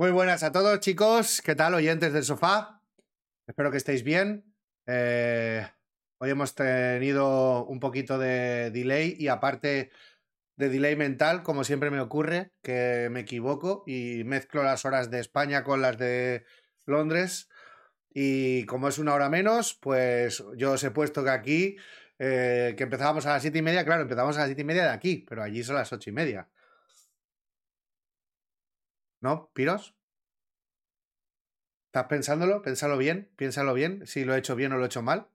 Muy buenas a todos, chicos. ¿Qué tal, oyentes del sofá? Espero que estéis bien. Eh, hoy hemos tenido un poquito de delay y aparte de delay mental, como siempre me ocurre, que me equivoco y mezclo las horas de España con las de Londres. Y como es una hora menos, pues yo os he puesto que aquí, eh, que empezábamos a las siete y media, claro, empezamos a las siete y media de aquí, pero allí son las ocho y media. ¿No, Piros? ¿Estás pensándolo? Pénsalo bien, piénsalo bien, si lo he hecho bien o lo he hecho mal.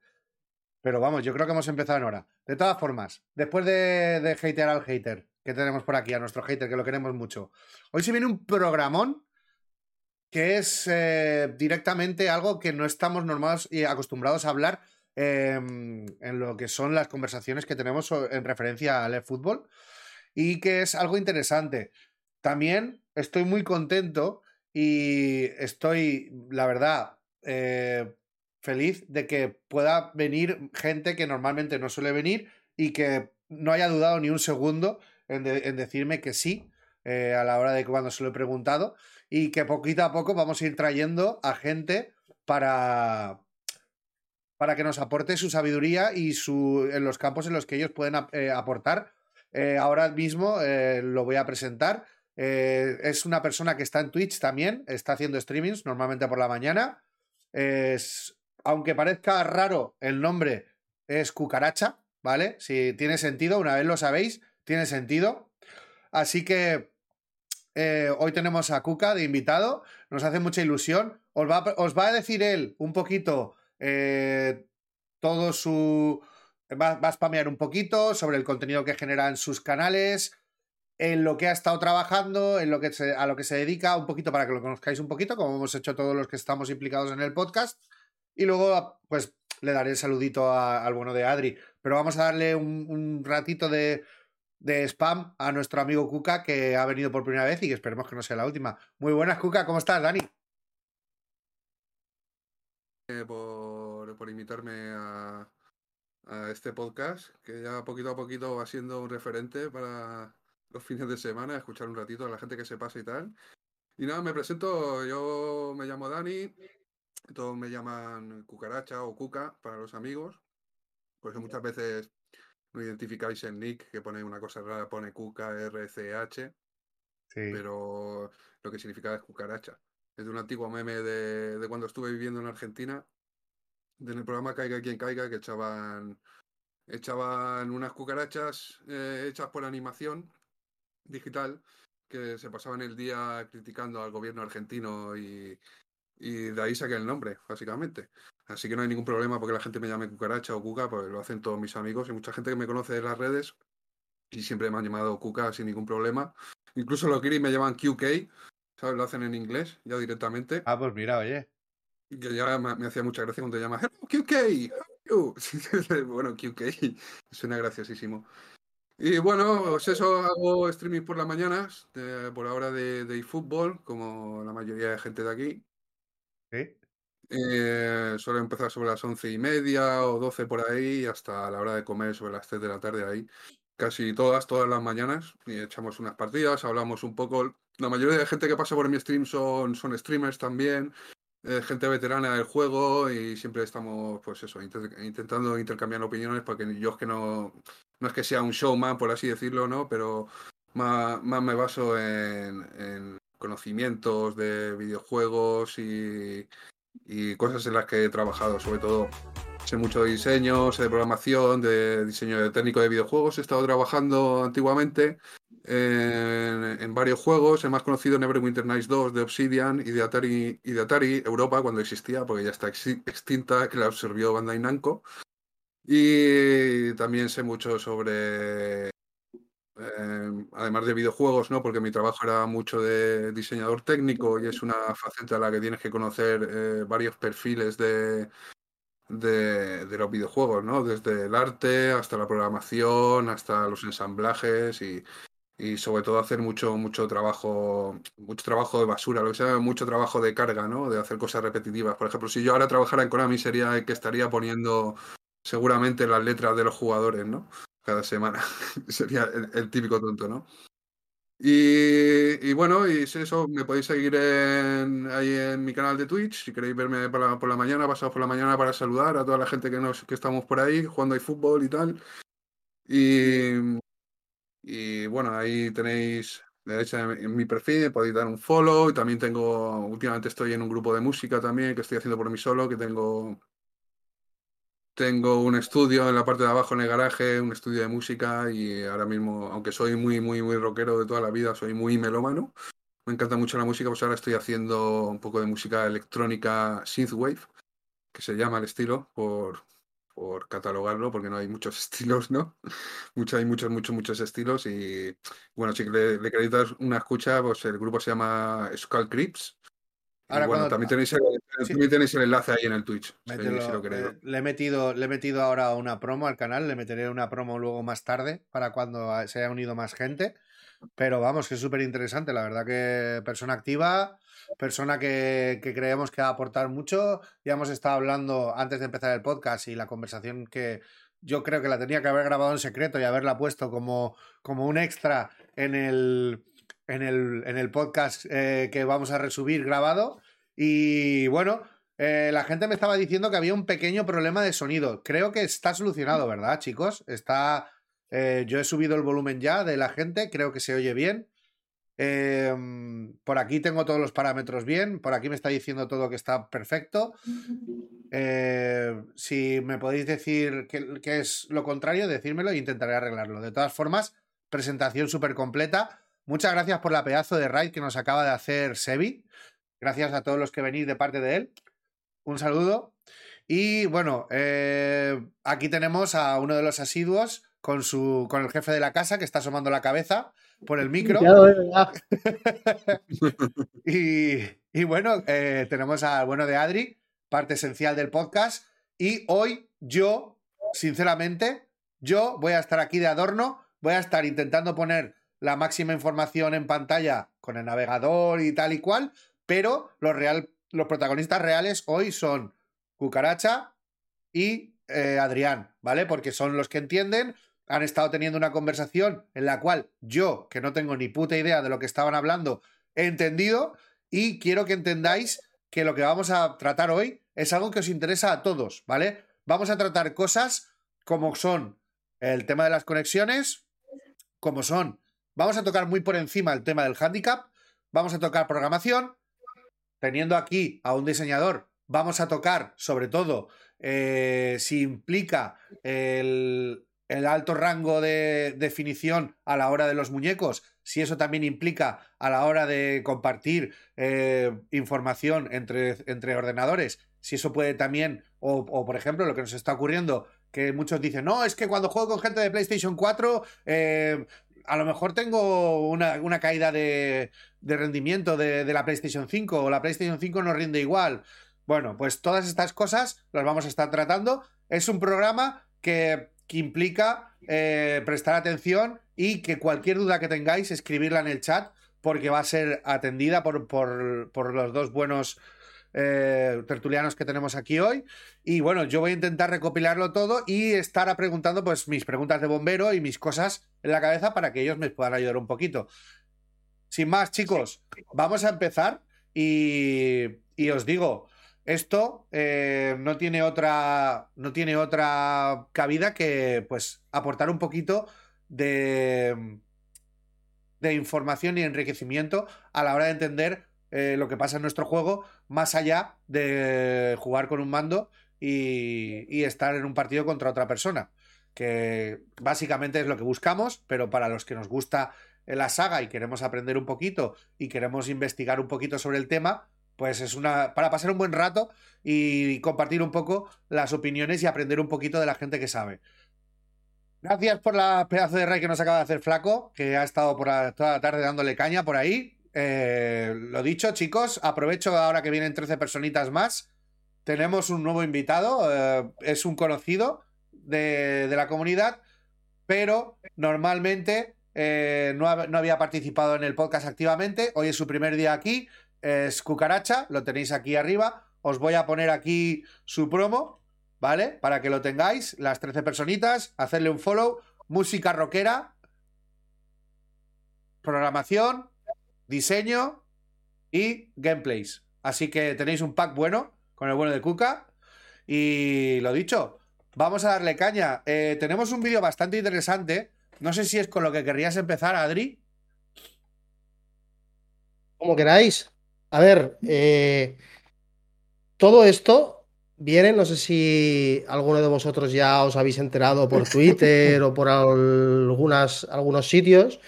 Pero vamos, yo creo que hemos empezado en hora. De todas formas, después de, de hatear al hater, que tenemos por aquí, a nuestro hater, que lo queremos mucho, hoy se viene un programón que es eh, directamente algo que no estamos normados y acostumbrados a hablar eh, en lo que son las conversaciones que tenemos en referencia al fútbol y que es algo interesante. También estoy muy contento y estoy, la verdad, eh, feliz de que pueda venir gente que normalmente no suele venir y que no haya dudado ni un segundo en, de, en decirme que sí eh, a la hora de cuando se lo he preguntado y que poquito a poco vamos a ir trayendo a gente para, para que nos aporte su sabiduría y su, en los campos en los que ellos pueden eh, aportar. Ahora mismo lo voy a presentar. Eh, es una persona que está en Twitch también, está haciendo streamings normalmente por la mañana. Es, aunque parezca raro el nombre, es Cucaracha, ¿vale? Si tiene sentido, una vez lo sabéis, tiene sentido. Así que eh, hoy tenemos a Cuca de invitado, nos hace mucha ilusión. Os va, a decir él un poquito eh, todo su... Va, va, a spamear un poquito sobre el contenido que genera en sus canales, en lo que ha estado trabajando, en lo que se, a lo que se dedica, un poquito para que lo conozcáis un poquito, como hemos hecho todos los que estamos implicados en el podcast. Y luego, pues, le daré el saludito al bueno de Adri. Pero vamos a darle un, un ratito de, de spam a nuestro amigo Cuca que ha venido por primera vez y que esperemos que no sea la última. Muy buenas, Cuca, ¿cómo estás, Dani? Eh, por, por, invitarme a, a, este podcast, que ya poquito a poquito va siendo un referente para los fines de semana, escuchar un ratito a la gente que se pasa y tal. Y nada, me presento, yo me llamo Dani, todos me llaman Cucaracha o Cuca para los amigos, pues muchas veces no identificáis el nick, que pone una cosa rara, pone QKRCH, sí. pero lo que significa es cucaracha. Es de un antiguo meme de, de, cuando estuve viviendo en Argentina, en el programa Caiga quien caiga, que echaban, echaban unas cucarachas eh, hechas por animación digital, que se pasaban el día criticando al gobierno argentino y, y de ahí saqué el nombre, básicamente. Así que no hay ningún problema porque la gente me llame cucaracha o cuca, pues lo hacen todos mis amigos y mucha gente que me conoce de las redes y siempre me han llamado cuca sin ningún problema. Incluso los guiris me llaman QK, ¿sabes? Lo hacen en inglés ya directamente. Ah, pues mira, oye. Que ya me, me hacía mucha gracia cuando llamas Hello, QK. bueno, QK suena graciosísimo. Y bueno, pues eso, hago streaming por las mañanas, de, por ahora de, de eFootball, como la mayoría de gente de aquí. ¿Sí? Eh, suele empezar sobre las once y media o doce por ahí, hasta la hora de comer sobre las tres de la tarde ahí. Casi todas, todas las mañanas. Y echamos unas partidas, hablamos un poco. La mayoría de gente que pasa por mi stream son, son streamers también, eh, gente veterana del juego y siempre estamos, pues eso, intent intentando intercambiar opiniones porque yo es que no, no es que sea un showman, por así decirlo, ¿no? Pero más, más me baso en, en conocimientos de videojuegos y, y cosas en las que he trabajado, sobre todo sé mucho de diseño, sé de programación, de diseño técnico de videojuegos. He estado trabajando antiguamente en, varios juegos. El más conocido Neverwinter Nights 2 de Obsidian y de Atari y de Atari Europa cuando existía, porque ya está ex extinta, que la absorbió Bandai Namco. Y también sé mucho sobre eh, además de videojuegos, ¿no? Porque mi trabajo era mucho de diseñador técnico y es una faceta a la que tienes que conocer eh, varios perfiles de, de, de, los videojuegos, ¿no? Desde el arte hasta la programación, hasta los ensamblajes y, y sobre todo hacer mucho, mucho trabajo, mucho trabajo de basura, lo que sea, mucho trabajo de carga, ¿no? De hacer cosas repetitivas. Por ejemplo, si yo ahora trabajara en Konami sería el que estaría poniendo seguramente las letras de los jugadores, ¿no? cada semana. Sería el, típico tonto, ¿no? Y, bueno, y eso, me podéis seguir ahí en mi canal de Twitch, si queréis verme por la, mañana, pasado por la mañana para saludar a toda la gente que, nos, que estamos por ahí jugando ahí fútbol y tal. Y, y bueno, ahí tenéis derecha en mi perfil, podéis dar un follow. Y también tengo, últimamente estoy en un grupo de música también que estoy haciendo por mí solo, que tengo, tengo un estudio en la parte de abajo en el garaje, un estudio de música. Y ahora mismo, aunque soy muy, muy, muy rockero de toda la vida, soy muy melómano. Me encanta mucho la música, pues ahora estoy haciendo un poco de música electrónica synthwave, que se llama el estilo, por, por catalogarlo, porque no hay muchos estilos, ¿no? Mucho, hay muchos, muchos, muchos estilos. Y bueno, si le, le queréis dar una escucha, pues el grupo se llama Skull Crips. Ahora bueno, también, tenéis el, también tenéis el enlace ahí en el Twitch. Si lo eh, le, he metido, le he metido ahora una promo al canal, le meteré una promo luego más tarde para cuando se haya unido más gente. Pero vamos, que es súper interesante, la verdad que persona activa, persona que, creemos que va a aportar mucho. Ya hemos estado hablando antes de empezar el podcast y la conversación que yo creo que la tenía que haber grabado en secreto y haberla puesto como, como un extra en el, en el, en el podcast eh, que vamos a resubir grabado. Y bueno, eh, la gente me estaba diciendo que había un pequeño problema de sonido. Creo que está solucionado, ¿verdad, chicos? Está eh, yo he subido el volumen ya de la gente, creo que se oye bien. Em, por aquí tengo todos los parámetros bien, por aquí me está diciendo todo que está perfecto. Si me podéis decir qué, es lo contrario, decírmelo e intentaré arreglarlo. De todas formas, presentación súper completa. Muchas gracias por la pedazo de raid que nos acaba de hacer Sebi. Gracias a todos los que venís de parte de él. Un saludo. Y bueno, eh, aquí tenemos a uno de los asiduos, con, su, con el jefe de la casa que está asomando la cabeza por el micro. y, bueno, eh, tenemos al bueno de Adri, parte esencial del podcast. Y hoy yo, sinceramente, yo voy a estar aquí de adorno, voy a estar intentando poner la máxima información en pantalla con el navegador y tal y cual, pero los, real, los protagonistas reales hoy son Cucaracha y eh, Adrián, ¿vale? Porque son los que entienden, han estado teniendo una conversación en la cual yo, que no tengo ni puta idea de lo que estaban hablando, he entendido y quiero que entendáis que lo que vamos a tratar hoy es algo que os interesa a todos, ¿vale? Vamos a tratar cosas como son el tema de las conexiones, como son, vamos a tocar muy por encima el tema del handicap, vamos a tocar programación, teniendo aquí a un diseñador, vamos a tocar sobre todo eh, si implica el, el alto rango de definición a la hora de los muñecos, si eso también implica a la hora de compartir eh, información entre, entre, ordenadores, si eso puede también, o, por ejemplo, lo que nos está ocurriendo, que muchos dicen, no, es que cuando juego con gente de PlayStation 4, eh, a lo mejor tengo una, caída de, rendimiento de, la PlayStation 5 o la PlayStation 5 no rinde igual. Bueno, pues todas estas cosas las vamos a estar tratando. Es un programa que que implica eh, prestar atención y que cualquier duda que tengáis, escribirla en el chat, porque va a ser atendida por, por, los dos buenos eh, tertulianos que tenemos aquí hoy. Y bueno, yo voy a intentar recopilarlo todo y estar preguntando pues mis preguntas de bombero y mis cosas en la cabeza para que ellos me puedan ayudar un poquito. Sin más, chicos, vamos a empezar y, os digo, esto eh, no tiene otra. No tiene otra cabida que pues aportar un poquito de. de información y enriquecimiento a la hora de entender eh, lo que pasa en nuestro juego, más allá de jugar con un mando y, estar en un partido contra otra persona. Que básicamente es lo que buscamos, pero para los que nos gusta la saga y queremos aprender un poquito y queremos investigar un poquito sobre el tema, pues es una para pasar un buen rato y compartir un poco las opiniones y aprender un poquito de la gente que sabe. Gracias por la pedazo de rey que nos acaba de hacer Flaco, que ha estado por toda la tarde dándole caña por ahí. Eh, lo dicho, chicos, aprovecho ahora que vienen 13 personitas más. Tenemos un nuevo invitado, eh, es un conocido de, la comunidad, pero normalmente eh, no, no había participado en el podcast activamente. Hoy es su primer día aquí es Cucaracha, lo tenéis aquí arriba. Os voy a poner aquí su promo, ¿vale? Para que lo tengáis, las 13 personitas, hacerle un follow. Música rockera. programación, diseño y gameplays. Así que tenéis un pack bueno con el bueno de Kuka. Y lo dicho, vamos a darle caña. Eh, tenemos un vídeo bastante interesante. No sé si es con lo que querrías empezar, Adri. Como queráis. A ver, eh, todo esto viene, no sé si alguno de vosotros ya os habéis enterado por Twitter o por algunas, algunos sitios,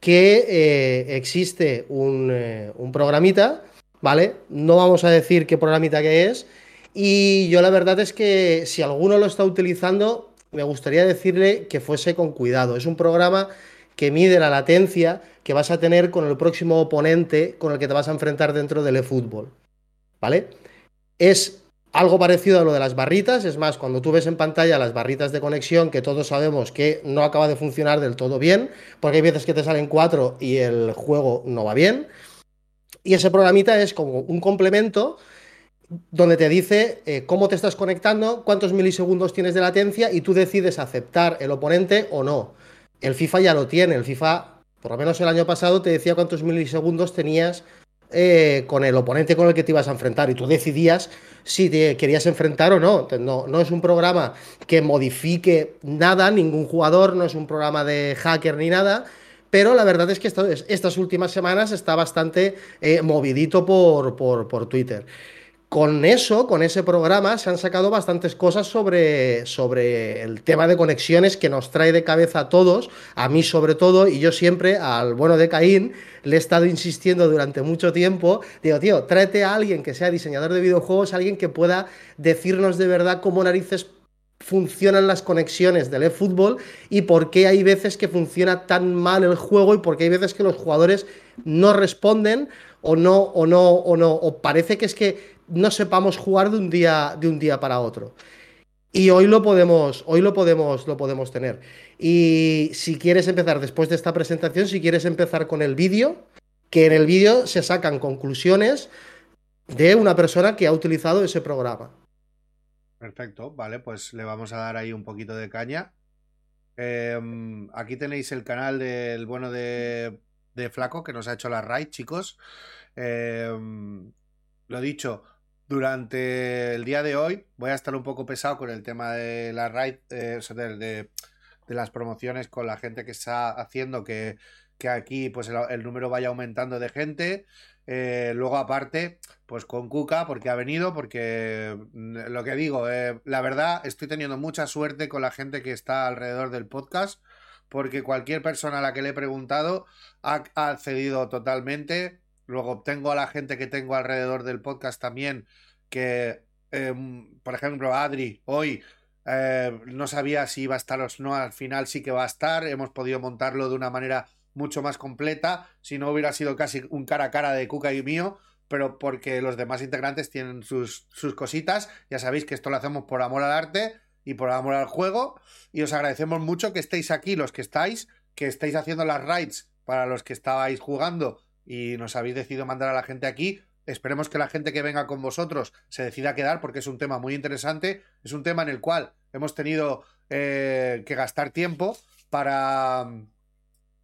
que eh, existe un, un programita, ¿vale? No vamos a decir qué programita que es, y yo la verdad es que si alguno lo está utilizando, me gustaría decirle que fuese con cuidado. Es un programa que mide la latencia que vas a tener con el próximo oponente con el que te vas a enfrentar dentro del eFootball. ¿Vale? Es algo parecido a lo de las barritas, es más, cuando tú ves en pantalla las barritas de conexión, que todos sabemos que no acaba de funcionar del todo bien, porque hay veces que te salen cuatro y el juego no va bien. Y ese programita es como un complemento donde te dice eh, cómo te estás conectando, cuántos milisegundos tienes de latencia y tú decides aceptar el oponente o no. El FIFA ya lo tiene, el FIFA, por lo menos el año pasado, te decía cuántos milisegundos tenías eh, con el oponente con el que te ibas a enfrentar y tú decidías si te querías enfrentar o no. no. No es un programa que modifique nada, ningún jugador, no es un programa de hacker ni nada, pero la verdad es que estas últimas semanas está bastante eh, movidito por, por, por Twitter con eso, con ese programa, se han sacado bastantes cosas sobre, sobre, el tema de conexiones que nos trae de cabeza a todos, a mí sobre todo, y yo siempre al bueno de Caín le he estado insistiendo durante mucho tiempo, digo, tío, tráete a alguien que sea diseñador de videojuegos, alguien que pueda decirnos de verdad cómo narices funcionan las conexiones del eFootball y por qué hay veces que funciona tan mal el juego y por qué hay veces que los jugadores no responden o no, o no, o no, o parece que es que no sepamos jugar de un día, de un día para otro. Y hoy lo podemos, hoy lo podemos, lo podemos tener. Y si quieres empezar después de esta presentación, si quieres empezar con el vídeo, que en el vídeo se sacan conclusiones de una persona que ha utilizado ese programa. Perfecto, vale, pues le vamos a dar ahí un poquito de caña. Em, aquí tenéis el canal del bueno de, de, Flaco que nos ha hecho la raid, chicos. Em, lo dicho, durante el día de hoy voy a estar un poco pesado con el tema de la raid, eh, de, las promociones con la gente que está haciendo que, aquí pues el, número vaya aumentando de gente. Eh, luego aparte, pues con Cuca, porque ha venido, porque mm, lo que digo, eh, la verdad estoy teniendo mucha suerte con la gente que está alrededor del podcast, porque cualquier persona a la que le he preguntado ha accedido totalmente Luego tengo a la gente que tengo alrededor del podcast también, que, em, por ejemplo, Adri, hoy eh, no sabía si iba a estar o no, al final sí que va a estar, hemos podido montarlo de una manera mucho más completa, si no hubiera sido casi un cara a cara de Cuca y mío, pero porque los demás integrantes tienen sus, sus cositas, ya sabéis que esto lo hacemos por amor al arte y por amor al juego, y os agradecemos mucho que estéis aquí, los que estáis, que estéis haciendo las raids para los que estabais jugando y nos habéis decidido mandar a la gente aquí. Esperemos que la gente que venga con vosotros se decida quedar porque es un tema muy interesante. Es un tema en el cual hemos tenido eh, que gastar tiempo para,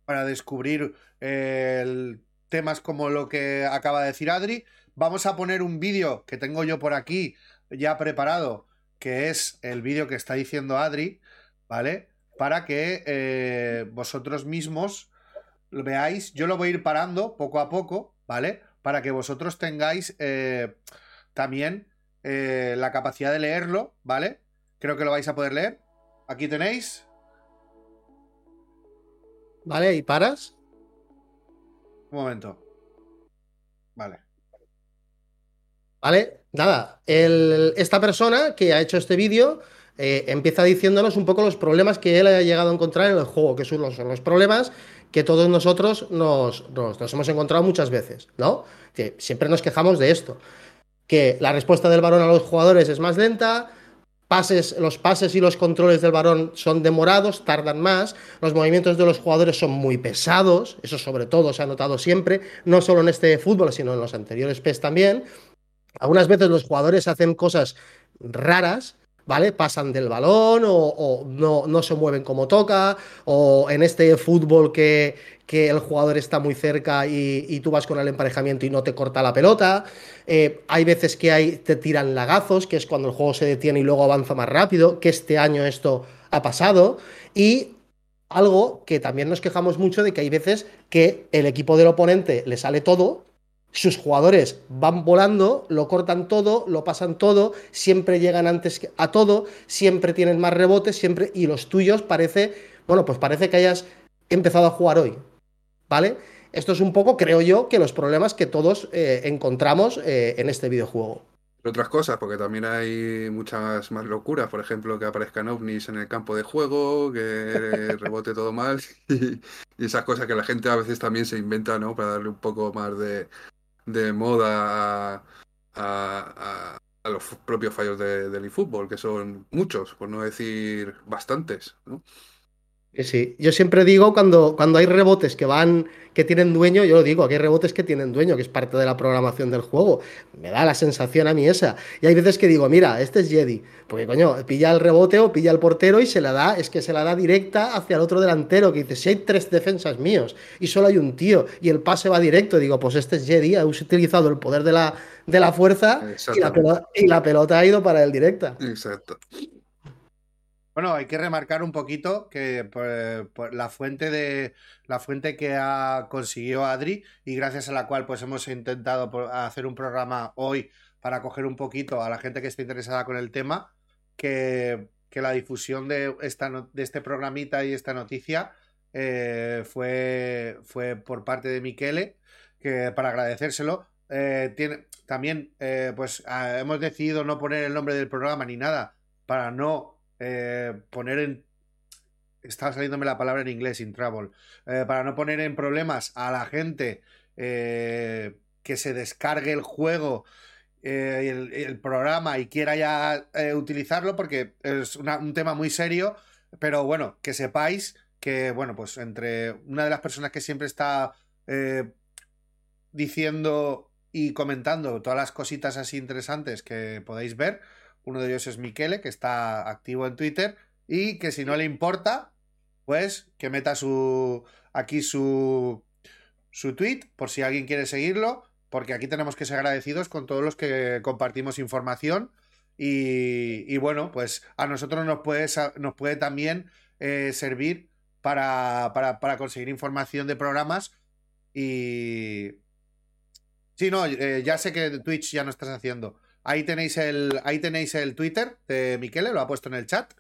para descubrir eh, temas como lo que acaba de decir Adri. Vamos a poner un vídeo que tengo yo por aquí ya preparado, que es el vídeo que está diciendo Adri, ¿vale? Para que eh, vosotros mismos lo veáis, yo lo voy a ir parando poco a poco, ¿vale? Para que vosotros tengáis eh, también eh, la capacidad de leerlo, ¿vale? Creo que lo vais a poder leer. Aquí tenéis. Vale, ¿y paras? Un momento. Vale. Vale, nada. esta persona que ha hecho este vídeo eh, empieza diciéndonos un poco los problemas que él ha llegado a encontrar en el juego, que son los, son los problemas que todos nosotros nos, hemos encontrado muchas veces, ¿no? Que siempre nos quejamos de esto. Que la respuesta del varón a los jugadores es más lenta, pases, los pases y los controles del varón son demorados, tardan más, los movimientos de los jugadores son muy pesados, eso sobre todo se ha notado siempre, no solo en este fútbol, sino en los anteriores PES también. Algunas veces los jugadores hacen cosas raras, ¿vale? Pasan del balón o, no, no, se mueven como toca, o en este fútbol que, que el jugador está muy cerca y, tú vas con el emparejamiento y no te corta la pelota. Eh, hay veces que hay, te tiran lagazos, que es cuando el juego se detiene y luego avanza más rápido, que este año esto ha pasado. Y algo que también nos quejamos mucho de que hay veces que el equipo del oponente le sale todo, sus jugadores van volando, lo cortan todo, lo pasan todo, siempre llegan antes a todo, siempre tienen más rebotes, siempre y los tuyos parece, bueno, pues parece que hayas empezado a jugar hoy, ¿vale? Esto es un poco, creo yo, que los problemas que todos eh, encontramos eh, en este videojuego otras cosas, porque también hay muchas más locuras, por ejemplo, que aparezcan ovnis en el campo de juego, que rebote todo mal, y, esas cosas que la gente a veces también se inventa, ¿no? Para darle un poco más de, moda a, los propios fallos de, del eFootball, que son muchos, por no decir bastantes, ¿no? Sí, yo siempre digo cuando, cuando hay rebotes que van, que tienen dueño, yo lo digo, que hay rebotes que tienen dueño, que es parte de la programación del juego. Me da la sensación a mí esa. Y hay veces que digo, mira, este es Jedi, porque coño, pilla el rebote o pilla el portero y se la da, es que se la da directa hacia el otro delantero, que dice, si hay tres defensas míos y solo hay un tío y el pase va directo, digo, pues este es Jedi, ha utilizado el poder de la, de la fuerza y la, pelota, y la pelota ha ido para el directa. Exacto. Bueno, hay que remarcar un poquito que por, la fuente de la fuente que ha conseguido Adri y gracias a la cual pues hemos intentado hacer un programa hoy para coger un poquito a la gente que esté interesada con el tema, que, la difusión de, esta, de este programita y esta noticia eh, fue, fue por parte de Miquele, que para agradecérselo. Eh, tiene, también eh, pues ah, hemos decidido no poner el nombre del programa ni nada para no eh, poner en... Estaba saliéndome la palabra en inglés, in trouble. Eh, para no poner en problemas a la gente eh, que se descargue el juego el, el, programa y quiera ya utilizarlo porque es un tema muy serio, pero bueno, que sepáis que, bueno, pues entre una de las personas que siempre está diciendo y comentando todas las cositas así interesantes que podéis ver, uno de ellos es Miquele, que está activo en Twitter. Y que si no le importa, pues que meta su. aquí su. su tweet, por si alguien quiere seguirlo. Porque aquí tenemos que ser agradecidos con todos los que compartimos información. Y, bueno, pues a nosotros nos puede, nos puede también eh, servir para, para, conseguir información de programas. Y. Sí, no, eh, ya sé que Twitch ya no estás haciendo. Ahí tenéis el, ahí tenéis el Twitter de Miquele, lo ha puesto en el chat.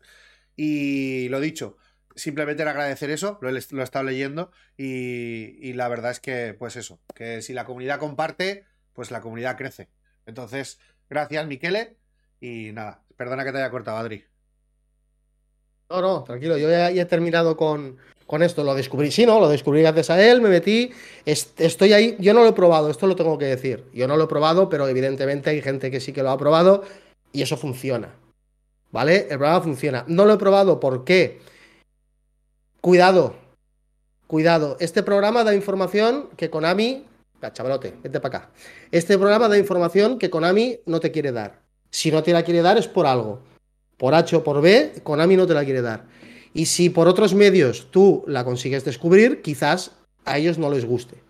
Y lo dicho, simplemente era agradecer eso, lo, he estado leyendo y, la verdad es que, pues eso, que si la comunidad comparte, pues la comunidad crece. Entonces, gracias Miquele y nada, perdona que te haya cortado, Adri. No, no, tranquilo, yo ya he terminado con, con esto lo descubrí. Sí, no, lo descubrí gracias a él, me metí. estoy ahí. Yo no lo he probado, esto lo tengo que decir. Yo no lo he probado, pero evidentemente hay gente que sí que lo ha probado y eso funciona. ¿Vale? El programa funciona. No lo he probado, ¿por qué? Cuidado. Cuidado. Este programa da información que Konami. chavalote, vete para acá. Este programa da información que Konami no te quiere dar. Si no te la quiere dar es por algo. Por H o por B, Konami no te la quiere dar. Y si por otros medios tú la consigues descubrir, quizás a ellos no les guste.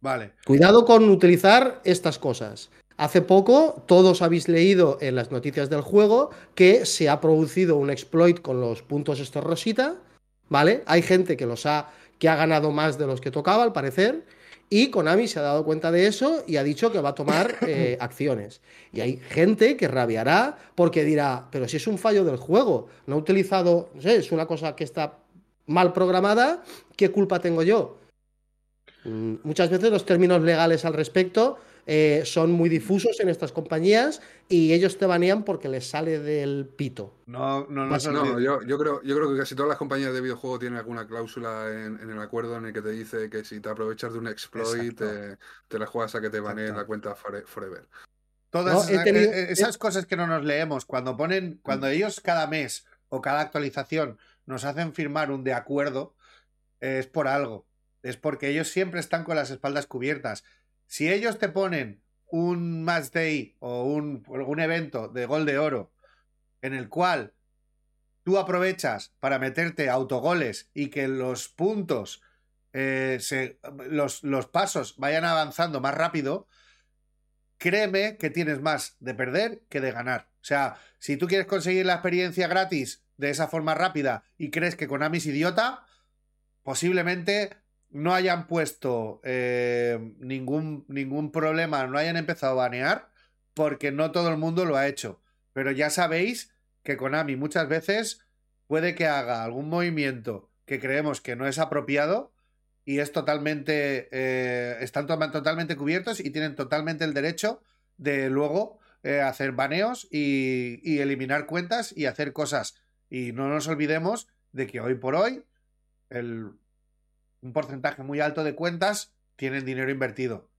Vale. Cuidado con utilizar estas cosas. Hace poco todos habéis leído en las noticias del juego que se ha producido un exploit con los puntos estos rosita, ¿vale? Hay gente que los ha que ha ganado más de los que tocaba al parecer y Konami se ha dado cuenta de eso y ha dicho que va a tomar eh, acciones. Y hay gente que rabiará porque dirá, pero si es un fallo del juego, no he utilizado, no sé, es una cosa que está mal programada, ¿qué culpa tengo yo? Mm, muchas veces los términos legales al respecto eh, son muy difusos en estas compañías y ellos te banean porque les sale del pito. No, no, no. no yo, yo, creo, yo creo que casi todas las compañías de videojuegos tienen alguna cláusula en, el acuerdo en el que te dice que si te aprovechas de un exploit, te, la juegas a que te baneen la cuenta forever. Todas esas, eh, esas cosas que no nos leemos, cuando ponen, cuando ellos cada mes o cada actualización nos hacen firmar un de acuerdo, es por algo. Es porque ellos siempre están con las espaldas cubiertas. Si ellos te ponen un match day o un, evento de gol de oro en el cual tú aprovechas para meterte autogoles y que los puntos, eh, se, los, los pasos vayan avanzando más rápido, créeme que tienes más de perder que de ganar. O sea, si tú quieres conseguir la experiencia gratis de esa forma rápida y crees que Konami es idiota, posiblemente no hayan puesto eh, ningún, ningún problema, no hayan empezado a banear, porque no todo el mundo lo ha hecho. Pero ya sabéis que Konami muchas veces puede que haga algún movimiento que creemos que no es apropiado y es totalmente. Eh, están totalmente cubiertos y tienen totalmente el derecho de luego eh, hacer baneos y, y eliminar cuentas y hacer cosas. Y no nos olvidemos de que hoy por hoy el, un porcentaje muy alto de cuentas tienen dinero invertido.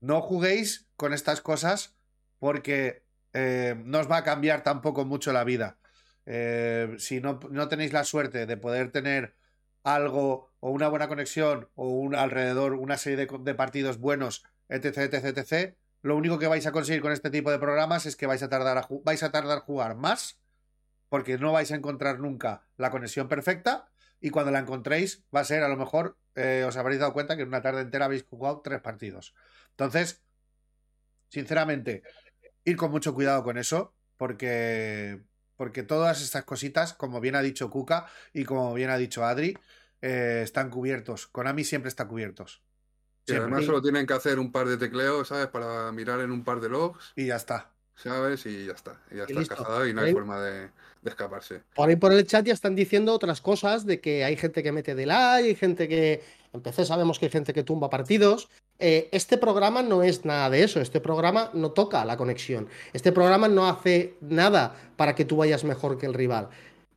No juguéis con estas cosas porque eh, no os va a cambiar tampoco mucho la vida. Eh, si no, no, tenéis la suerte de poder tener algo o una buena conexión o un alrededor, una serie de, partidos buenos, etc, etc, etc, lo único que vais a conseguir con este tipo de programas es que vais a tardar a, vais a tardar jugar más porque no vais a encontrar nunca la conexión perfecta y cuando la encontréis va a ser a lo mejor eh, os habréis dado cuenta que en una tarde entera habéis jugado tres partidos. Entonces, sinceramente, ir con mucho cuidado con eso porque porque todas estas cositas, como bien ha dicho Kuka y como bien ha dicho Adri, eh, están cubiertos. Konami siempre está cubiertos. Y además solo tienen que hacer un par de tecleos, ¿sabes? Para mirar en un par de logs. Y ya está. ¿Sabes? Y ya está. Y ya está encajado y no hay forma de, de, escaparse. Por ahí por el chat ya están diciendo otras cosas de que hay gente que mete delay, hay gente que. En PC sabemos que hay gente que tumba partidos. Eh, este programa no es nada de eso. Este programa no toca la conexión. Este programa no hace nada para que tú vayas mejor que el rival.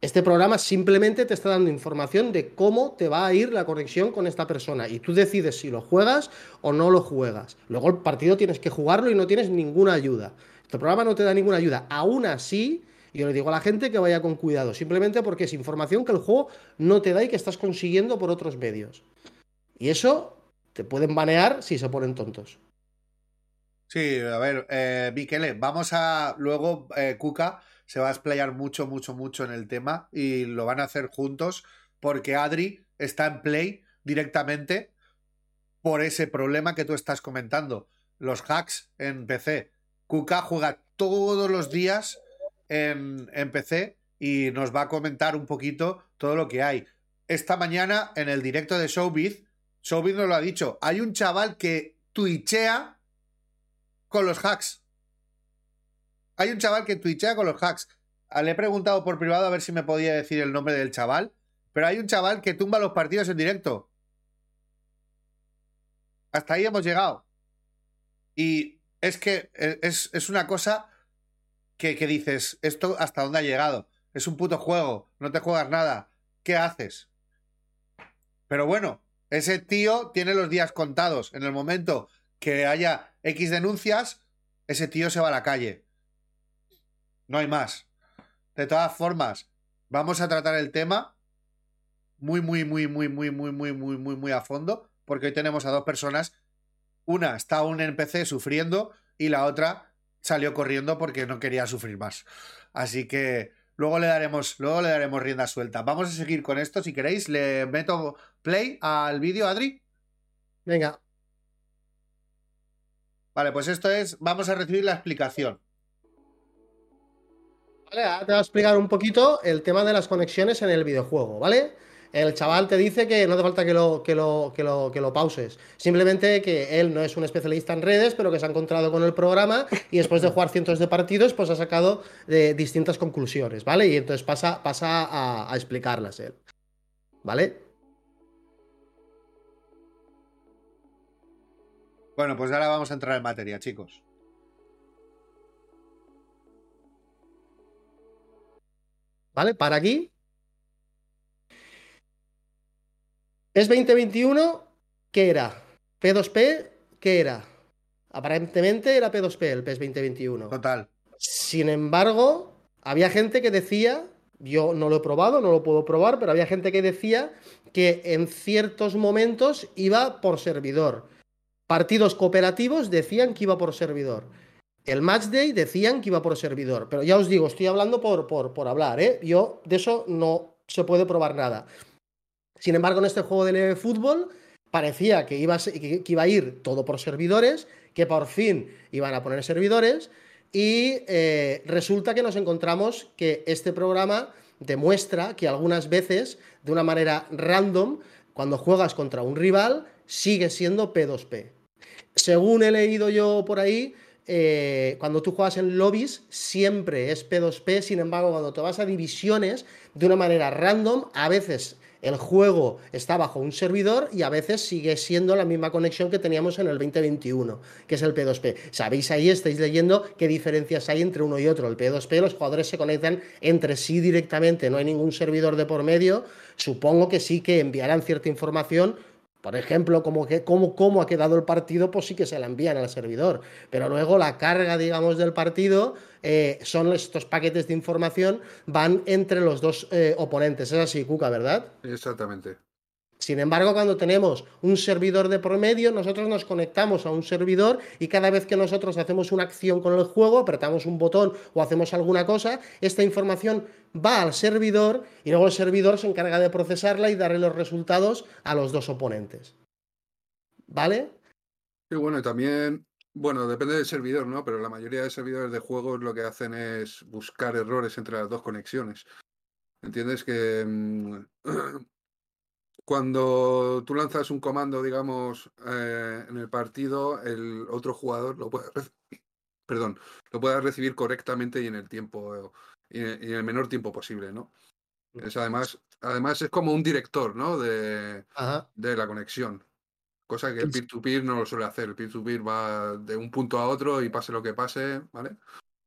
Este programa simplemente te está dando información de cómo te va a ir la conexión con esta persona y tú decides si lo juegas o no lo juegas. Luego el partido tienes que jugarlo y no tienes ninguna ayuda. Este programa no te da ninguna ayuda. Aún así, yo le digo a la gente que vaya con cuidado, simplemente porque es información que el juego no te da y que estás consiguiendo por otros medios. Y eso te pueden banear si se ponen tontos. Sí, a ver, eh, Miquele, vamos a. Luego, eh, Kuka se va a explayar mucho, mucho, mucho en el tema y lo van a hacer juntos porque Adri está en play directamente por ese problema que tú estás comentando. Los hacks en PC. Kuka juega todos los días en, en, PC y nos va a comentar un poquito todo lo que hay. Esta mañana en el directo de Showbiz, Showbiz nos lo ha dicho, hay un chaval que twitchea con los hacks. Hay un chaval que twitchea con los hacks. Ah, le he preguntado por privado a ver si me podía decir el nombre del chaval, pero hay un chaval que tumba los partidos en directo. Hasta ahí hemos llegado. Y es que eh, es, es una cosa que, que, dices, ¿esto hasta dónde ha llegado? Es un puto juego, no te juegas nada. ¿Qué haces? Pero bueno, ese tío tiene los días contados. En el momento que haya X denuncias, ese tío se va a la calle. No hay más. De todas formas, vamos a tratar el tema muy, muy, muy, muy, muy, muy, muy, muy, muy, muy a fondo, porque hoy tenemos a dos personas una está aún en PC sufriendo y la otra salió corriendo porque no quería sufrir más. Así que luego le daremos, luego le daremos rienda suelta. Vamos a seguir con esto. Si queréis, le meto play al vídeo, Adri. Venga. Vale, pues esto es. Vamos a recibir la explicación. Vale, ahora te voy a explicar un poquito el tema de las conexiones en el videojuego, ¿vale? El chaval te dice que no hace falta que lo, que lo, que lo, que lo pauses. Simplemente que él no es un especialista en redes, pero que se ha encontrado con el programa y después de jugar cientos de partidos, pues ha sacado de distintas conclusiones, ¿vale? Y entonces pasa, pasa a, a explicarlas él. ¿Vale? Bueno, pues ahora vamos a entrar en materia, chicos. ¿Vale? Para aquí. PES 2021, ¿qué era? ¿P2P? ¿Qué era? Aparentemente era P2P el PES 2021. Total. Sin embargo, había gente que decía, yo no lo he probado, no lo puedo probar, pero había gente que decía que en ciertos momentos iba por servidor. Partidos cooperativos decían que iba por servidor. el match day decían que iba por servidor, pero ya os digo, estoy hablando por, por, por hablar, ¿eh? Yo de eso no se puede probar nada. Sin embargo, en este juego de fútbol parecía que iba, a, ir todo por servidores, que por fin iban a poner servidores, y eh, resulta que nos encontramos que este programa demuestra que algunas veces, de una manera random, cuando juegas contra un rival, sigue siendo P2P. Según he leído yo por ahí, eh, cuando tú juegas en lobbies siempre es P2P, sin embargo, cuando te vas a divisiones de una manera random, a veces el juego está bajo un servidor y a veces sigue siendo la misma conexión que teníamos en el 2021, que es el P2P. Sabéis ahí, estáis leyendo qué diferencias hay entre uno y otro. El P2P, los jugadores se conectan entre sí directamente, no hay ningún servidor de por medio. Supongo que sí que enviarán cierta información por ejemplo, cómo, cómo ha quedado el partido, pues sí que se la envían al servidor. Pero luego la carga, digamos, del partido eh, son estos paquetes de información, van entre los dos eh, oponentes. Es así, Cuca, ¿verdad? Exactamente. Sin embargo, cuando tenemos un servidor de promedio, nosotros nos conectamos a un servidor y cada vez que nosotros hacemos una acción con el juego, apretamos un botón o hacemos alguna cosa, esta información va al servidor y luego el servidor se encarga de procesarla y darle los resultados a los dos oponentes. ¿Vale? Sí, bueno, y también, bueno, depende del servidor, ¿no? Pero la mayoría de servidores de juegos lo que hacen es buscar errores entre las dos conexiones. ¿Entiendes? Que mm, cuando tú lanzas un comando, digamos, eh, en el partido, el otro jugador lo puede, perdón, lo puede recibir correctamente y en el tiempo, y en el menor tiempo posible, ¿no? Es además, además es como un director, ¿no? De, de la conexión. Cosa que el peer-to-peer no lo suele hacer. El peer-to-peer va de un punto a otro y pase lo que pase, ¿vale?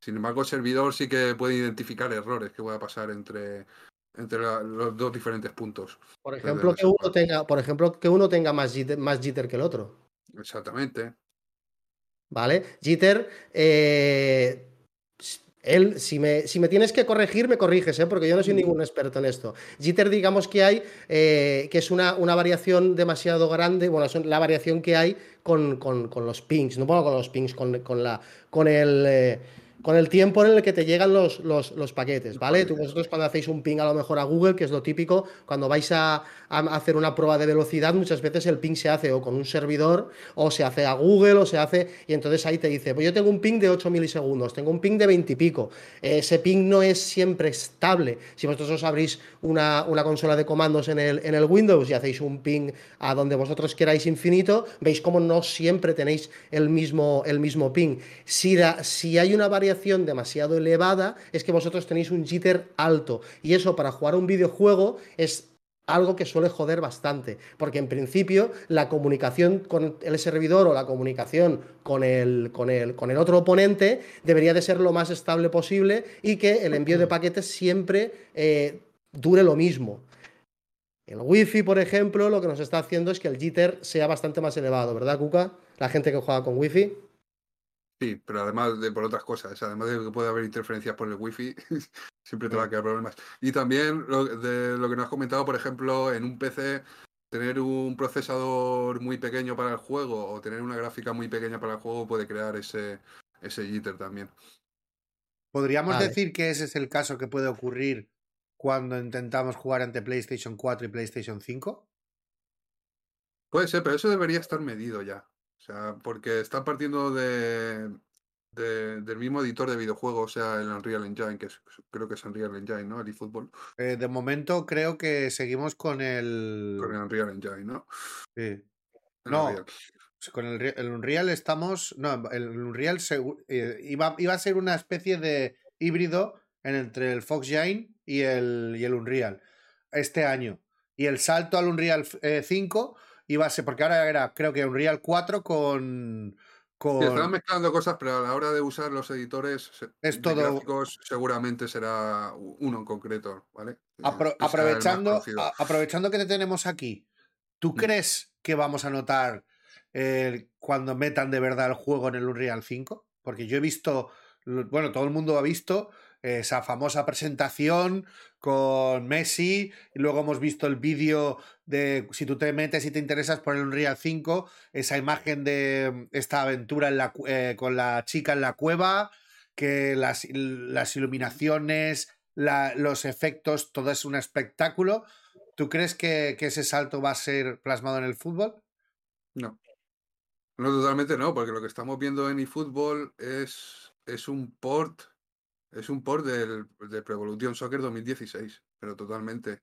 Sin embargo, el servidor sí que puede identificar errores que pueda pasar entre, entre los dos diferentes puntos. Por ejemplo, que uno tenga, por ejemplo, que uno tenga más jitter, más jitter que el otro. Exactamente. ¿Vale? Jitter, eh, él, si me, si me, tienes que corregir, me corriges, ¿eh? porque yo no soy ningún experto en esto. Jitter, digamos que hay, eh, que es una, una, variación demasiado grande, bueno, es la variación que hay con, con, con los pings, no pongo con los pings, con, con la, con el... Eh, con el tiempo en el que te llegan los, los, paquetes, ¿vale? Tú vosotros cuando hacéis un ping a lo mejor a Google, que es lo típico, cuando vais a, hacer una prueba de velocidad, muchas veces el ping se hace o con un servidor, o se hace a Google, o se hace, y entonces ahí te dice, pues yo tengo un ping de 8 milisegundos, tengo un ping de 20 y pico. Ese ping no es siempre estable. Si vosotros os abrís una, una consola de comandos en el, en el Windows y hacéis un ping a donde vosotros queráis infinito, veis cómo no siempre tenéis el mismo, el mismo ping. Si, si hay una variación demasiado elevada, es que vosotros tenéis un jitter alto. Y eso para jugar un videojuego es algo que suele joder bastante, porque en principio la comunicación con el servidor o la comunicación con el, con el, con el otro oponente debería de ser lo más estable posible y que el envío de paquetes siempre eh, dure lo mismo. El Wi-Fi, por ejemplo, lo que nos está haciendo es que el jitter sea bastante más elevado, ¿verdad, Kuka? La gente que juega con Wi-Fi. Sí, pero además de por otras cosas, además de que puede haber interferencias por el wifi, siempre te va a quedar problemas. Y también lo, de lo que nos has comentado, por ejemplo, en un PC, tener un procesador muy pequeño para el juego o tener una gráfica muy pequeña para el juego puede crear ese, ese jitter también. ¿Podríamos decir que ese es el caso que puede ocurrir cuando intentamos jugar ante PlayStation 4 y PlayStation 5? Puede ser, pero eso debería estar medido ya. O sea, porque están partiendo de, del mismo editor de videojuegos, o sea, el Unreal Engine, que creo que es Unreal Engine, ¿no? El eFootball. Eh, de momento creo que seguimos con el... Con el Unreal Engine, ¿no? Sí. no, con el, el, Unreal estamos... No, el Unreal eh, iba, iba, a ser una especie de híbrido entre el Fox Giant y el, y el Unreal este año. Y el salto al Unreal 5 iba a ser, porque ahora era, creo que Unreal 4 con. con... están mezclando cosas, pero a la hora de usar los editores es todo... seguramente será uno en concreto, ¿vale? aprovechando, aprovechando que te tenemos aquí, ¿tú mm. crees que vamos a notar eh, cuando metan de verdad el juego en el Unreal 5? Porque yo he visto, bueno, todo el mundo ha visto esa famosa presentación con Messi, y luego hemos visto el vídeo de, si tú te metes y te interesas por el Unreal 5, esa imagen de esta aventura en la, eh, con la chica en la cueva, que las, las iluminaciones, la, los efectos, todo es un espectáculo. ¿Tú crees que, que ese salto va a ser plasmado en el fútbol? No. No, totalmente no, porque lo que estamos viendo en eFootball es, es un port, es un port del, de Pro Evolution Soccer 2016, pero totalmente.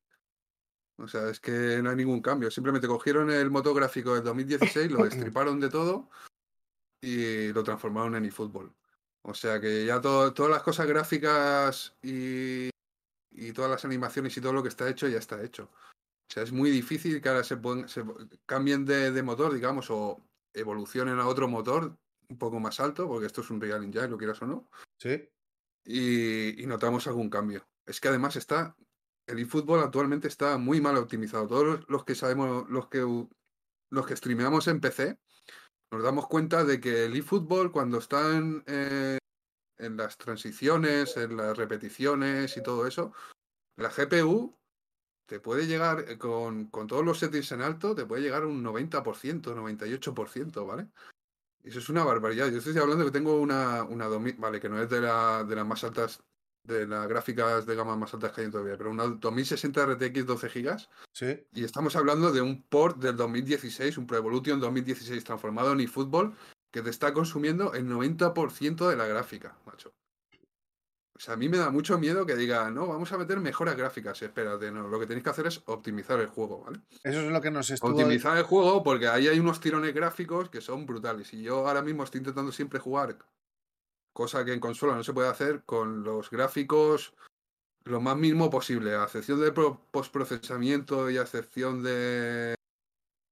O sea, es que no hay ningún cambio. Simplemente cogieron el motor gráfico del 2016, lo destriparon de todo y lo transformaron en eFootball. O sea que ya todo, todas las cosas gráficas y, y todas las animaciones y todo lo que está hecho ya está hecho. O sea, es muy difícil que ahora se, se cambien de, de, motor, digamos, o evolucionen a otro motor un poco más alto, porque esto es un Real Engine, lo quieras o no. Sí. Y, notamos algún cambio. Es que además está. El eFootball actualmente está muy mal optimizado. Todos los que sabemos, los que los que streameamos en PC, nos damos cuenta de que el eFootball, cuando están eh, en las transiciones, en las repeticiones y todo eso, la GPU te puede llegar eh, con, con, todos los settings en alto, te puede llegar un 90%, 98%, ¿vale? Eso es una barbaridad. Yo estoy hablando que tengo una, una 2000, vale, que no es de, la, de las más altas, de las gráficas de gama más altas que hay todavía, pero una 2060 RTX 12 GB. Sí. Y estamos hablando de un port del 2016, un Pro Evolution 2016 transformado en eFootball, que te está consumiendo el 90% de la gráfica, macho. O sea, a mí me da mucho miedo que diga, no, vamos a meter mejoras gráficas. Espérate, no, lo que tenéis que hacer es optimizar el juego, ¿vale? Eso es lo que nos estuvo... Optimizar el juego porque ahí hay unos tirones gráficos que son brutales. Y yo ahora mismo estoy intentando siempre jugar, cosa que en consola no se puede hacer, con los gráficos lo más mínimo posible, a excepción de postprocesamiento y a excepción de,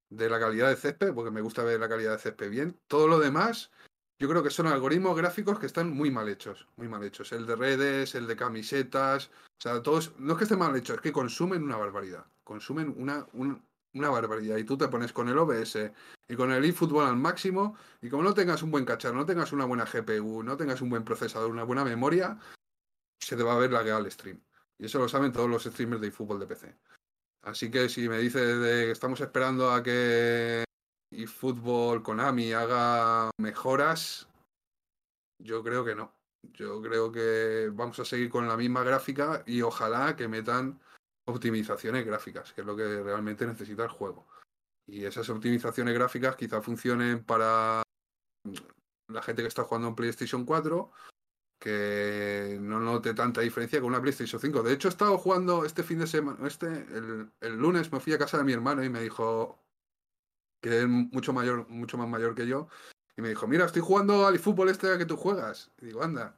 de la calidad de césped, porque me gusta ver la calidad de césped bien. Todo lo demás yo creo que son algoritmos gráficos que están muy mal hechos, muy mal hechos. El de redes, el de camisetas, o sea, todos, no es que estén mal hechos, es que consumen una barbaridad, consumen una, un, una barbaridad. Y tú te pones con el OBS y con el eFootball al máximo, y como no tengas un buen cacharro, no tengas una buena GPU, no tengas un buen procesador, una buena memoria, se te va a ver lagueado el stream. Y eso lo saben todos los streamers de eFootball de PC. Así que si me dices que estamos esperando a que y Fútbol Konami haga mejoras, yo creo que no. Yo creo que vamos a seguir con la misma gráfica y ojalá que metan optimizaciones gráficas, que es lo que realmente necesita el juego. Y esas optimizaciones gráficas quizá funcionen para la gente que está jugando en PlayStation 4, que no note tanta diferencia con una PlayStation 5. De hecho, he estado jugando este fin de semana, este, el, el lunes me fui a casa de mi hermano y me dijo, que es mucho mayor, mucho más mayor que yo, y me dijo, mira, estoy jugando al fútbol este que tú juegas. Y digo, anda.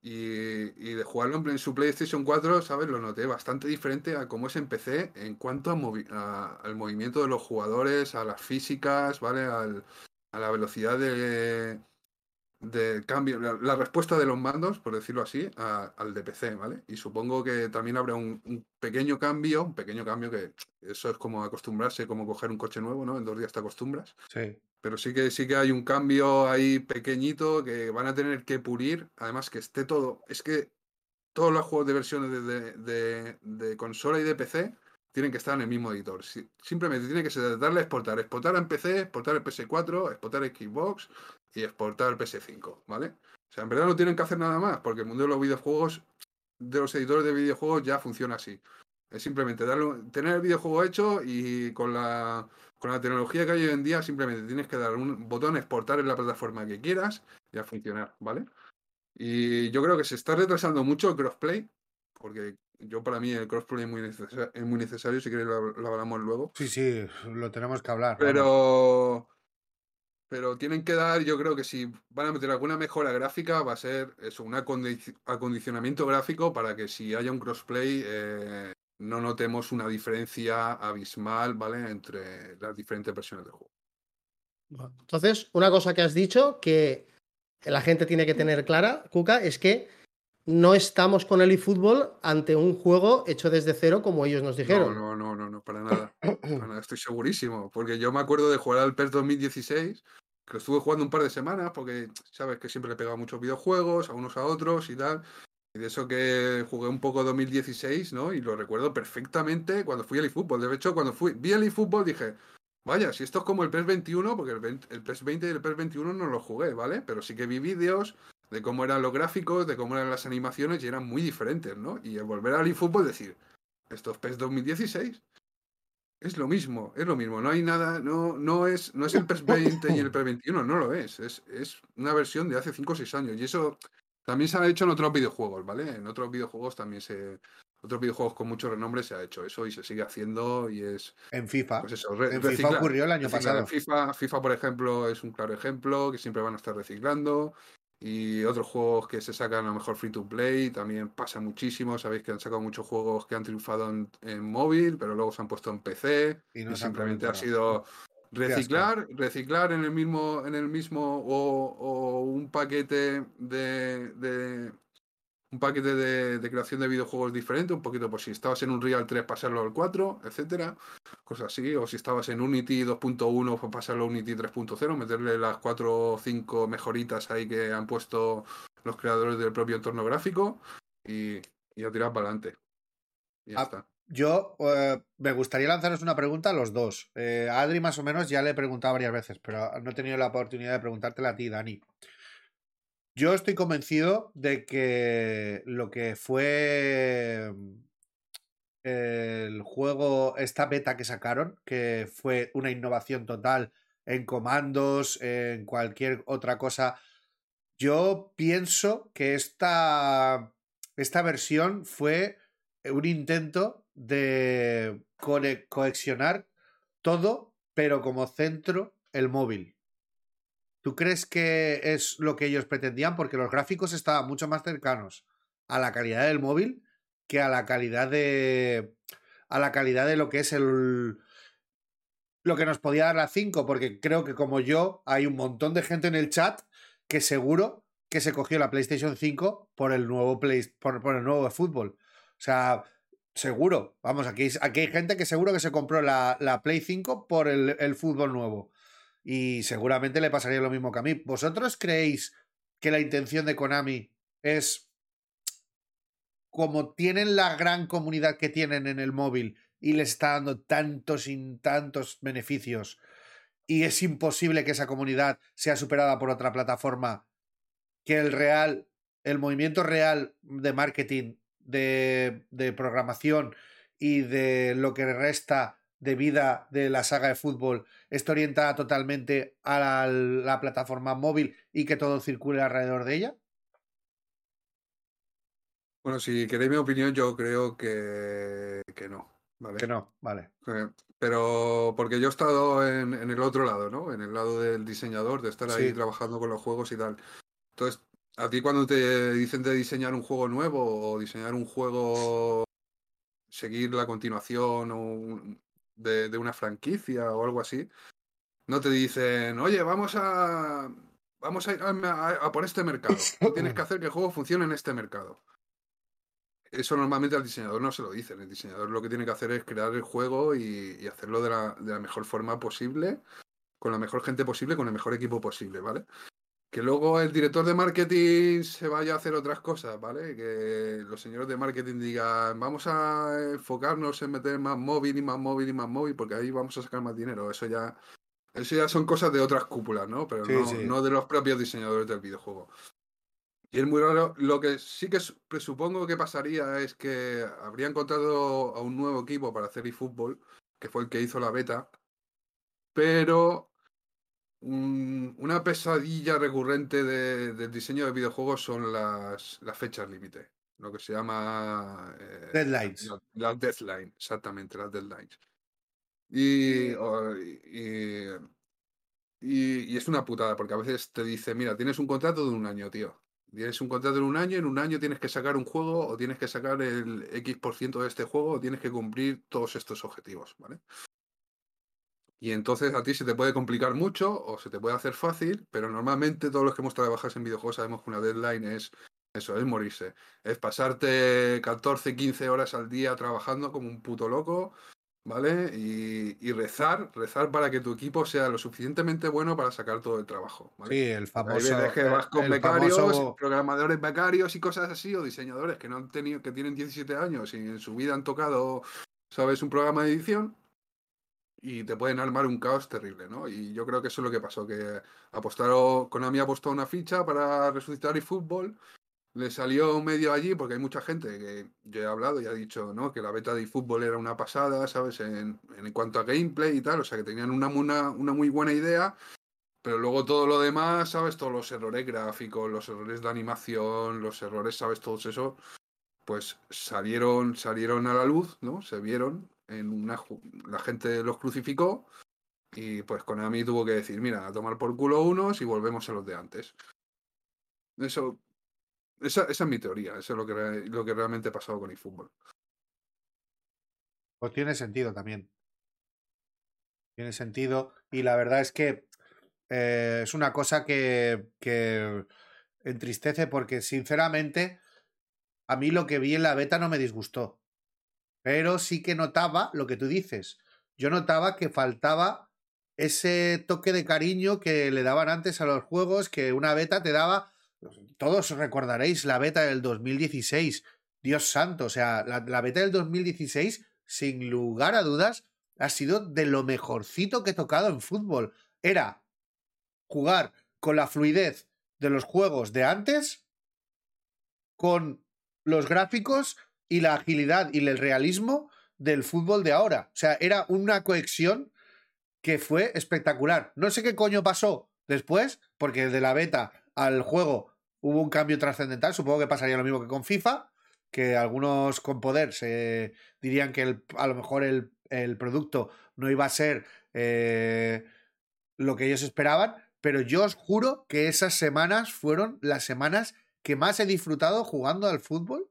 Y, de jugarlo en su PlayStation 4, ¿sabes? Lo noté bastante diferente a cómo es en PC en cuanto a a, al movimiento de los jugadores, a las físicas, ¿vale? Al, a la velocidad de, de cambio, la, la, respuesta de los mandos, por decirlo así, a, al de PC, ¿vale? Y supongo que también habrá un, un, pequeño cambio, un pequeño cambio que eso es como acostumbrarse, como coger un coche nuevo, ¿no? En dos días te acostumbras. Sí. Pero sí que sí que hay un cambio ahí pequeñito que van a tener que pulir, además que esté todo, es que todos los juegos de versiones de, de, de, de consola y de PC tienen que estar en el mismo editor. Simplemente tiene que ser darle a exportar. Exportar en PC, exportar el PS4, exportar Xbox y exportar el PS5, ¿vale? O sea, en verdad no tienen que hacer nada más, porque el mundo de los videojuegos, de los editores de videojuegos ya funciona así. Es simplemente darle, tener el videojuego hecho y con la, con la tecnología que hay hoy en día, simplemente tienes que dar un botón exportar en la plataforma que quieras y a funcionar, ¿vale? Y yo creo que se está retrasando mucho el crossplay, porque yo para mí el crossplay es muy, necesario, es muy necesario si queréis lo, lo, hablamos luego. Sí, sí, lo tenemos que hablar. Pero, vamos. pero tienen que dar, yo creo que si van a meter alguna mejora gráfica va a ser eso, un acondicionamiento gráfico para que si haya un crossplay eh, no notemos una diferencia abismal, ¿vale? Entre las diferentes versiones del juego. Entonces, una cosa que has dicho que la gente tiene que tener clara, Cuca, es que no estamos con el eFootball ante un juego hecho desde cero, como ellos nos dijeron. No, no, no, no, para, nada. para nada. Estoy segurísimo. Porque yo me acuerdo de jugar al PES 2016, que lo estuve jugando un par de semanas, porque sabes que siempre le he pegado muchos videojuegos, a unos a otros y tal. Y de eso que jugué un poco 2016, ¿no? Y lo recuerdo perfectamente cuando fui al eFootball. De hecho, cuando fui, vi el eFootball dije, vaya, si esto es como el PES 21, porque el, el PES 20 y el PES 21 no lo jugué, ¿vale? Pero sí que vi vídeos de cómo eran los gráficos, de cómo eran las animaciones y eran muy diferentes, ¿no? Y al volver al eFootball decir, esto es PES 2016. Es lo mismo, es lo mismo. No hay nada, no, no, es, no es el PES 20 y el PES 21, no lo es. Es, es una versión de hace 5 o 6 años. Y eso también se ha hecho en otros videojuegos, ¿vale? En otros videojuegos también se. Otros videojuegos con mucho renombre se ha hecho eso y se sigue haciendo y es. En FIFA. Pues eso, en FIFA ocurrió el año pasado. En FIFA, FIFA, por ejemplo, es un claro ejemplo que siempre van a estar reciclando. Y otros juegos que se sacan a lo mejor free to play también pasa muchísimo. Sabéis que han sacado muchos juegos que han triunfado en, móvil, pero luego se han puesto en PC. Y, simplemente ha sido reciclar, reciclar en el mismo, en el mismo, o, un paquete de, un paquete de, creación de videojuegos diferente, un poquito, pues si estabas en un Real 3, pasarlo al 4, etcétera, cosas así, o si estabas en Unity 2.1, pues pasarlo a Unity 3.0, meterle las 4 o 5 mejoritas ahí que han puesto los creadores del propio entorno gráfico y, y a tirar para adelante. Y ya ah, está. Yo eh, me gustaría lanzaros una pregunta a los dos. Eh, a Adri más o menos ya le he preguntado varias veces, pero no he tenido la oportunidad de preguntártela a ti, Dani. Yo estoy convencido de que lo que fue el juego, esta beta que sacaron, que fue una innovación total en comandos, en cualquier otra cosa, yo pienso que esta, esta versión fue un intento de coexionar todo, pero como centro el móvil. ¿Tú crees que es lo que ellos pretendían? Porque los gráficos estaban mucho más cercanos a la calidad del móvil que a la calidad de. a la calidad de lo que es el. lo que nos podía dar la 5, porque creo que como yo, hay un montón de gente en el chat que seguro que se cogió la PlayStation 5 por el nuevo Play, por, el nuevo fútbol. O sea, seguro. Vamos, aquí, aquí hay gente que seguro que se compró la, la Play 5 por el, el fútbol nuevo y seguramente le pasaría lo mismo que a mí. ¿Vosotros creéis que la intención de Konami es como tienen la gran comunidad que tienen en el móvil y les está dando tantos y tantos beneficios y es imposible que esa comunidad sea superada por otra plataforma que el real, el movimiento real de marketing, de, de programación y de lo que resta de vida de la saga de fútbol está orientada totalmente a la, plataforma móvil y que todo circule alrededor de ella? Bueno, si queréis mi opinión, yo creo que, que no. ¿vale? Que no, vale. Pero porque yo he estado en, el otro lado, ¿no? En el lado del diseñador, de estar ahí trabajando con los juegos y tal. Entonces, a ti cuando te dicen de diseñar un juego nuevo o diseñar un juego, seguir la continuación o de, una franquicia o algo así, no te dicen, oye, vamos a vamos a ir a, por este mercado. Tú tienes que hacer que el juego funcione en este mercado. Eso normalmente al diseñador no se lo dicen. El diseñador lo que tiene que hacer es crear el juego y, hacerlo de la, de la, mejor forma posible, con la mejor gente posible, con el mejor equipo posible, ¿vale? Que luego el director de marketing se vaya a hacer otras cosas, ¿vale? Que los señores de marketing digan, vamos a enfocarnos en meter más móvil y más móvil y más móvil, porque ahí vamos a sacar más dinero. Eso ya, eso ya son cosas de otras cúpulas, ¿no? Pero no, de los propios diseñadores del videojuego. Y es muy raro. Lo que sí que presupongo que pasaría es que habría encontrado a un nuevo equipo para hacer eFootball, que fue el que hizo la beta, pero una pesadilla recurrente del diseño de videojuegos son las, las fechas límite, lo que se llama... Eh, deadlines. Las deadlines, exactamente, las deadlines. Y, y, es una putada, porque a veces te dice, mira, tienes un contrato de un año, tío. Tienes un contrato de un año, en un año tienes que sacar un juego, o tienes que sacar el X% de este juego, o tienes que cumplir todos estos objetivos, ¿vale? Y entonces a ti se te puede complicar mucho o se te puede hacer fácil, pero normalmente todos los que hemos trabajado en videojuegos sabemos que una deadline es eso, es morirse. Es pasarte 14, 15 horas al día trabajando como un puto loco ¿vale? Y, rezar, rezar para que tu equipo sea lo suficientemente bueno para sacar todo el trabajo. ¿vale? Sí, el famoso. Hay que vas con becarios, programadores becarios y cosas así, o diseñadores que no han tenido, que tienen 17 años y en su vida han tocado, ¿sabes?, un programa de edición. Y te pueden armar un caos terrible, ¿no? Y yo creo que eso es lo que pasó, que apostaron, Konami apostó una ficha para resucitar el fútbol le salió medio allí porque hay mucha gente que yo he hablado y ha dicho ¿no? que la beta de eFootball era una pasada, ¿sabes? En, en, cuanto a gameplay y tal, o sea que tenían una, una, una, muy buena idea, pero luego todo lo demás, ¿sabes? Todos los errores gráficos, los errores de animación, los errores, ¿sabes? Todos eso, pues salieron, salieron a la luz, ¿no? Se vieron en una... La gente los crucificó y pues Konami tuvo que decir, mira, a tomar por culo unos y volvemos a los de antes. Eso esa, es mi teoría, eso es lo que, lo que realmente ha pasado con fútbol. Pues tiene sentido también. Tiene sentido. Y la verdad es que eh, es una cosa que, que entristece porque, sinceramente, a mí lo que vi en la beta no me disgustó. Pero sí que notaba lo que tú dices. Yo notaba que faltaba ese toque de cariño que le daban antes a los juegos, que una beta te daba todos recordaréis la beta del 2016. Dios santo, o sea, la, beta del 2016, sin lugar a dudas, ha sido de lo mejorcito que he tocado en fútbol. Era jugar con la fluidez de los juegos de antes, con los gráficos y la agilidad y el realismo del fútbol de ahora. O sea, era una conexión que fue espectacular. No sé qué coño pasó después, porque de la beta al juego hubo un cambio trascendental. Supongo que pasaría lo mismo que con FIFA, que algunos con poder se dirían que a lo mejor el, producto no iba a ser eh, lo que ellos esperaban, pero yo os juro que esas semanas fueron las semanas que más he disfrutado jugando al fútbol.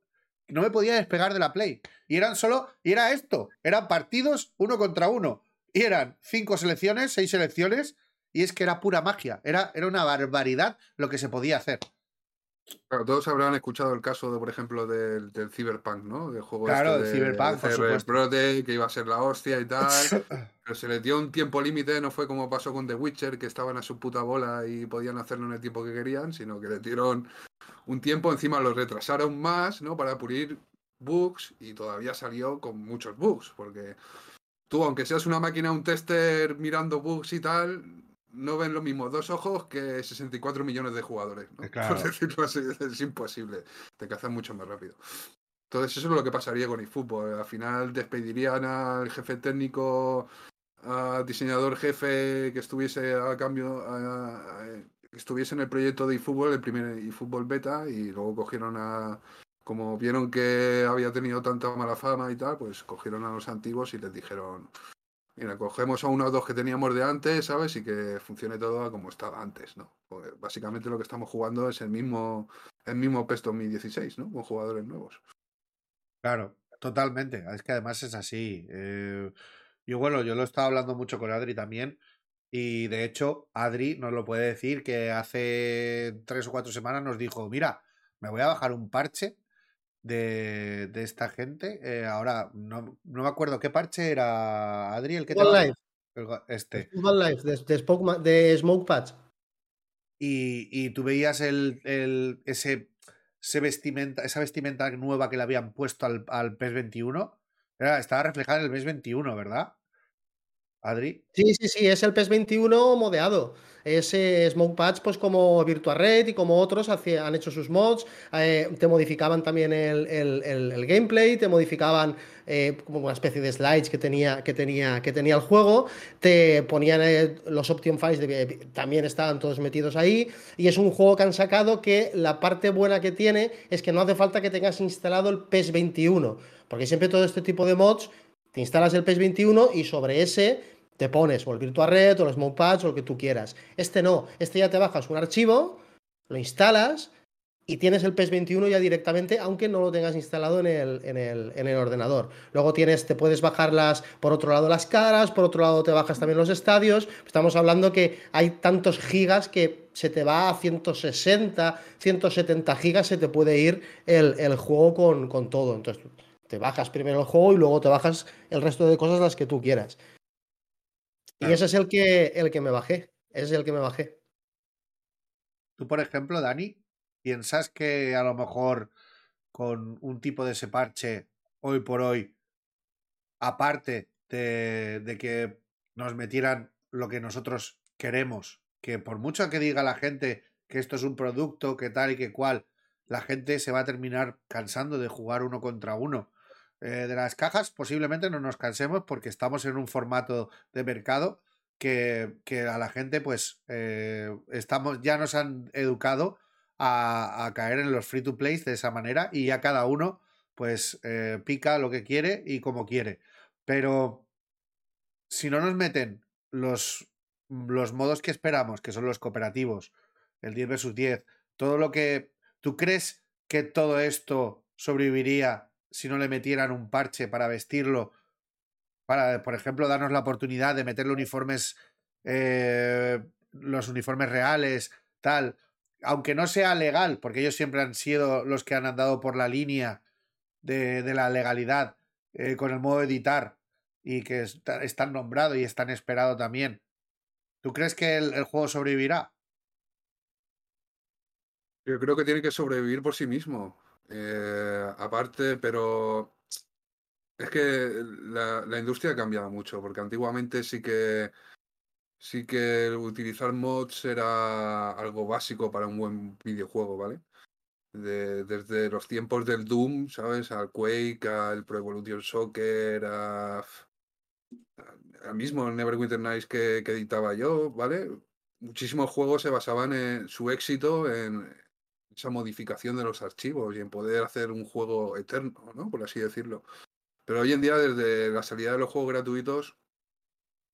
No me podía despegar de la Play. Y eran solo, y era esto, eran partidos uno contra uno. Y eran cinco selecciones, seis selecciones, y es que era pura magia, era, era una barbaridad lo que se podía hacer. Claro, todos habrán escuchado el caso, de, por ejemplo, del, del Cyberpunk, ¿no? Del juego claro, este de, Cyberpunk, por supuesto. que iba a ser la hostia y tal. pero se le dio un tiempo límite, no fue como pasó con The Witcher, que estaban a su puta bola y podían hacerlo en el tiempo que querían, sino que le dieron un tiempo, encima lo retrasaron más, ¿no? Para pulir bugs y todavía salió con muchos bugs, porque tú, aunque seas una máquina, un tester mirando bugs y tal, no ven lo mismo dos ojos que 64 millones de jugadores. ¿no? Por decirlo así, es imposible. Te cazan mucho más rápido. Entonces, eso es lo que pasaría con eFootball. Al final despedirían al jefe técnico, al diseñador jefe que estuviese a cambio, que estuviese en el proyecto de eFootball, el primer eFootball beta, y luego cogieron a. Como vieron que había tenido tanta mala fama y tal, pues cogieron a los antiguos y les dijeron: Mira, cogemos a uno o dos que teníamos de antes, ¿sabes? Y que funcione todo como estaba antes, ¿no? básicamente lo que estamos jugando es el mismo, el mismo PES 2016, ¿no? Con jugadores nuevos. Claro, totalmente. Es que además es así. Eh, yo, bueno, yo lo he estado hablando mucho con Adri también. Y de hecho, Adri nos lo puede decir que hace tres o cuatro semanas nos dijo: Mira, me voy a bajar un parche de, de esta gente. Eh, ahora, no, no, me acuerdo qué parche era Adri, el que te Life. este. Life, de, de, de Smoke Patch. Y, y, tú veías el, el, ese, ese, vestimenta, esa vestimenta nueva que le habían puesto al, al PES 21. Era, estaba reflejada en el PES 21, ¿verdad? Sí, sí, sí, es el PES 21 modeado. Ese Smoke Patch, pues como Virtua Red y como otros han hecho sus mods, eh, te modificaban también el, gameplay, te modificaban eh, como una especie de slides que tenía, que tenía, que tenía el juego, te ponían eh, los Option Files, también estaban todos metidos ahí, y es un juego que han sacado que la parte buena que tiene es que no hace falta que tengas instalado el PES 21, porque siempre todo este tipo de mods te instalas el PES 21 y sobre ese te pones o el Virtua Red o el Smoke Patch o lo que tú quieras. Este no, este ya te bajas un archivo, lo instalas y tienes el PES 21 ya directamente, aunque no lo tengas instalado en el, en el, en el ordenador. Luego tienes, te puedes bajar las, por otro lado las caras, por otro lado te bajas también los estadios. Estamos hablando que hay tantos gigas que se te va a 160, 170 gigas, se te puede ir el, el juego con, con todo. Entonces, Te bajas primero el juego y luego te bajas el resto de cosas las que tú quieras. Y ese es el que, el que me bajé. Ese es el que me bajé. Tú, por ejemplo, Dani, ¿piensas que a lo mejor con un tipo de ese parche hoy por hoy, aparte de, de que nos metieran lo que nosotros queremos, que por mucho que diga la gente que esto es un producto, que tal y que cual, la gente se va a terminar cansando de jugar uno contra uno. Eh, de las cajas posiblemente no nos cansemos porque estamos en un formato de mercado que, que a la gente pues eh, estamos, ya nos han educado a, a, caer en los free to play de esa manera y ya cada uno pues eh, pica lo que quiere y como quiere. Pero si no nos meten los, los modos que esperamos, que son los cooperativos, el 10 versus 10, todo lo que... ¿Tú crees que todo esto sobreviviría si no le metieran un parche para vestirlo? Para, por ejemplo, darnos la oportunidad de meterle uniformes, eh, los uniformes reales, tal, aunque no sea legal, porque ellos siempre han sido los que han andado por la línea de, de la legalidad eh, con el modo editar y que está, están nombrado y están esperado también. ¿Tú crees que el juego sobrevivirá? Yo creo que tiene que sobrevivir por sí mismo. Eh, aparte, pero es que la, industria ha cambiado mucho, porque antiguamente sí que sí que utilizar mods era algo básico para un buen videojuego, ¿vale? De, desde los tiempos del Doom, ¿sabes? Al Quake, al Pro Evolution Soccer, a, a mismo Neverwinter Nights que, que editaba yo, ¿vale? Muchísimos juegos se basaban en su éxito en, esa modificación de los archivos y en poder hacer un juego eterno, ¿no? Por así decirlo. Pero hoy en día, desde la salida de los juegos gratuitos,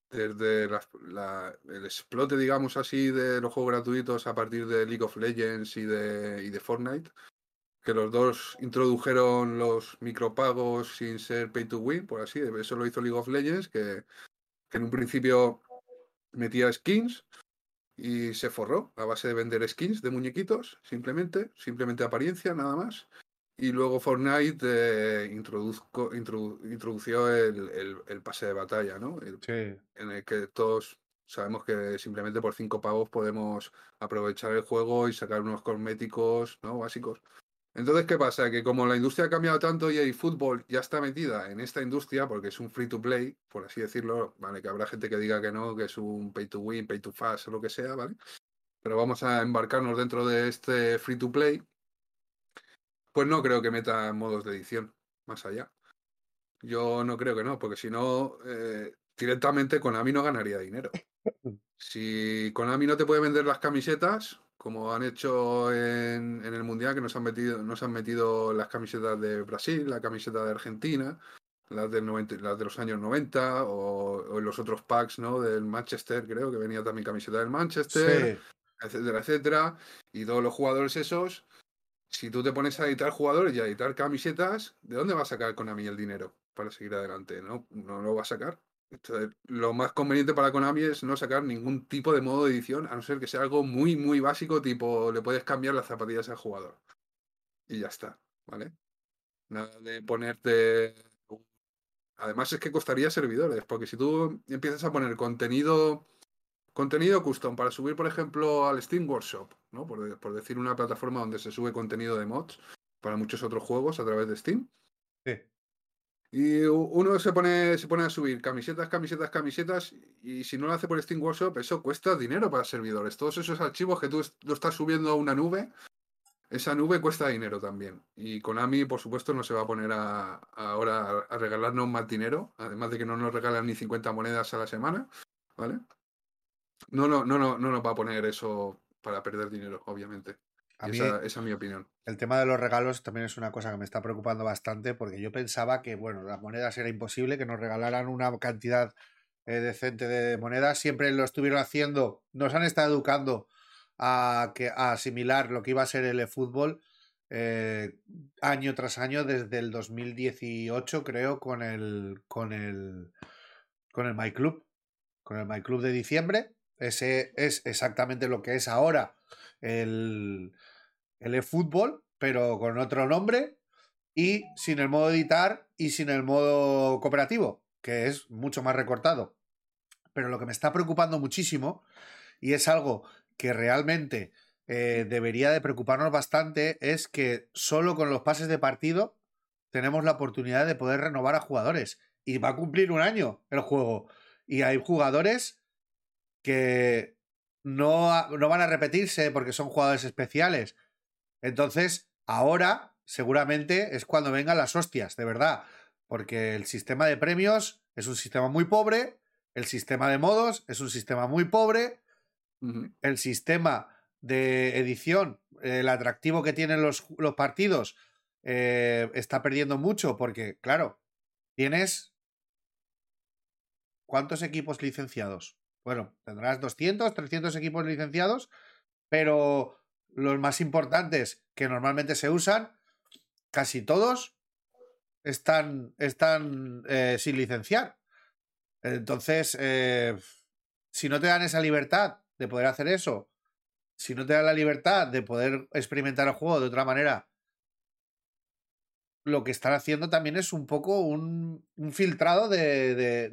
desde el explote, digamos así, de los juegos gratuitos a partir de League of Legends y de, y de Fortnite, que los dos introdujeron los micropagos sin ser pay to win, por así, eso lo hizo League of Legends, que, que en un principio metía skins, y se forró a base de vender skins de muñequitos, simplemente, simplemente apariencia, nada más. Y luego Fortnite eh, introduzco, introdu, introdució el, el, el, pase de batalla, ¿no? El, Sí. En el que todos sabemos que simplemente por cinco pavos podemos aprovechar el juego y sacar unos cosméticos, ¿no? Básicos. Entonces, ¿qué pasa? Que como la industria ha cambiado tanto y el fútbol ya está metida en esta industria, porque es un free to play, por así decirlo, ¿vale? Que habrá gente que diga que no, que es un pay to win, pay to fast o lo que sea, ¿vale? Pero vamos a embarcarnos dentro de este free to play. Pues no creo que meta modos de edición más allá. Yo no creo que no, porque si no, eh, directamente Konami no ganaría dinero. Si Konami no te puede vender las camisetas, como han hecho en, en, el Mundial, que nos han, metido, nos han metido las camisetas de Brasil, la camiseta de Argentina, las, del 90, las de los años 90, o, o, en los otros packs ¿no? del Manchester, creo que venía también camiseta del Manchester, sí. etcétera, etcétera. Y todos los jugadores esos, si tú te pones a editar jugadores y a editar camisetas, ¿de dónde va a sacar Konami el dinero para seguir adelante? No, no lo va a sacar. Lo más conveniente para Konami es no sacar ningún tipo de modo de edición, a no ser que sea algo muy, muy básico, tipo le puedes cambiar las zapatillas al jugador. Y ya está, ¿vale? Nada de ponerte... Además es que costaría servidores, porque si tú empiezas a poner contenido contenido custom para subir, por ejemplo, al Steam Workshop, ¿no? Por, por decir una plataforma donde se sube contenido de mods para muchos otros juegos a través de Steam. Sí. Y uno se pone, se pone a subir camisetas, camisetas, camisetas, y si no lo hace por Steam Workshop, eso cuesta dinero para servidores. Todos esos archivos que tú lo estás subiendo a una nube, esa nube cuesta dinero también. Y Konami, por supuesto, no se va a poner a, a ahora a, regalarnos más dinero, además de que no nos regalan ni 50 monedas a la semana, ¿vale? No, no, no, no, no nos va a poner eso para perder dinero, obviamente. A mí, esa, esa, es mi opinión. El tema de los regalos también es una cosa que me está preocupando bastante porque yo pensaba que, bueno, las monedas era imposible, que nos regalaran una cantidad eh, decente de monedas. Siempre lo estuvieron haciendo, nos han estado educando a, que, a asimilar lo que iba a ser el fútbol eh, año tras año desde el 2018, creo, con el, con el, con el My Club, con el My Club de diciembre. Ese es exactamente lo que es ahora el, el eFootball, pero con otro nombre. y sin el modo editar y sin el modo cooperativo, que es mucho más recortado. Pero lo que me está preocupando muchísimo, y es algo que realmente eh, debería de preocuparnos bastante, es que solo con los pases de partido tenemos la oportunidad de poder renovar a jugadores. Y va a cumplir un año el juego. Y hay jugadores que no, no van a repetirse porque son jugadores especiales. Entonces, ahora seguramente es cuando vengan las hostias, de verdad. Porque el sistema de premios es un sistema muy pobre, el sistema de modos es un sistema muy pobre, el sistema de edición, el atractivo que tienen los, los partidos, eh, está perdiendo mucho porque, claro, tienes... ¿Cuántos equipos licenciados? Bueno, tendrás 200, 300 equipos licenciados, pero los más importantes que normalmente se usan, casi todos están, están eh, sin licenciar. Entonces, eh, si no te dan esa libertad de poder hacer eso, si no te dan la libertad de poder experimentar el juego de otra manera lo que están haciendo también es un poco un, filtrado de, de,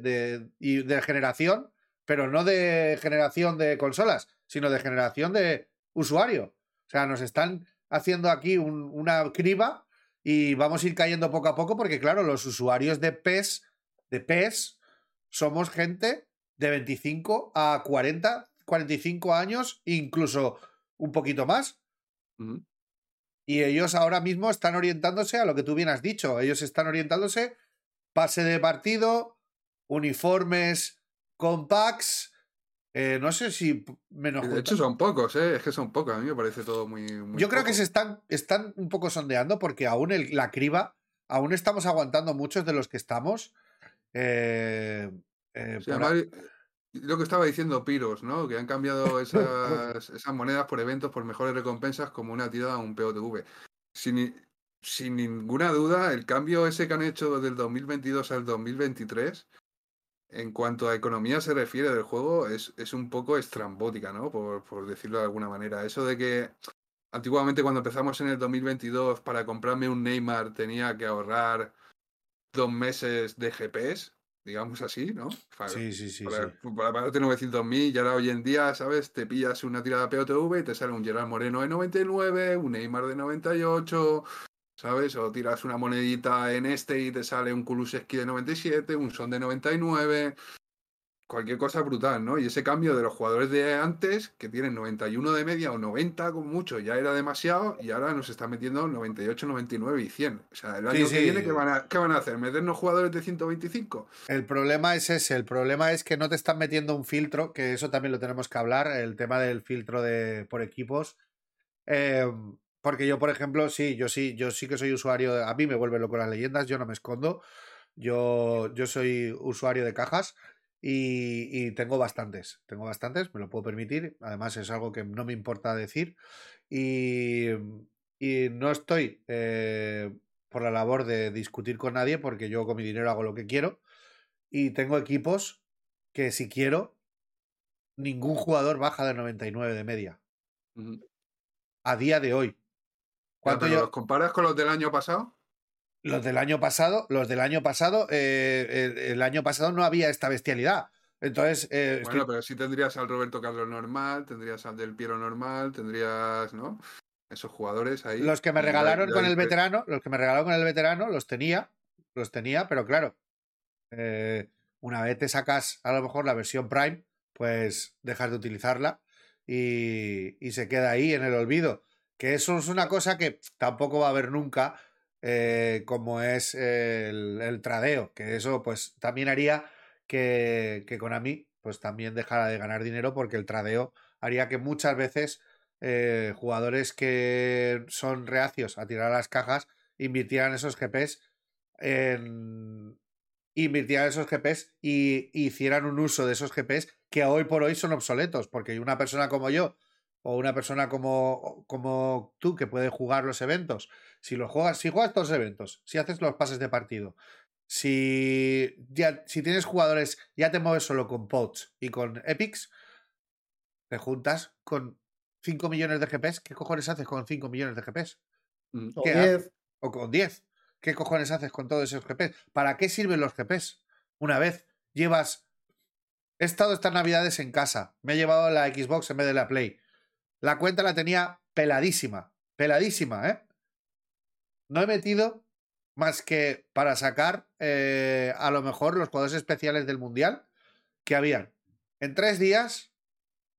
de, generación, pero no de generación de consolas, sino de generación de usuario. O sea, nos están haciendo aquí una criba y vamos a ir cayendo poco a poco porque, claro, los usuarios de PES, de PES, somos gente de 25 a 40, 45 años, incluso un poquito más. Y ellos ahora mismo están orientándose a lo que tú bien has dicho. Ellos están orientándose pase de partido, uniformes compacts. Eh, no sé si menos. De hecho, son pocos, ¿eh? Es que son pocos. A mí me parece todo muy. Yo creo que se están, están un poco sondeando porque aún el, la criba, aún estamos aguantando muchos de los que estamos. Eh, eh, lo que estaba diciendo Piros, ¿no? Que han cambiado esas, esas monedas por eventos, por mejores recompensas, como una tirada a un POTV. Sin, sin ninguna duda, el cambio ese que han hecho desde el 2022 al 2023, en cuanto a economía se refiere del juego, es, es un poco estrambótica, ¿no? Por, por decirlo de alguna manera. Eso de que antiguamente cuando empezamos en el 2022 para comprarme un Neymar tenía que ahorrar dos meses de GPS digamos así, ¿no? sí, sí, sí. Para, sí. para pagarte 900.000 y ahora hoy en día, ¿sabes? Te pillas una tirada POTV y te sale un Gerard Moreno de 99, un Neymar de 98, ¿sabes? O tiras una monedita en este y te sale un Kulusevski de 97, un Son de 99 cualquier cosa brutal, ¿no? Y ese cambio de los jugadores de antes, que tienen 91 de media o 90 con mucho, ya era demasiado, y ahora nos están metiendo 98, 99 y 100. O sea, el año que viene, ¿qué van, a, ¿qué van a hacer? ¿Meternos jugadores de 125? El problema es ese, el problema es que no te están metiendo un filtro, que eso también lo tenemos que hablar, el tema del filtro de por equipos. Em, porque yo, por ejemplo, sí, yo sí, yo sí que soy usuario, a mí me vuelve loco las leyendas, yo no me escondo. Yo, yo soy usuario de cajas y, tengo bastantes, tengo bastantes, me lo puedo permitir. Además, es algo que no me importa decir. Y, y no estoy eh, por la labor de discutir con nadie porque yo con mi dinero hago lo que quiero. Y tengo equipos que si quiero, ningún jugador baja de 99 de media. A día de hoy. ¿Cuánto yo... ¿Los comparas con los del año pasado? Los del año pasado, los del año pasado, eh, el, año pasado no había esta bestialidad. Entonces, eh, bueno, pero sí tendrías al Roberto Carlos normal, tendrías al Del Piero normal, tendrías, ¿no? Esos jugadores ahí. Los que me regalaron con el veterano, los que me regalaron con el veterano, los tenía, los tenía, pero claro, eh, una vez te sacas a lo mejor la versión Prime, pues dejas de utilizarla y, y se queda ahí en el olvido. Que eso es una cosa que tampoco va a haber nunca eh, como es el, tradeo, que eso pues también haría que, que Konami pues también dejara de ganar dinero porque el tradeo haría que muchas veces eh, jugadores que son reacios a tirar las cajas invirtieran esos GPs en invirtieran esos GPs y hicieran un uso de esos GPs que hoy por hoy son obsoletos porque una persona como yo o una persona como, como tú que puede jugar los eventos, si los juegas, si juegas todos los eventos, si haces los pases de partido, si ya, si tienes jugadores, ya te mueves solo con pods y con epics, te juntas con 5 millones de GPs, ¿qué cojones haces con 5 millones de GPs? Mm. O 10. O con 10. qué cojones haces con todos esos GPs. ¿Para qué sirven los GPs? Una vez llevas... He estado estas navidades en casa, me he llevado la Xbox en vez de la Play. La cuenta la tenía peladísima, peladísima, ¿eh? No he metido más que para sacar eh, a lo mejor los jugadores especiales del Mundial que habían. En tres días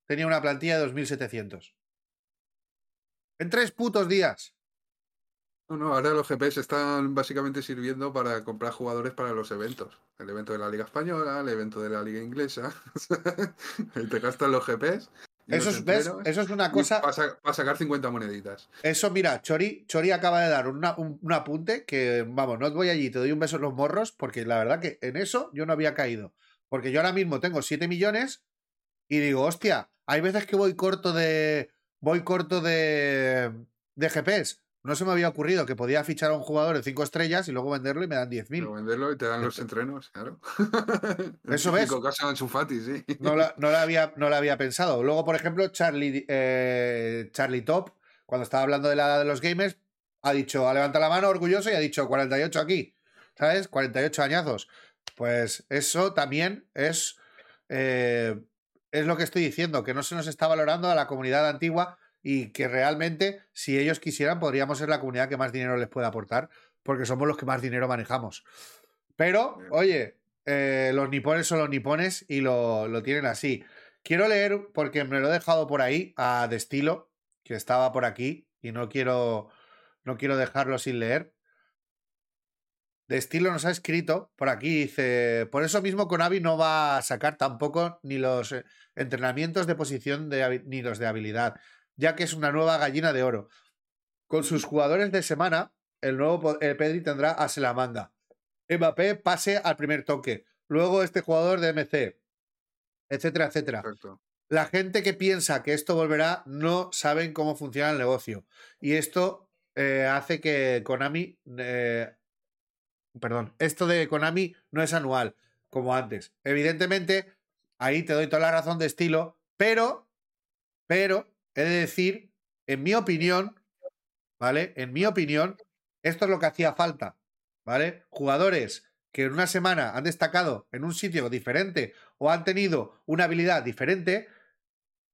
tenía una plantilla de 2.700. En tres putos días. No, no, ahora los GPs están básicamente sirviendo para comprar jugadores para los eventos. El evento de la Liga Española, el evento de la Liga Inglesa. Te gastan los GPs. Eso es, ¿ves? entrenos, Eso es una cosa. Para, sacar 50 moneditas. Eso, mira, Chori, Chori acaba de dar una- un, un apunte que, vamos, no voy allí, te doy un beso en los morros, porque la verdad que en eso yo no había caído. Porque yo ahora mismo tengo 7 millones y digo, hostia, hay veces que voy corto de. Voy corto de. de GPs. No se me había ocurrido que podía fichar a un jugador de 5 estrellas y luego venderlo y me dan 10.000. Pero venderlo y te dan los entrenos, claro. Eso ves. caso sí. No la, no la había, no la había pensado. Luego, por ejemplo, Charlie, eh, Charlie Top, cuando estaba hablando de la edad de los gamers, ha dicho, ha levantado la mano orgulloso y ha dicho 48 aquí. ¿Sabes? 48 añazos. Pues eso también es, eh, es lo que estoy diciendo, que no se nos está valorando a la comunidad antigua y que realmente, si ellos quisieran, podríamos ser la comunidad que más dinero les puede aportar, porque somos los que más dinero manejamos. Pero, oye, eh, los nipones son los nipones y lo, lo tienen así. Quiero leer, porque me lo he dejado por ahí, a Destilo, que estaba por aquí, y no quiero, no quiero dejarlo sin leer. Destilo nos ha escrito por aquí, dice, por eso mismo Konavi no va a sacar tampoco ni los eh, entrenamientos de posición de ni los de habilidad, ya que es una nueva gallina de oro. Con sus jugadores de semana, el nuevo el Pedri tendrá a Selamanga. Mbappé pase al primer toque. Luego este jugador de MC, etcétera, etcétera. La gente que piensa que esto volverá no saben cómo funciona el negocio. Y esto eh, hace que Konami. eh, perdón, esto de Konami no es anual, como antes. Evidentemente, ahí te doy toda la razón de estilo, pero. Pero, he de decir, en mi opinión, ¿vale? En mi opinión, esto es lo que hacía falta, ¿vale? Jugadores que en una semana han destacado en un sitio diferente o han tenido una habilidad diferente,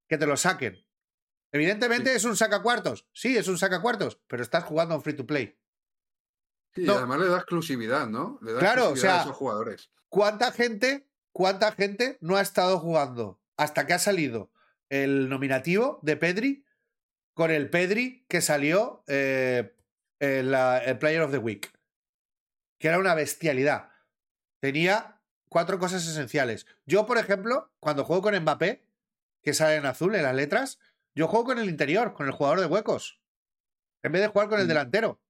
que te lo saquen. Evidentemente Sí. es un sacacuartos, sí, es un sacacuartos, pero estás jugando un free to play. Sí, No. y además le da exclusividad, ¿no? Le da Claro, o exclusividad sea, a esos jugadores. ¿Cuánta gente, cuánta gente no ha estado jugando hasta que ha salido el nominativo de Pedri con el Pedri que salió eh, en la- el Player of the Week? Que era una bestialidad. Tenía cuatro cosas esenciales. Yo, por ejemplo, cuando juego con Mbappé, que sale en azul en las letras, yo juego con el interior, con el jugador de huecos, en vez de jugar con el Mm. delantero.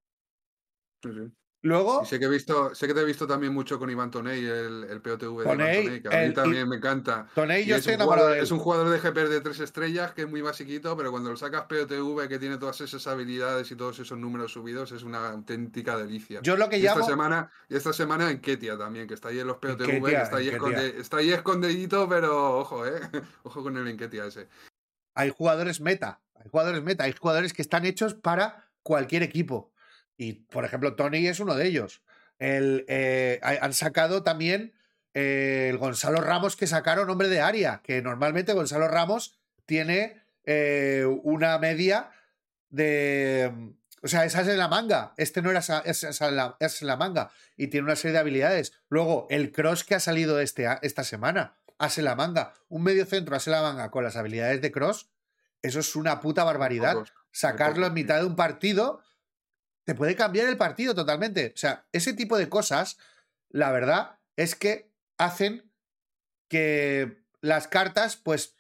Sí, sí. Luego, Y sé que he visto, sé que te he visto también mucho con Iván Toney, el, el POTV de Iván Toney, que a mí el- también me encanta. Toney, yo es, estoy enamorado jugador, de él. es un jugador de GP de tres estrellas que es muy basiquito, pero cuando lo sacas POTV, que tiene todas esas habilidades y todos esos números subidos, es una auténtica delicia. Yo lo que Y esta llamo... semana, y esta semana en Ketia también, que está ahí en los POTV, Ketia, que está ahí, esconde- está ahí escondidito, pero ojo, eh. Ojo con el Enketia ese. hay jugadores meta, hay jugadores meta, hay jugadores que están hechos para cualquier equipo. Y, por ejemplo, Tony es uno de ellos. El, eh, ha- han sacado también eh, el Gonzalo Ramos que sacaron hombre de área, que normalmente Gonzalo Ramos tiene eh, una media de... O sea, esa es en la manga. Este no era esa, es, en la, es en la manga. Y tiene una serie de habilidades. Luego, el cross que ha salido este, esta semana. Hace la manga. Un medio centro hace la manga con las habilidades de cross. Eso es una puta barbaridad. Sacarlo en mitad de un partido te puede cambiar el partido totalmente. O sea, ese tipo de cosas, la verdad es que hacen que las cartas, pues,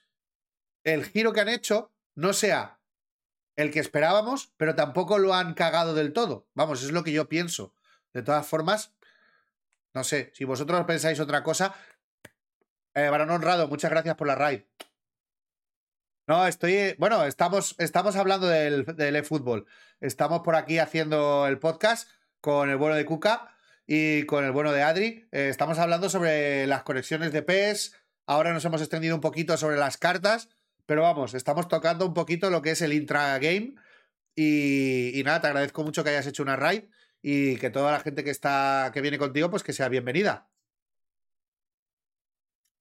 el giro que han hecho no sea el que esperábamos, pero tampoco lo han cagado del todo. Vamos, es lo que yo pienso. De todas formas, no sé, si vosotros pensáis otra cosa, eh, Barón Honrado, muchas gracias por la raid. No, estoy. Bueno, estamos, estamos hablando del, del eFootball. Estamos por aquí haciendo el podcast con el bueno de Cuca y con el bueno de Adri. Eh, estamos hablando sobre las conexiones de PES. Ahora nos hemos extendido un poquito sobre las cartas. Pero vamos, estamos tocando un poquito lo que es el intra-game. Y, y nada, te agradezco mucho que hayas hecho una raid. y que toda la gente que está que viene contigo, pues que sea bienvenida.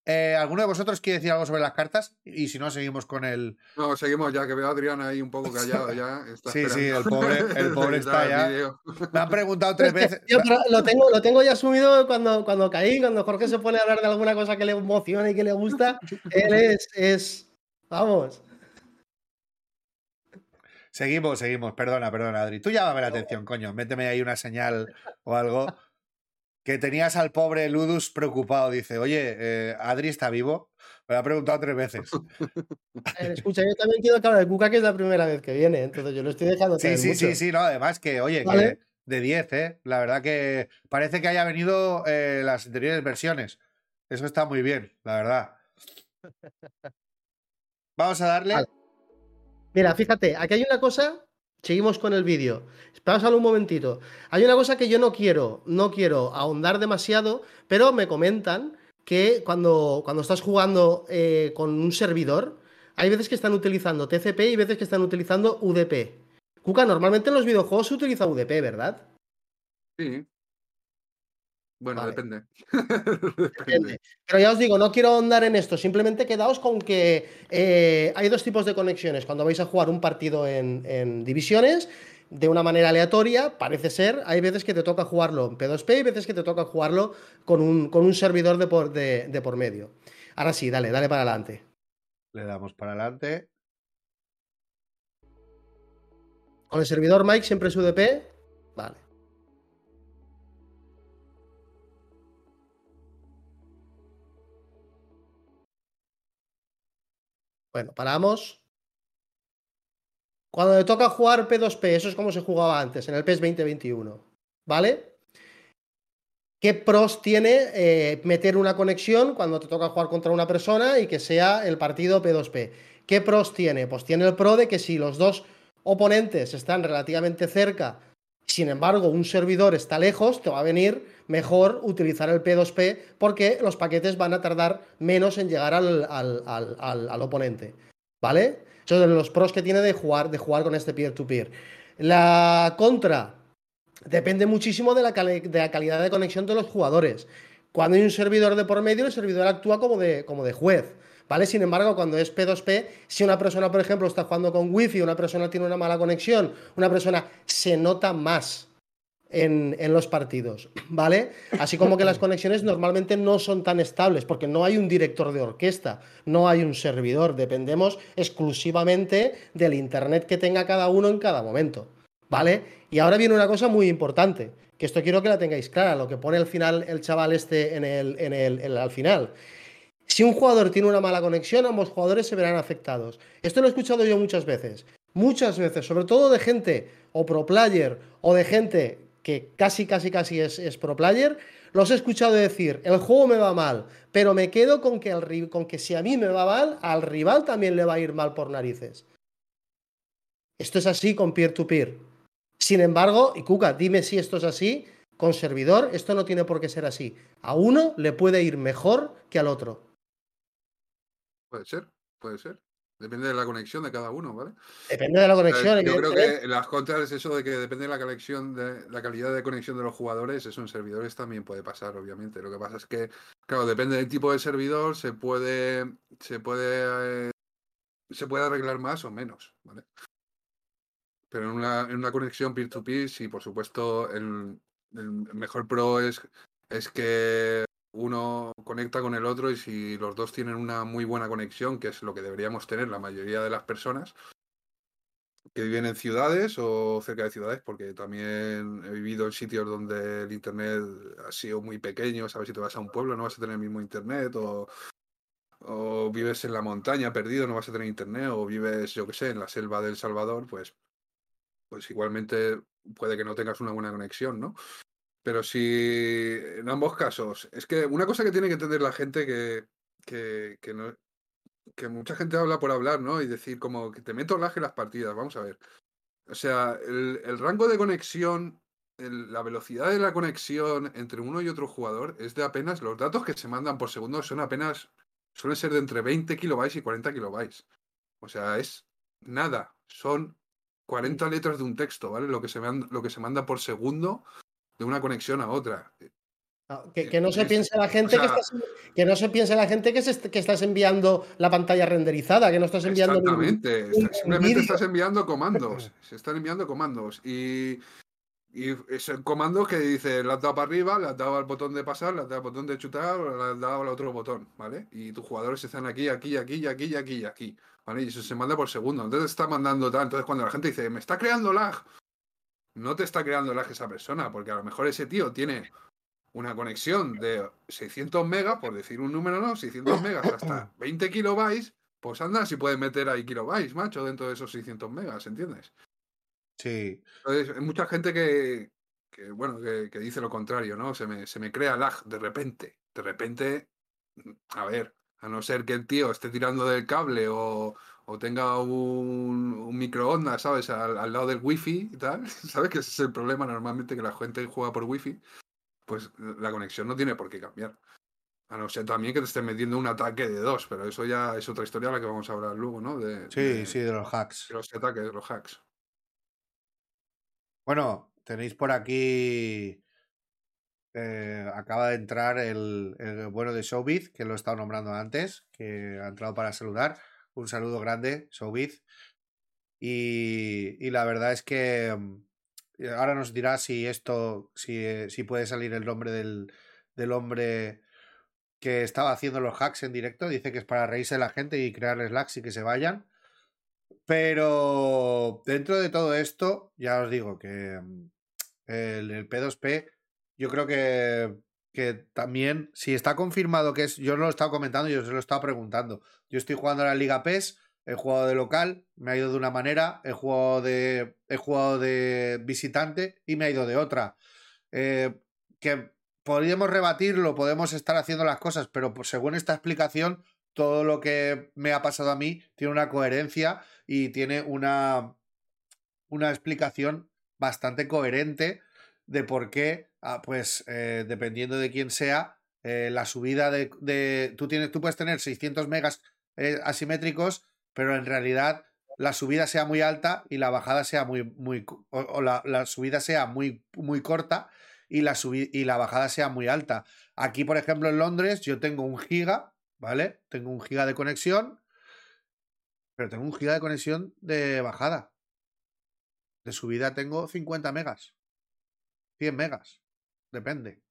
Eh, ¿Alguno de vosotros quiere decir algo sobre las cartas? Y si no, seguimos con el. No, seguimos ya, que veo a Adrián ahí un poco callado ya. sí, sí, el pobre, el pobre está ya. Me han preguntado tres veces. lo, tengo, lo tengo ya asumido cuando, cuando caí, cuando Jorge se pone a hablar de alguna cosa que le emociona y que le gusta. Él es, es. Vamos. Seguimos, seguimos. Perdona, perdona, Adri. Tú llámame la atención, coño. Méteme ahí una señal o algo que tenías al pobre Ludus preocupado. Dice, oye, eh, Adri está vivo. Me lo ha preguntado tres veces. escucha, yo también quiero que hable de Cuca, que es la primera vez que viene. Entonces yo lo estoy dejando. Sí, sí, sí, sí, no, además que, oye, que de 10, ¿eh? La verdad que parece que haya venido eh, las anteriores versiones. Eso está muy bien, la verdad. Vamos a darle. Mira, fíjate, aquí hay una cosa Seguimos con el vídeo. Pásalo un momentito. Hay una cosa que yo no quiero, no quiero ahondar demasiado, pero me comentan que cuando, cuando estás jugando eh, con un servidor, hay veces que están utilizando TCP y veces que están utilizando UDP. Cuca, normalmente en los videojuegos se utiliza UDP, ¿verdad? Sí. Bueno, depende. depende. Pero ya os digo, no quiero ahondar en esto, simplemente quedaos con que eh, hay dos tipos de conexiones. Cuando vais a jugar un partido en, divisiones, de una manera aleatoria, parece ser, hay veces que te toca jugarlo en P2P y veces que te toca jugarlo con un, con un servidor de por, de por medio. Ahora sí, dale, dale para adelante. Le damos para adelante. Con el servidor Mike siempre es UDP. Bueno, paramos. Cuando le toca jugar P2P, eso es como se jugaba antes, en el PES 2021. ¿Vale? ¿Qué pros tiene eh, meter una conexión cuando te toca jugar contra una persona y que sea el partido P2P? ¿Qué pros tiene? Pues tiene el pro de que si los dos oponentes están relativamente cerca, sin embargo un servidor está lejos, te va a venir mejor utilizar el P2P porque los paquetes van a tardar menos en llegar al, oponente. ¿Vale? Eso de los pros que tiene de jugar, de jugar con este peer-to-peer. La contra depende muchísimo de la, de la, calidad de conexión de los jugadores. Cuando hay un servidor de por medio, el servidor actúa como de, como de juez. ¿Vale? Sin embargo, cuando es P2P, si una persona, por ejemplo, está jugando con Wi-Fi, una persona tiene una mala conexión, una persona se nota más en, los partidos, ¿vale? Así como que las conexiones normalmente no son tan estables porque no hay un director de orquesta, no hay un servidor, dependemos exclusivamente del internet que tenga cada uno en cada momento, ¿vale? Y ahora viene una cosa muy importante, que esto quiero que la tengáis clara, lo que pone al final el chaval este en el, en el, al final. Si un jugador tiene una mala conexión, ambos jugadores se verán afectados. Esto lo he escuchado yo muchas veces. Muchas veces, sobre todo de gente o pro player o de gente que casi, casi, casi es, pro player, los he escuchado decir, el juego me va mal, pero me quedo con que, el, con que si a mí me va mal, al rival también le va a ir mal por narices. Esto es así con peer-to-peer. Sin embargo, y Cuca, dime si esto es así, con servidor esto no tiene por qué ser así. A uno le puede ir mejor que al otro. Puede ser, puede ser. Depende de la conexión de cada uno, ¿vale? Depende de la conexión. Yo creo que las contras es eso de que depende de la conexión, de la calidad de conexión de los jugadores, eso en servidores también puede pasar, obviamente. Lo que pasa es que, claro, depende del tipo de servidor, se puede, se puede, eh, se puede arreglar más o menos, ¿vale? Pero en una, en una conexión peer-to-peer, sí, por supuesto, el, el mejor pro es, es que uno conecta con el otro y si los dos tienen una muy buena conexión, que es lo que deberíamos tener la mayoría de las personas que viven en ciudades o cerca de ciudades, porque también he vivido en sitios donde el internet ha sido muy pequeño, sabes si te vas a un pueblo no vas a tener el mismo internet o, o vives en la montaña perdido no vas a tener internet o vives yo que sé en la selva del Salvador, pues pues igualmente puede que no tengas una buena conexión, ¿no? Pero si en ambos casos, es que una cosa que tiene que entender la gente que, que, que, no, que mucha gente habla por hablar, ¿no? Y decir como que te meto lag en las partidas, vamos a ver. O sea, el, el rango de conexión, la velocidad de la conexión entre uno y otro jugador es de apenas, los datos que se mandan por segundo son apenas, suelen ser de entre 20 kilobytes y 40 kilobytes. O sea, es nada, son 40 letras de un texto, ¿vale? Lo que se, manda, lo que se manda por segundo de una conexión a otra. Ah, que, no se piense la gente que, estás, que no se piense la gente que, que estás enviando la pantalla renderizada, que no estás enviando. Exactamente, simplemente estás enviando comandos. Se están enviando comandos. Y, y es el comando que dice, le has dado para arriba, le has dado al botón de pasar, le has dado al botón de chutar, le has dado al otro botón, ¿vale? Y tus jugadores están aquí, aquí, aquí, aquí, aquí, aquí, ¿vale? Y eso se manda por segundo. Entonces está mandando tal. Entonces cuando la gente dice, me está creando lag, no te está creando lag esa persona, porque a lo mejor ese tío tiene una conexión de 600 megas, por decir un número, ¿no? 600 megas hasta 20 kilobytes, pues anda, si puedes meter ahí kilobytes, macho, dentro de esos 600 megas, ¿entiendes? Sí. Entonces, hay mucha gente que, bueno, que, dice lo contrario, ¿no? Se me, se me crea lag de repente. De repente, a ver, a no ser que el tío esté tirando del cable o, o tenga un, un microondas, ¿sabes? Al, al, lado del wifi y tal, ¿sabes? Que ese es el problema normalmente que la gente juega por wifi pues la conexión no tiene por qué cambiar. A no ser también que te esté metiendo un ataque de dos, pero eso ya es otra historia a la que vamos a hablar luego, ¿no? De, sí, sí, de los hacks. De los ataques, de los hacks. Bueno, tenéis por aquí. Eh, acaba de entrar el, bueno de Showbiz, que lo he estado nombrando antes, que ha entrado para saludar. Un saludo grande, Showbiz. Y, y la verdad es que mm, eh, ahora nos dirá si esto, si, eh, si puede salir el nombre del, del, hombre que estaba haciendo los hacks en directo. Dice que es para reírse de la gente y crearles lags y que se vayan. Pero dentro de todo esto, ya os digo que mm, el, el P2P, yo creo que, que también, si está confirmado que es, yo lo he estado comentando y os lo he estado preguntando. Yo estoy jugando a la Liga PES He jugado de local, me ha ido de una manera, he jugado de, he jugado de visitante y me ha ido de otra. Eh, que podríamos rebatirlo, podemos estar haciendo las cosas, pero según esta explicación, todo lo que me ha pasado a mí tiene una coherencia y tiene una, una explicación bastante coherente de por qué, ah, pues eh, dependiendo de quién sea, eh, la subida de, de, tú, tienes, tú puedes tener 600 megas asimétricos pero en realidad la subida sea muy alta y la bajada sea muy, muy, o, la, la, subida sea muy, muy corta y la, y la bajada sea muy alta. Aquí, por ejemplo, en Londres, yo tengo un giga, ¿vale? Tengo un giga de conexión, pero tengo un giga de conexión de bajada. De subida tengo 50 megas, 100 megas, depende.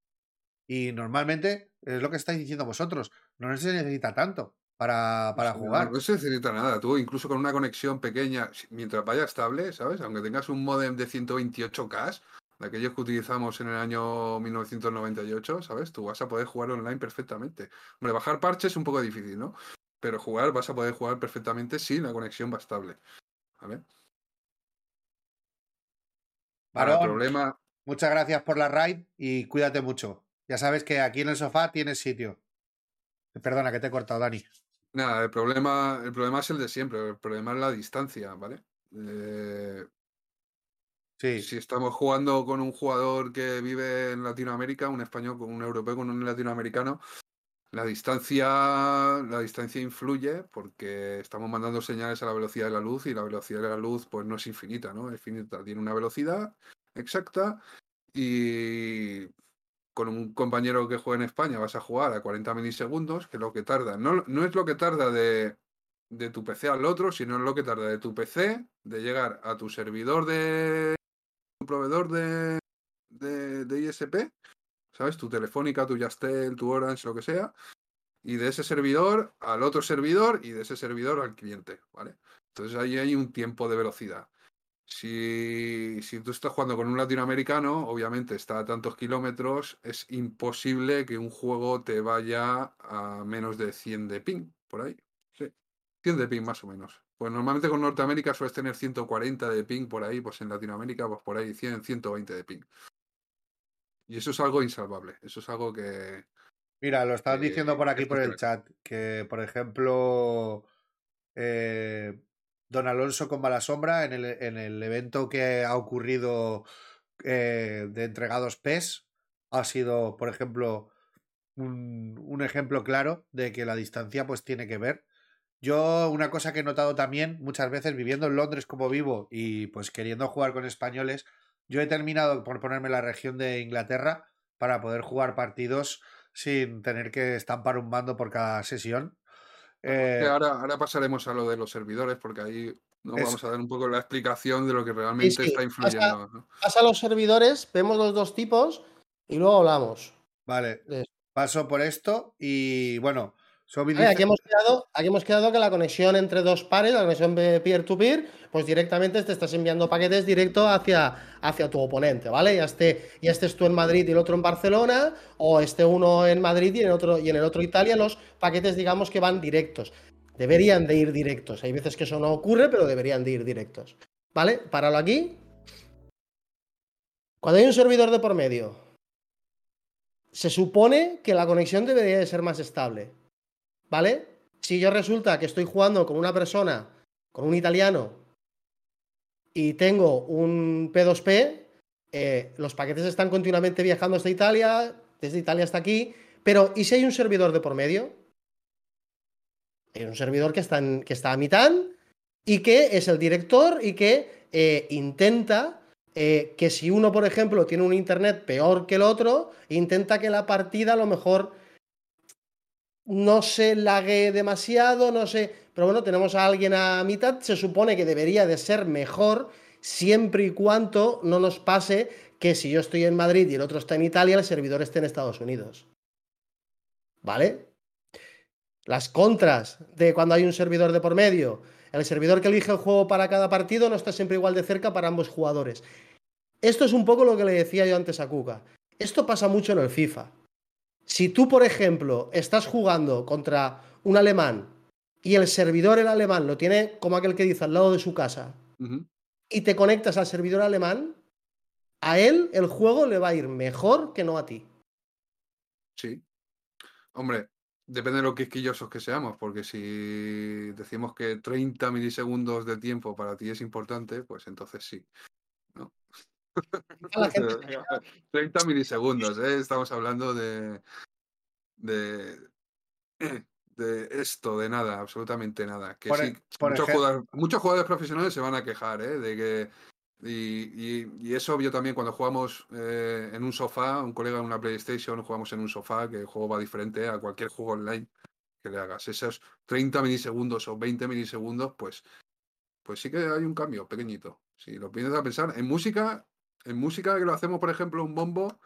Y normalmente es lo que estáis diciendo vosotros, no se necesita tanto para, para jugar. No, se necesita nada. Tú, incluso con una conexión pequeña, mientras vaya estable, ¿sabes? Aunque tengas un modem de 128K, de aquellos que utilizamos en el año 1998, ¿sabes? Tú vas a poder jugar online perfectamente. Hombre, bajar parches es un poco difícil, ¿no? Pero jugar, vas a poder jugar perfectamente si la conexión va estable. ¿Vale? Para problema. Muchas gracias por la raid y cuídate mucho. Ya sabes que aquí en el sofá tienes sitio. Perdona que te he cortado, Dani. Nada, el problema, el problema es el de siempre, el problema es la distancia, ¿vale? Eh, sí. Si estamos jugando con un jugador que vive en Latinoamérica, un español con un europeo con un latinoamericano, la distancia, la distancia influye porque estamos mandando señales a la velocidad de la luz y la velocidad de la luz pues no es infinita, ¿no? Es finita, tiene una velocidad exacta y con un compañero que juega en España vas a jugar a 40 milisegundos, que es lo que tarda. No, no es lo que tarda de, de, tu PC al otro, sino es lo que tarda de tu PC de llegar a tu servidor de tu proveedor de, de, de ISP, ¿sabes? Tu Telefónica, tu Yastel, tu Orange, lo que sea. Y de ese servidor al otro servidor y de ese servidor al cliente, ¿vale? Entonces ahí hay un tiempo de velocidad. Si, si tú estás jugando con un latinoamericano, obviamente está a tantos kilómetros, es imposible que un juego te vaya a menos de 100 de ping, por ahí. Sí, 100 de ping más o menos. Pues normalmente con Norteamérica sueles tener 140 de ping por ahí, pues en Latinoamérica, pues por ahí 100, 120 de ping. Y eso es algo insalvable, eso es algo que... Mira, lo estás diciendo por aquí por el chat, que por ejemplo, eh, Don Alonso con mala sombra en el, en el evento que ha ocurrido eh, de entregados PES. Ha sido, por ejemplo, un, un, ejemplo claro de que la distancia pues tiene que ver. Yo, una cosa que he notado también, muchas veces viviendo en Londres como vivo y pues queriendo jugar con españoles, yo he terminado por ponerme la región de Inglaterra para poder jugar partidos sin tener que estampar un mando por cada sesión. Eh, ahora, ahora pasaremos a lo de los servidores, porque ahí nos vamos a dar un poco la explicación de lo que realmente está influyendo. Pasa, a los servidores, vemos los dos tipos y luego hablamos. Vale. Paso por esto y bueno, aquí, hemos quedado, aquí hemos quedado que la conexión entre dos pares, la conexión peer-to-peer, pues directamente te estás enviando paquetes directo hacia, hacia tu oponente, ¿vale? Ya, esté, ya estés tú en Madrid y el otro en Barcelona, o esté uno en Madrid y en, otro, y en el otro Italia, los paquetes digamos que van directos. Deberían de ir directos. Hay veces que eso no ocurre, pero deberían de ir directos. ¿Vale? Páralo aquí. Cuando hay un servidor de por medio, se supone que la conexión debería de ser más estable. ¿Vale? Si yo resulta que estoy jugando con una persona, con un italiano, y tengo un P2P, eh, los paquetes están continuamente viajando hasta Italia, desde Italia hasta aquí, pero ¿y si hay un servidor de por medio? Hay un servidor que está, que está a mitad y que es el director y que eh, intenta eh, que si uno, por ejemplo, tiene un internet peor que el otro, intenta que la partida a lo mejor no se lague demasiado, no sé, pero bueno, tenemos a alguien a mitad, se supone que debería de ser mejor siempre y cuando no nos pase que si yo estoy en Madrid y el otro está en Italia, el servidor esté en Estados Unidos. ¿Vale? Las contras de cuando hay un servidor de por medio. El servidor que elige el juego para cada partido no está siempre igual de cerca para ambos jugadores. Esto es un poco lo que le decía yo antes a Kuka. Esto pasa mucho en el FIFA. Si tú, por ejemplo, estás jugando contra un alemán y el servidor el alemán lo tiene como aquel que dice al lado de su casa y te conectas al servidor alemán, a él el juego le va a ir mejor que no a ti. Sí. Hombre, depende de lo quisquillosos que seamos, porque si decimos que 30 milisegundos de tiempo para ti es importante, pues entonces sí. ¿no? 30 milisegundos, ¿eh? estamos hablando de, de, de esto, de nada, absolutamente nada. Que sí, muchos, jugadores, profesionales se van a quejar, ¿eh? de que y, es obvio también cuando jugamos eh, en un sofá, un colega en una PlayStation, jugamos en un sofá, que el juego va diferente a cualquier juego online que le hagas. Esos 30 milisegundos o 20 milisegundos, pues, pues sí que hay un cambio pequeñito. Si lo piensas a pensar, en música en música que lo hacemos, por ejemplo, un bombo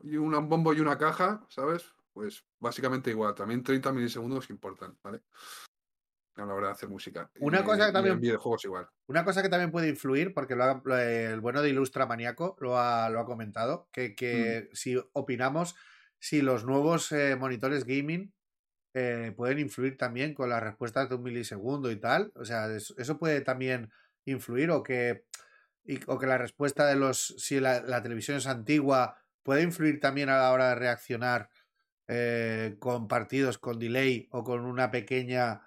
y un bombo y una caja, ¿sabes? Pues básicamente igual, también 30 milisegundos importan, ¿vale? A la hora de hacer música. Una cosa que también. videojuegos igual. Una cosa que también puede influir, porque el bueno de Ilustra Maníaco lo ha, lo ha comentado, que, mm. si opinamos si los nuevos eh, monitores gaming eh, pueden influir también con las respuestas de un milisegundo y tal. O sea, eso puede también influir o que o que la respuesta de los, si la, televisión es antigua, puede influir también a la hora de reaccionar eh, con partidos con delay o con una pequeña...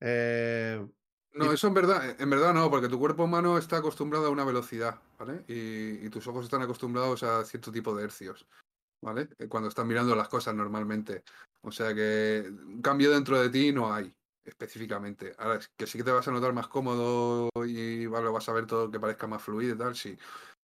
Eh, no, eso en verdad, en verdad no, porque tu cuerpo humano está acostumbrado a una velocidad, ¿vale? Y, y tus ojos están acostumbrados a cierto tipo de hercios, ¿vale? Eh, cuando están mirando las cosas normalmente. O sea que un cambio dentro de ti no hay específicamente. Ahora, que sí que te vas a notar más cómodo y vale, vas a ver todo que parezca más fluido y tal, sí.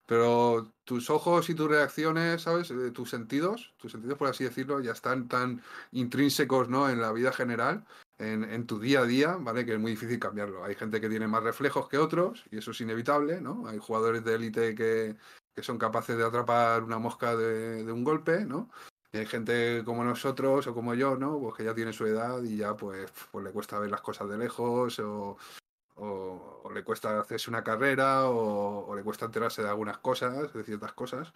Pero tus ojos y tus reacciones, ¿sabes? Eh, tus sentidos, tus sentidos, por así decirlo, ya están tan intrínsecos, ¿no? En la vida general, en, en, tu día a día, ¿vale? Que es muy difícil cambiarlo. Hay gente que tiene más reflejos que otros, y eso es inevitable, ¿no? Hay jugadores de élite que, que son capaces de atrapar una mosca de, de un golpe, ¿no? Hay gente como nosotros o como yo, ¿no? Pues que ya tiene su edad y ya pues, pues le cuesta ver las cosas de lejos o, o, le cuesta hacerse una carrera o, le cuesta enterarse de algunas cosas, de ciertas cosas.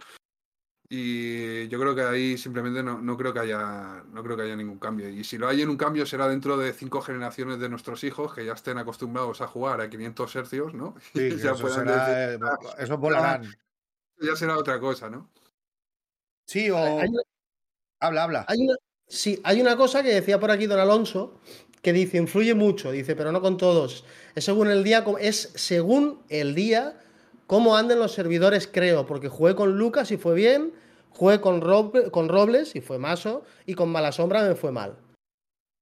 Y yo creo que ahí simplemente no, no, creo que haya no creo que haya ningún cambio. Y si lo hay en un cambio será dentro de cinco generaciones de nuestros hijos que ya estén acostumbrados a jugar a 500 hercios, ¿no? Sí, eso, será, eh, eso volarán. Ya será otra cosa, ¿no? Sí, o, Habla, habla. Hay una, sí, hay una cosa que decía por aquí don Alonso, que dice, influye mucho, dice, pero no con todos. Es según el día, es según el día cómo anden los servidores, creo, porque jugué con Lucas y fue bien, jugué con, con Robles y fue maso, y con Mala Sombra me fue mal.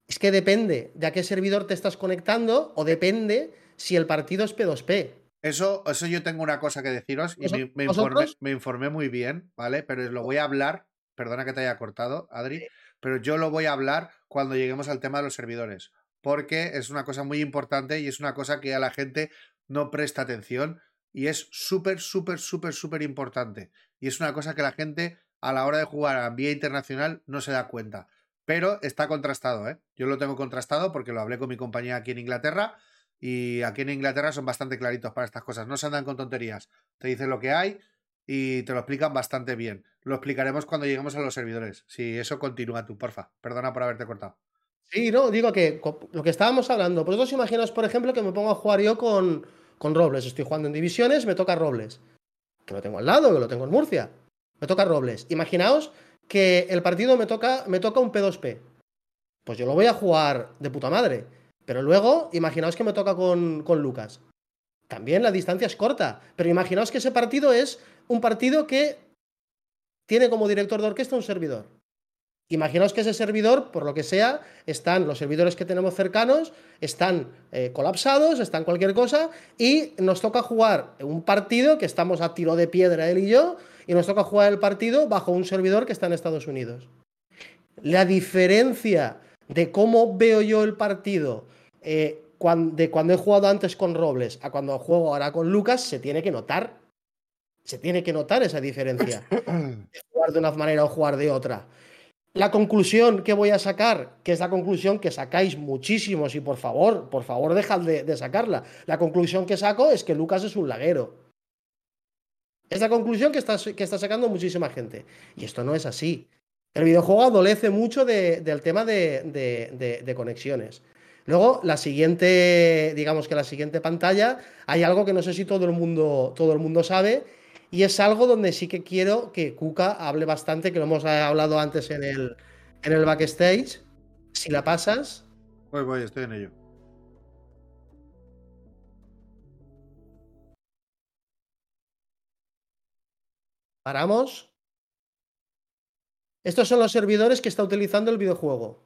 Es que depende de a qué servidor te estás conectando o depende si el partido es P2P. Eso, eso yo tengo una cosa que deciros y me, me, informé, me, informé, muy bien, ¿vale? Pero lo voy a hablar, perdona que te haya cortado, Adri, pero yo lo voy a hablar cuando lleguemos al tema de los servidores, porque es una cosa muy importante y es una cosa que a la gente no presta atención y es súper, súper, súper, súper importante. Y es una cosa que la gente a la hora de jugar a vía internacional no se da cuenta. Pero está contrastado, ¿eh? Yo lo tengo contrastado porque lo hablé con mi compañía aquí en Inglaterra y aquí en Inglaterra son bastante claritos para estas cosas. No se andan con tonterías. Te dicen lo que hay y te lo explican bastante bien. Lo explicaremos cuando lleguemos a los servidores. Si eso continúa tú, porfa. Perdona por haberte cortado. Sí, no, digo que lo que estábamos hablando. Vosotros imaginaos, por ejemplo, que me pongo a jugar yo con, con Robles. Estoy jugando en divisiones, me toca Robles. Que lo tengo al lado, que lo tengo en Murcia. Me toca Robles. Imaginaos que el partido me toca, me toca un P2P. Pues yo lo voy a jugar de puta madre. Pero luego, imaginaos que me toca con, con Lucas. También la distancia es corta. Pero imaginaos que ese partido es un partido que tiene como director de orquesta un servidor. Imaginaos que ese servidor, por lo que sea, están los servidores que tenemos cercanos, están eh, colapsados, están cualquier cosa, y nos toca jugar un partido que estamos a tiro de piedra él y yo, y nos toca jugar el partido bajo un servidor que está en Estados Unidos. La diferencia de cómo veo yo el partido eh, de cuando he jugado antes con Robles a cuando juego ahora con Lucas se tiene que notar. Se tiene que notar esa diferencia de jugar de una manera o jugar de otra. La conclusión que voy a sacar, que es la conclusión que sacáis muchísimos y por favor, por favor dejad de, de sacarla. La conclusión que saco es que Lucas es un laguero. Es la conclusión que está, que está sacando muchísima gente. Y esto no es así. El videojuego adolece mucho de, del tema de, de, de, conexiones. Luego, la siguiente, digamos que la siguiente pantalla, hay algo que no sé si todo el mundo, todo el mundo sabe, y es algo donde sí que quiero que Kuka hable bastante, que lo hemos hablado antes en el, en el backstage. Si la pasas. Voy, voy, estoy en ello. Paramos. Estos son los servidores que está utilizando el videojuego.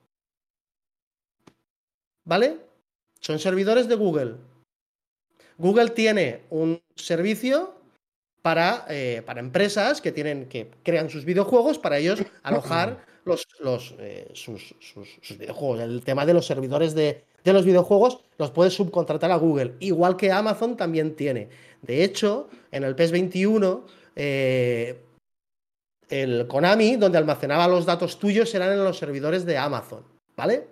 ¿Vale? Son servidores de Google. Google tiene un servicio para, eh, para empresas que, tienen, que crean sus videojuegos para ellos alojar los, los, eh, sus, sus, videojuegos. El tema de los servidores de, de los videojuegos los puede subcontratar a Google, igual que Amazon también tiene. De hecho, en el PES 21 eh, el Konami, donde almacenaba los datos tuyos, eran en los servidores de Amazon, ¿vale?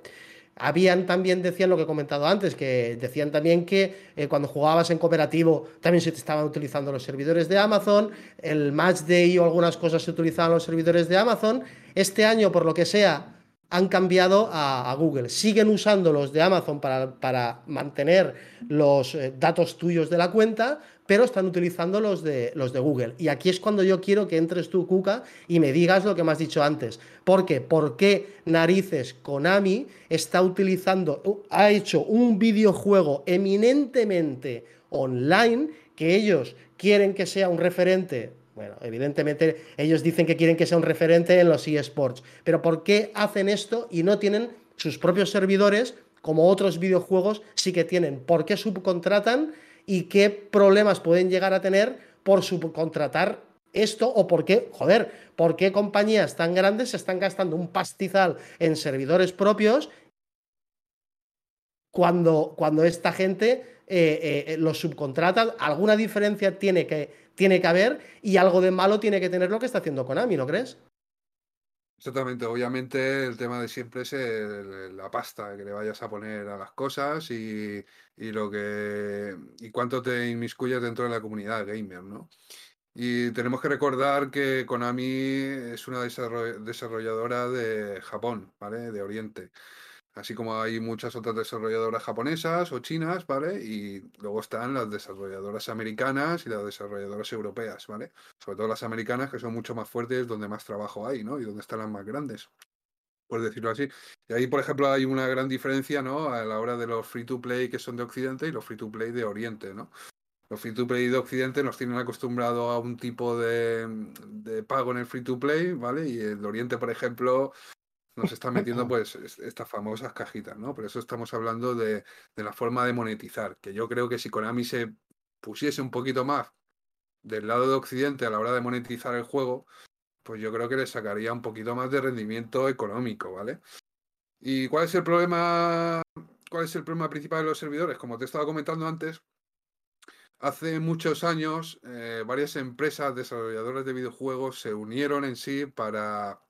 Habían también, decían lo que he comentado antes, que decían también que eh, cuando jugabas en cooperativo también se estaban utilizando los servidores de Amazon, el Match Day o algunas cosas se utilizaban los servidores de Amazon. Este año, por lo que sea, han cambiado a, a Google. Siguen usando los de Amazon para, para mantener los eh, datos tuyos de la cuenta, pero están utilizando los de, los de Google. Y aquí es cuando yo quiero que entres tú, Kuka, y me digas lo que me has dicho antes. ¿Por qué? ¿Por qué narices Konami está utilizando, ha hecho un videojuego eminentemente online que ellos quieren que sea un referente bueno, evidentemente ellos dicen que quieren que sea un referente en los eSports, pero ¿por qué hacen esto y no tienen sus propios servidores como otros videojuegos sí que tienen? ¿Por qué subcontratan y qué problemas pueden llegar a tener por subcontratar esto o por qué, joder, por qué compañías tan grandes se están gastando un pastizal en servidores propios cuando, cuando esta gente eh, eh, los subcontrata? ¿Alguna diferencia tiene que, tiene que haber y algo de malo tiene que tener lo que está haciendo Konami, ¿no crees? Exactamente, obviamente el tema de siempre es el, la pasta que le vayas a poner a las cosas y, y, lo que y cuánto te inmiscuyes dentro de la comunidad gamer, ¿no? Y tenemos que recordar que Konami es una desarrolladora de Japón, ¿vale? De Oriente. Así como hay muchas otras desarrolladoras japonesas o chinas, ¿vale? Y luego están las desarrolladoras americanas y las desarrolladoras europeas, ¿vale? Sobre todo las americanas, que son mucho más fuertes, donde más trabajo hay, ¿no? Y donde están las más grandes, por decirlo así. Y ahí, por ejemplo, hay una gran diferencia, ¿no? A la hora de los free to play que son de Occidente y los free to play de Oriente, ¿no? Los free to play de Occidente nos tienen acostumbrado a un tipo de, de pago en el free to play, ¿vale? Y el de Oriente, por ejemplo, nos están metiendo pues estas famosas cajitas, ¿no? Por eso estamos hablando de, de, la forma de monetizar, que yo creo que si Konami se pusiese un poquito más del lado de Occidente a la hora de monetizar el juego, pues yo creo que le sacaría un poquito más de rendimiento económico, ¿vale? ¿Y cuál es el problema? ¿Cuál es el problema principal de los servidores? Como te estaba comentando antes, hace muchos años eh, varias empresas desarrolladoras de videojuegos se unieron en sí para,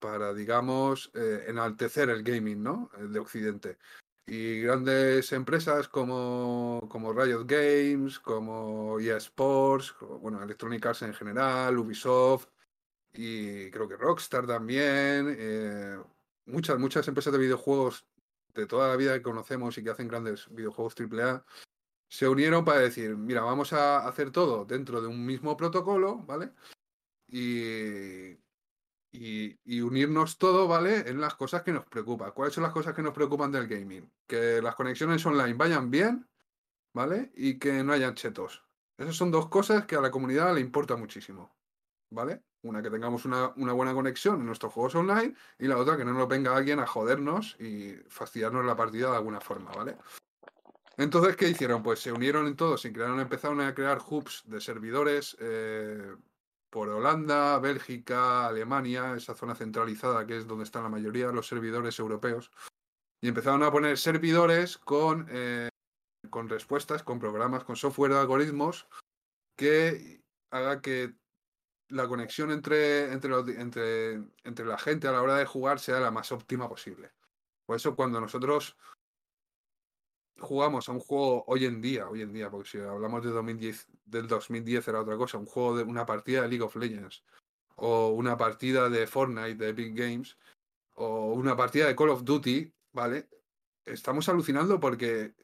para digamos, eh, enaltecer el gaming, ¿no? De Occidente. Y grandes empresas como, como Riot Games, como EA Sports, bueno, Electronic Arts en general, Ubisoft y creo que Rockstar también, eh, muchas, muchas empresas de videojuegos de toda la vida que conocemos y que hacen grandes videojuegos AAA, se unieron para decir, mira, vamos a hacer todo dentro de un mismo protocolo, ¿vale? Y, y, unirnos todo, ¿vale? En las cosas que nos preocupan. ¿Cuáles son las cosas que nos preocupan del gaming? Que las conexiones online vayan bien, ¿vale? Y que no hayan chetos. Esas son dos cosas que a la comunidad le importa muchísimo, ¿vale? Una, que tengamos una, buena conexión en nuestros juegos online y la otra, que no nos venga alguien a jodernos y fastidiarnos la partida de alguna forma, ¿vale? Entonces, ¿qué hicieron? Pues se unieron en todos crearon, empezaron a crear hubs de servidores eh, por Holanda, Bélgica, Alemania, esa zona centralizada que es donde están la mayoría de los servidores europeos. Y empezaron a poner servidores con, eh, con respuestas, con programas, con software de algoritmos que haga que la conexión entre, entre, entre, entre la gente a la hora de jugar sea la más óptima posible. Por eso cuando nosotros jugamos a un juego hoy en día, hoy en día, porque si hablamos de 2010, del 2010 era otra cosa, un juego de una partida de League of Legends, o una partida de Fortnite, de Big Games, o una partida de Call of Duty, ¿vale? Estamos alucinando porque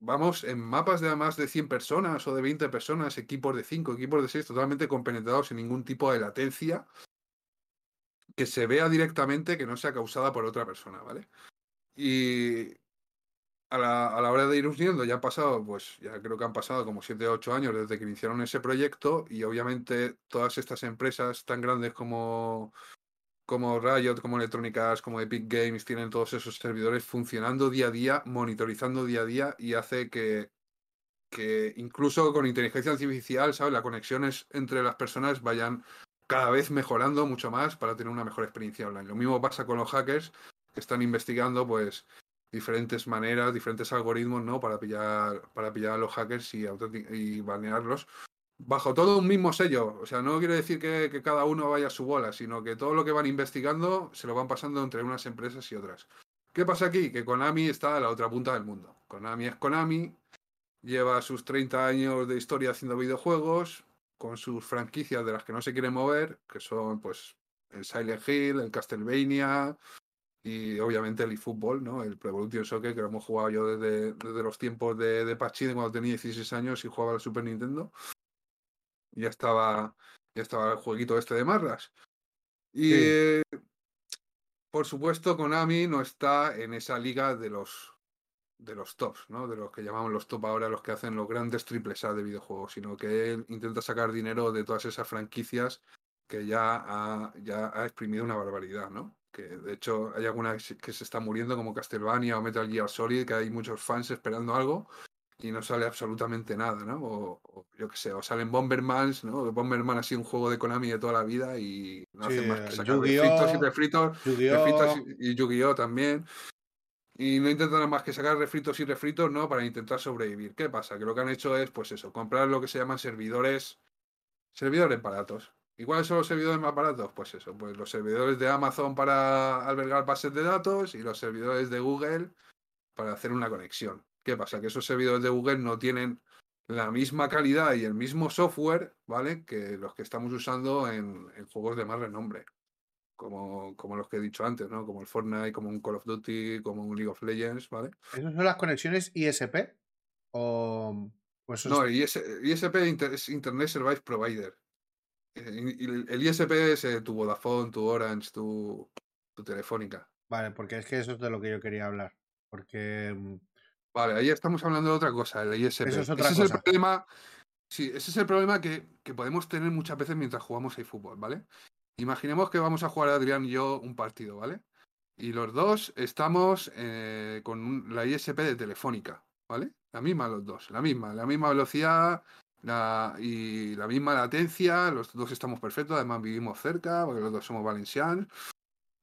vamos en mapas de más de 100 personas o de 20 personas, equipos de 5, equipos de 6, totalmente compenetrados sin ningún tipo de latencia que se vea directamente que no sea causada por otra persona, ¿vale? Y a la, a la hora de ir uniendo ya han pasado, pues ya creo que han pasado como 7 o 8 años desde que iniciaron ese proyecto y obviamente todas estas empresas tan grandes como como Riot, como Electronic Arts, como Epic Games, tienen todos esos servidores funcionando día a día, monitorizando día a día y hace que, que incluso con inteligencia artificial, ¿sabes? Las conexiones entre las personas vayan cada vez mejorando mucho más para tener una mejor experiencia online. Lo mismo pasa con los hackers que están investigando, pues, diferentes maneras, diferentes algoritmos, ¿no? Para pillar, para pillar a los hackers y, y banearlos bajo todo un mismo sello. O sea, no quiere decir que, cada uno vaya a su bola, sino que todo lo que van investigando se lo van pasando entre unas empresas y otras. ¿Qué pasa aquí? Que Konami está a la otra punta del mundo. Konami es Konami, lleva sus 30 años de historia haciendo videojuegos, con sus franquicias de las que no se quiere mover, que son pues el Silent Hill, el Castlevania y obviamente el eFootball, ¿no? El Pro Evolution Soccer, que lo hemos jugado yo desde, desde los tiempos de, de Pachín, cuando tenía 16 años y jugaba al Super Nintendo ya estaba, ya estaba el jueguito este de Marras. Y por supuesto, Konami no está en esa liga de los de los tops, ¿no? De los que llamamos los top ahora, los que hacen los grandes triples A de videojuegos, sino que él intenta sacar dinero de todas esas franquicias que ya ha, ya ha exprimido una barbaridad, ¿no? Que de hecho hay algunas que se están muriendo, como Castlevania o Metal Gear Solid, que hay muchos fans esperando algo, y no sale absolutamente nada, ¿no? O, yo qué sé, o salen Bombermans, ¿no? Bomberman ha sido un juego de Konami de toda la vida y no hace más que sacar refritos y refritos, refritos y, Yu-Gi-Oh también. Y no intentan más que sacar refritos y refritos, ¿no? Para intentar sobrevivir. ¿Qué pasa? Que lo que han hecho es, pues eso, comprar lo que se llaman servidores, servidores baratos. ¿Y cuáles son los servidores más baratos? Pues eso, pues los servidores de Amazon para albergar bases de datos y los servidores de Google para hacer una conexión. ¿Qué pasa? Que esos servidores de Google no tienen la misma calidad y el mismo software, ¿vale? Que los que estamos usando en, juegos de más renombre. Como, como, los que he dicho antes, ¿no? Como el Fortnite, como un Call of Duty, como un League of Legends, ¿vale? ¿Esas son las conexiones ISP? ¿O, no, el ISP es Internet Service Provider. El, ISP es eh, tu Vodafone, tu Orange, tu, tu Telefónica. Vale, porque es que eso es de lo que yo quería hablar. Porque mm, Vale, ahí estamos hablando de otra cosa, el ISP. Eso es otra ese Es el problema, sí, ese es el problema que, podemos tener muchas veces mientras jugamos fútbol, ¿vale? Imaginemos que vamos a jugar Adrián y yo un partido, ¿vale? Y los dos estamos eh, con un- la ISP de Telefónica, ¿vale? La misma los dos, la misma, la misma velocidad y la misma latencia, los dos estamos perfectos, además vivimos cerca, porque los dos somos valencianos,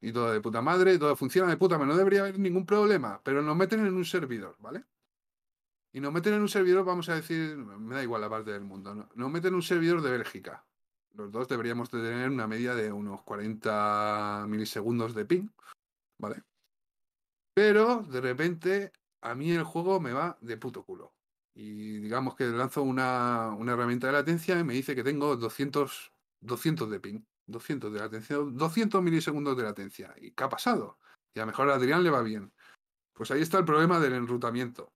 y todo de puta madre, todo funciona de puta madre, no debería haber ningún problema, pero nos meten en un servidor, ¿vale? Y nos meten en un servidor, vamos a decir, me da igual la parte del mundo, ¿no? nos meten en un servidor de Bélgica. Los dos deberíamos de tener una media de unos 40 milisegundos de ping, ¿vale? Pero de repente a mí el juego me va de puto culo. Y digamos que lanzo una, una herramienta de latencia y me dice que tengo 200, 200 de ping, 200 de latencia, 200 milisegundos de latencia. ¿Y qué ha pasado? Y a lo mejor a Adrián le va bien. Pues ahí está el problema del enrutamiento.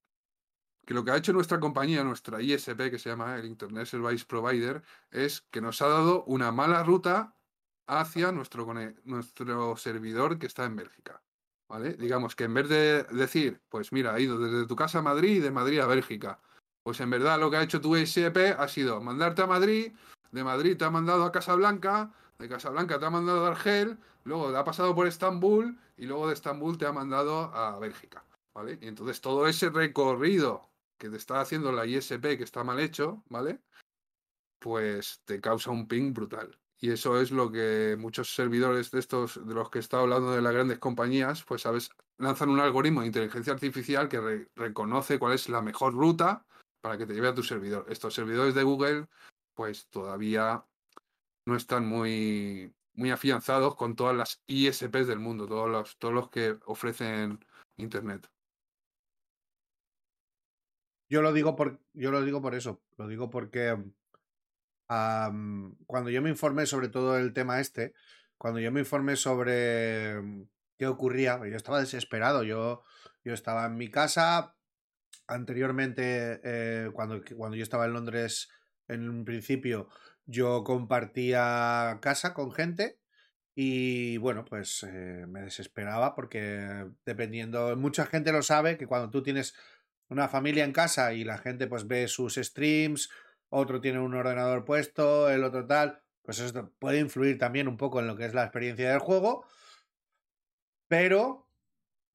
Que lo que ha hecho nuestra compañía, nuestra ISP, que se llama el Internet Service Provider, es que nos ha dado una mala ruta hacia nuestro, nuestro servidor que está en Bélgica. ¿Vale? Digamos que en vez de decir, pues mira, ha ido desde tu casa a Madrid y de Madrid a Bélgica, pues en verdad lo que ha hecho tu ISP ha sido mandarte a Madrid, de Madrid te ha mandado a Casablanca, de Casablanca te ha mandado a Argel, luego te ha pasado por Estambul y luego de Estambul te ha mandado a Bélgica. ¿Vale? Y entonces todo ese recorrido que te está haciendo la ISP que está mal hecho, ¿vale? Pues te causa un ping brutal. Y eso es lo que muchos servidores de estos, de los que estado hablando de las grandes compañías, pues sabes, lanzan un algoritmo de inteligencia artificial que re- reconoce cuál es la mejor ruta para que te lleve a tu servidor. Estos servidores de Google, pues todavía no están muy, muy afianzados con todas las ISPs del mundo, todos los, todos los que ofrecen Internet. Yo lo digo por, yo lo digo por eso. Lo digo porque cuando yo me informé sobre todo el tema este, cuando yo me informé sobre mm, qué ocurría, yo estaba desesperado. Yo, yo estaba en mi casa. Anteriormente, eh, cuando, cuando yo estaba en Londres, en un principio, yo compartía casa con gente. Y bueno, pues eh, me desesperaba porque dependiendo, mucha gente lo sabe que cuando tú tienes una familia en casa y la gente pues ve sus streams, otro tiene un ordenador puesto, el otro tal, pues eso puede influir también un poco en lo que es la experiencia del juego, pero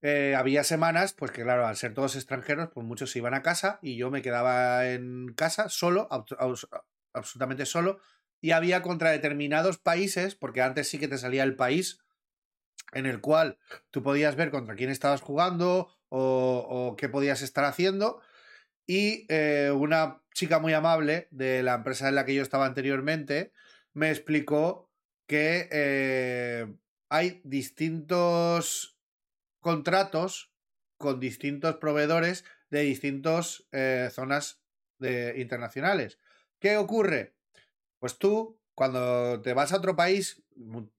eh, había semanas, pues que claro, al ser todos extranjeros, pues muchos se iban a casa y yo me quedaba en casa solo, abs- abs- absolutamente solo, y había contra determinados países, porque antes sí que te salía el país en el cual tú podías ver contra quién estabas jugando o, o qué podías estar haciendo. Y eh, una chica muy amable de la empresa en la que yo estaba anteriormente me explicó que eh, hay distintos contratos con distintos proveedores de distintas zonas de, internacionales. ¿Qué ocurre? Pues tú, cuando te vas a otro país,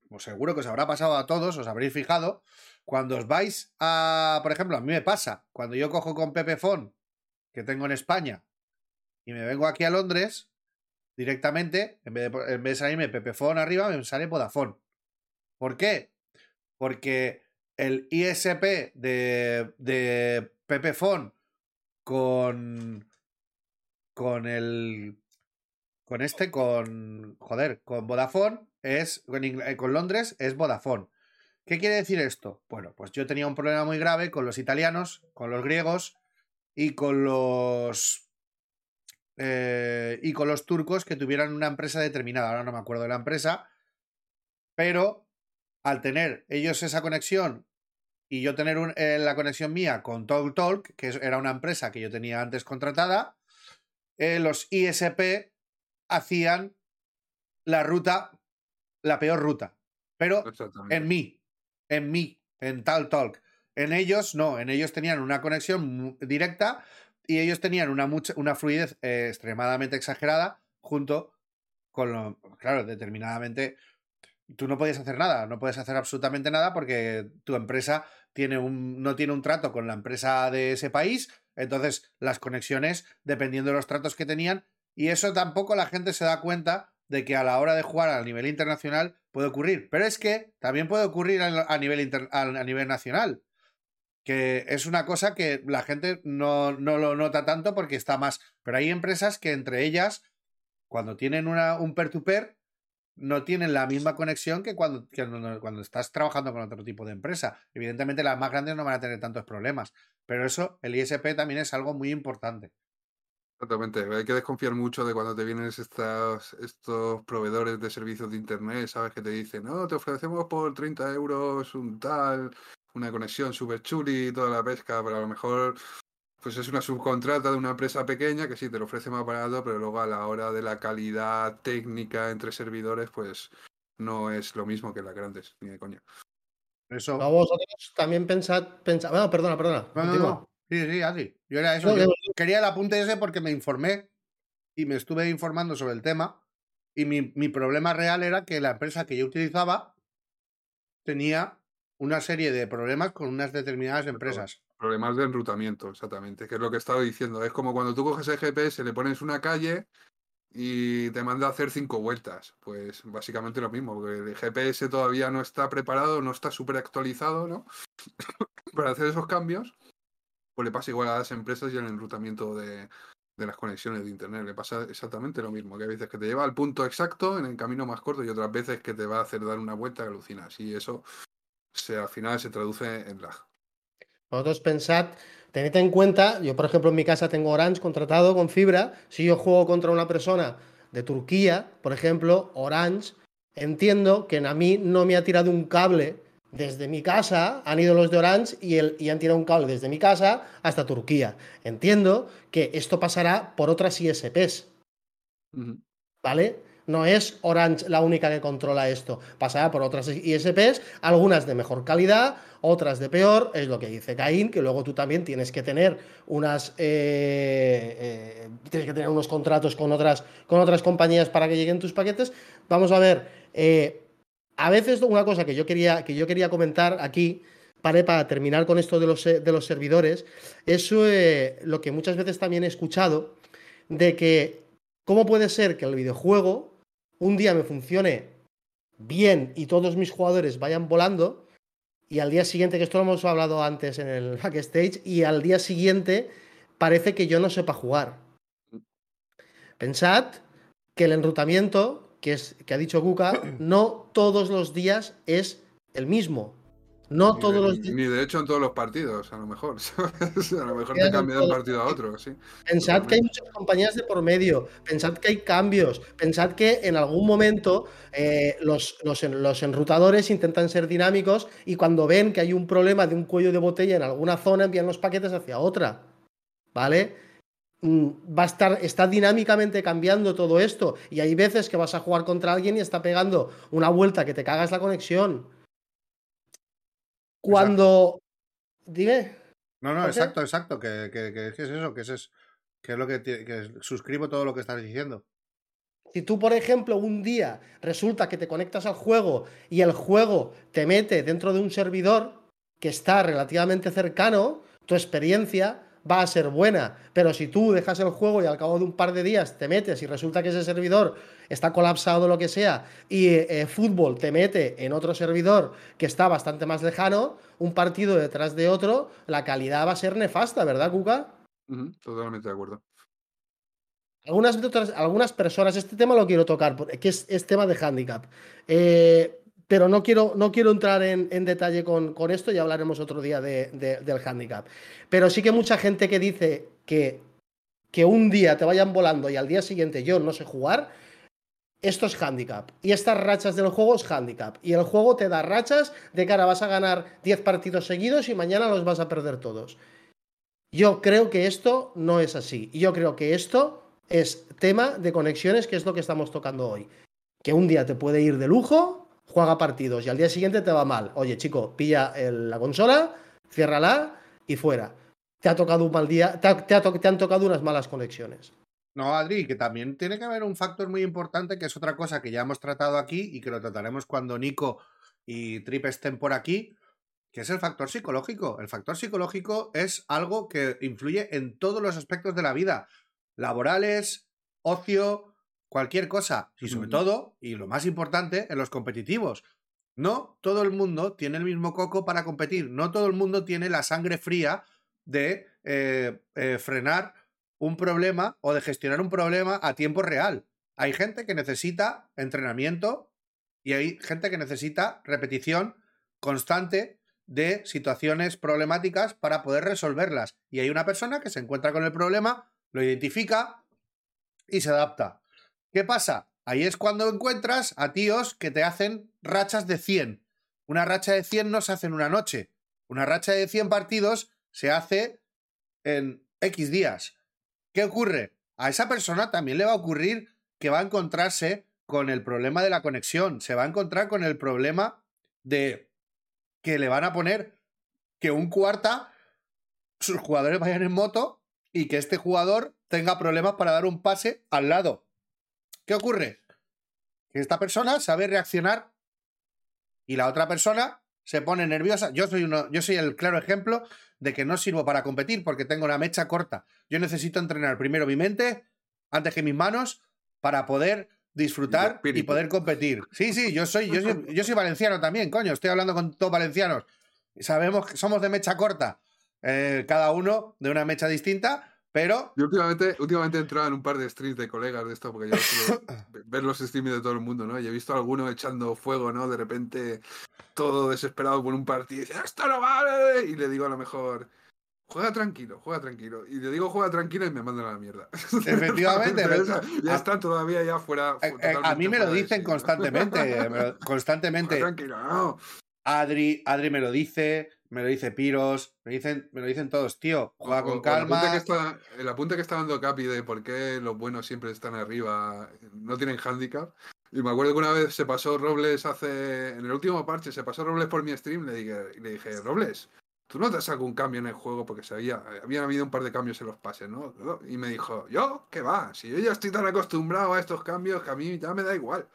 pues seguro que os habrá pasado a todos, os habréis fijado, cuando os vais a, por ejemplo, a mí me pasa, cuando yo cojo con Pepefon, que tengo en España, y me vengo aquí a Londres, directamente, en vez de, en vez de salirme Pepefon arriba, me sale Vodafone. ¿Por qué? Porque el ISP de, de Pepefon con, con el con este, con. Joder, con Vodafone es. Eh, con Londres es Vodafone. ¿Qué quiere decir esto? Bueno, pues yo tenía un problema muy grave con los italianos, con los griegos y con los. eh, y con los turcos que tuvieran una empresa determinada. Ahora no me acuerdo de la empresa. Pero al tener ellos esa conexión y yo tener un- eh, la conexión mía con TalkTalk, Talk, que era una empresa que yo tenía antes contratada, eh, los ISP hacían la ruta, la peor ruta. Pero en mí, en mí, en Tal Talk. En ellos no, en ellos tenían una conexión directa y ellos tenían una, mucha, una fluidez eh, extremadamente exagerada junto con lo, claro, determinadamente tú no podías hacer nada, no puedes hacer absolutamente nada porque tu empresa tiene un, no tiene un trato con la empresa de ese país, entonces las conexiones, dependiendo de los tratos que tenían, y eso tampoco la gente se da cuenta de que a la hora de jugar a nivel internacional puede ocurrir. Pero es que también puede ocurrir a, nivel, inter- a, nivel nacional. Que es una cosa que la gente no, no lo nota tanto porque está más. Pero hay empresas que entre ellas, cuando tienen una, un peer-to-peer, no tienen la misma conexión que cuando, cuando, estás trabajando con otro tipo de empresa. Evidentemente las más grandes no van a tener tantos problemas, pero eso, el ISP también es algo muy importante. Exactamente, hay que desconfiar mucho de cuando te vienen estos, estos proveedores de servicios de internet, ¿sabes? Que te dicen, no, te ofrecemos por 30 euros un tal, una conexión súper chuli toda la pesca, pero a lo mejor pues es una subcontrata de una empresa pequeña que sí te lo ofrece más barato, pero luego a la hora de la calidad técnica entre servidores, pues no es lo mismo que las grandes, ni de coña. Eso. vosotros también pensad, pensad... Bueno, perdona, perdona. No, no, no. Sí, sí, así. Yo era eso. No, yo que- quería el apunte ese porque me informé y me estuve informando sobre el tema. Y mi, mi problema real era que la empresa que yo utilizaba tenía una serie de problemas con unas determinadas empresas. Problemas de enrutamiento, exactamente, que es lo que estaba diciendo. Es como cuando tú coges el GPS, le pones una calle y te manda a hacer cinco vueltas. Pues básicamente lo mismo, porque el GPS todavía no está preparado, no está súper actualizado, ¿no? Para hacer esos cambios, pues le pasa igual a las empresas y el enrutamiento de, de las conexiones de Internet. Le pasa exactamente lo mismo, que hay veces que te lleva al punto exacto en el camino más corto y otras veces que te va a hacer dar una vuelta que alucinas. Y eso se, al final se traduce en lag. Vosotros pensad, tened en cuenta, yo por ejemplo en mi casa tengo Orange contratado con fibra, si yo juego contra una persona de Turquía, por ejemplo, Orange, entiendo que a mí no me ha tirado un cable desde mi casa, han ido los de Orange y, el, y han tirado un cable desde mi casa hasta Turquía. Entiendo que esto pasará por otras ISPs. ¿vale? No es Orange la única que controla esto. Pasará por otras ISPs, algunas de mejor calidad, otras de peor. Es lo que dice Caín, que luego tú también tienes que tener unas. eh, eh, tienes que tener unos contratos con otras, con otras compañías para que lleguen tus paquetes. Vamos a ver. eh, a veces una cosa que yo quería, que yo quería comentar aquí. ¿vale? Para terminar con esto de los, de los servidores, es lo que muchas veces también he escuchado, de que cómo puede ser que el videojuego un día me funcione bien y todos mis jugadores vayan volando y al día siguiente, que esto lo hemos hablado antes en el backstage, y al día siguiente parece que yo no sepa jugar. Pensad que el enrutamiento, que, es, que ha dicho Kuka, no todos los días es el mismo. No Ni todos de, los días. ni de hecho en todos los partidos, a lo mejor. ¿sabes? A lo mejor te cambia de un partido a otro, sí. Pensad que hay muchas compañías de por medio, pensad que hay cambios, pensad que en algún momento eh, los, los, los enrutadores intentan ser dinámicos y cuando ven que hay un problema de un cuello de botella en alguna zona envían los paquetes hacia otra. ¿Vale? Mm, Va a estar, está dinámicamente cambiando todo esto y hay veces que vas a jugar contra alguien y está pegando una vuelta que te cagas la conexión. Cuando... Dime. No, no, exacto, exacto. Que, que, que- es eso, que es, que es lo que, que suscribo todo lo que estás diciendo. Si tú, por ejemplo, un día resulta que te conectas al juego y el juego te mete dentro de un servidor que está relativamente cercano, tu experiencia va a ser buena. Pero si tú dejas el juego y al cabo de un par de días te metes y resulta que ese servidor está colapsado o lo que sea y eh, fútbol te mete en otro servidor que está bastante más lejano, un partido detrás de otro, la calidad va a ser nefasta, ¿verdad, Cuca? Totalmente de acuerdo. Algunas, otras- algunas personas, este tema lo quiero tocar, porque es, es tema de handicap. Eh, pero no quiero, no quiero entrar en, detalle con, con esto, ya hablaremos otro día de- de- del handicap. Pero sí que mucha gente que dice que, que un día te vayan volando y al día siguiente yo no sé jugar, esto es handicap. Y estas rachas del juego es handicap. Y el juego te da rachas de cara vas a ganar 10 partidos seguidos y mañana los vas a perder todos. Yo creo que esto no es así. Yo creo que esto es tema de conexiones, que es lo que estamos tocando hoy. Que un día te puede ir de lujo, juega partidos y al día siguiente te va mal. Oye, chico, pilla la consola, ciérrala y fuera. Te ha tocado un mal día, te, ha- han tocado unas malas conexiones. No, Adri, que también tiene que haber un factor muy importante que es otra cosa que ya hemos tratado aquí y que lo trataremos cuando Nico y Trip estén por aquí, que es el factor psicológico. El factor psicológico es algo que influye en todos los aspectos de la vida, laborales, ocio, cualquier cosa. Y sobre todo, y lo más importante, en los competitivos. No todo el mundo tiene el mismo coco para competir, no todo el mundo tiene la sangre fría de eh, eh, frenar un problema o de gestionar un problema a tiempo real. Hay gente que necesita entrenamiento Y hay gente que necesita repetición constante de situaciones problemáticas para poder resolverlas. Y hay una persona que se encuentra con el problema, lo identifica y se adapta. ¿Qué pasa? Ahí es cuando encuentras a tíos que te hacen rachas de 100. Una racha de 100 no se hace en una noche. Una racha de 100 partidos se hace en X días. ¿Qué ocurre? A esa persona también le va a ocurrir que va a encontrarse con el problema de la conexión, se va a encontrar con el problema de que le van a poner que un cuarta sus jugadores vayan en moto y que este jugador tenga problemas para dar un pase al lado. ¿Qué ocurre? Que esta persona sabe reaccionar y la otra persona se pone nerviosa. Yo soy, uno, yo soy el claro ejemplo de que no sirvo para competir porque tengo la mecha corta. Yo necesito entrenar primero mi mente antes que mis manos para poder disfrutar y, poder competir. Sí, sí, yo soy, yo soy, yo soy valenciano también, coño, estoy hablando con todos valencianos. Sabemos que somos de mecha corta, eh, cada uno de una mecha distinta, pero. Yo últimamente, últimamente he entrado en un par de streams de colegas de esto, porque yo suelo ver los streams de todo el mundo, ¿no? Y he visto a alguno echando fuego, ¿no? De repente, todo desesperado por un partido, y dice, ¡esto no vale! Y le digo a lo mejor, juega tranquilo, juega tranquilo. Y le digo juega tranquilo y me mandan a la mierda. Efectivamente. ya están todavía ya fuera. Eh, eh, a mí me lo dicen constantemente, constantemente. tranquilo, no. Adri, Adri me lo dice, me lo dice Piros, me dicen, me lo dicen todos, tío, juega con calma. El apunte, que está, dando Capi de por qué los buenos siempre están arriba, no tienen handicap. Y me acuerdo que una vez se pasó Robles hace. En el último parche, se pasó Robles por mi stream le dije, le dije Robles, tú no te has algún cambio en el juego porque se había, habían habido un par de cambios en los pases, ¿no? Y me dijo, ¿yo? ¿Qué va? Si yo ya estoy tan acostumbrado a estos cambios que a mí ya me da igual.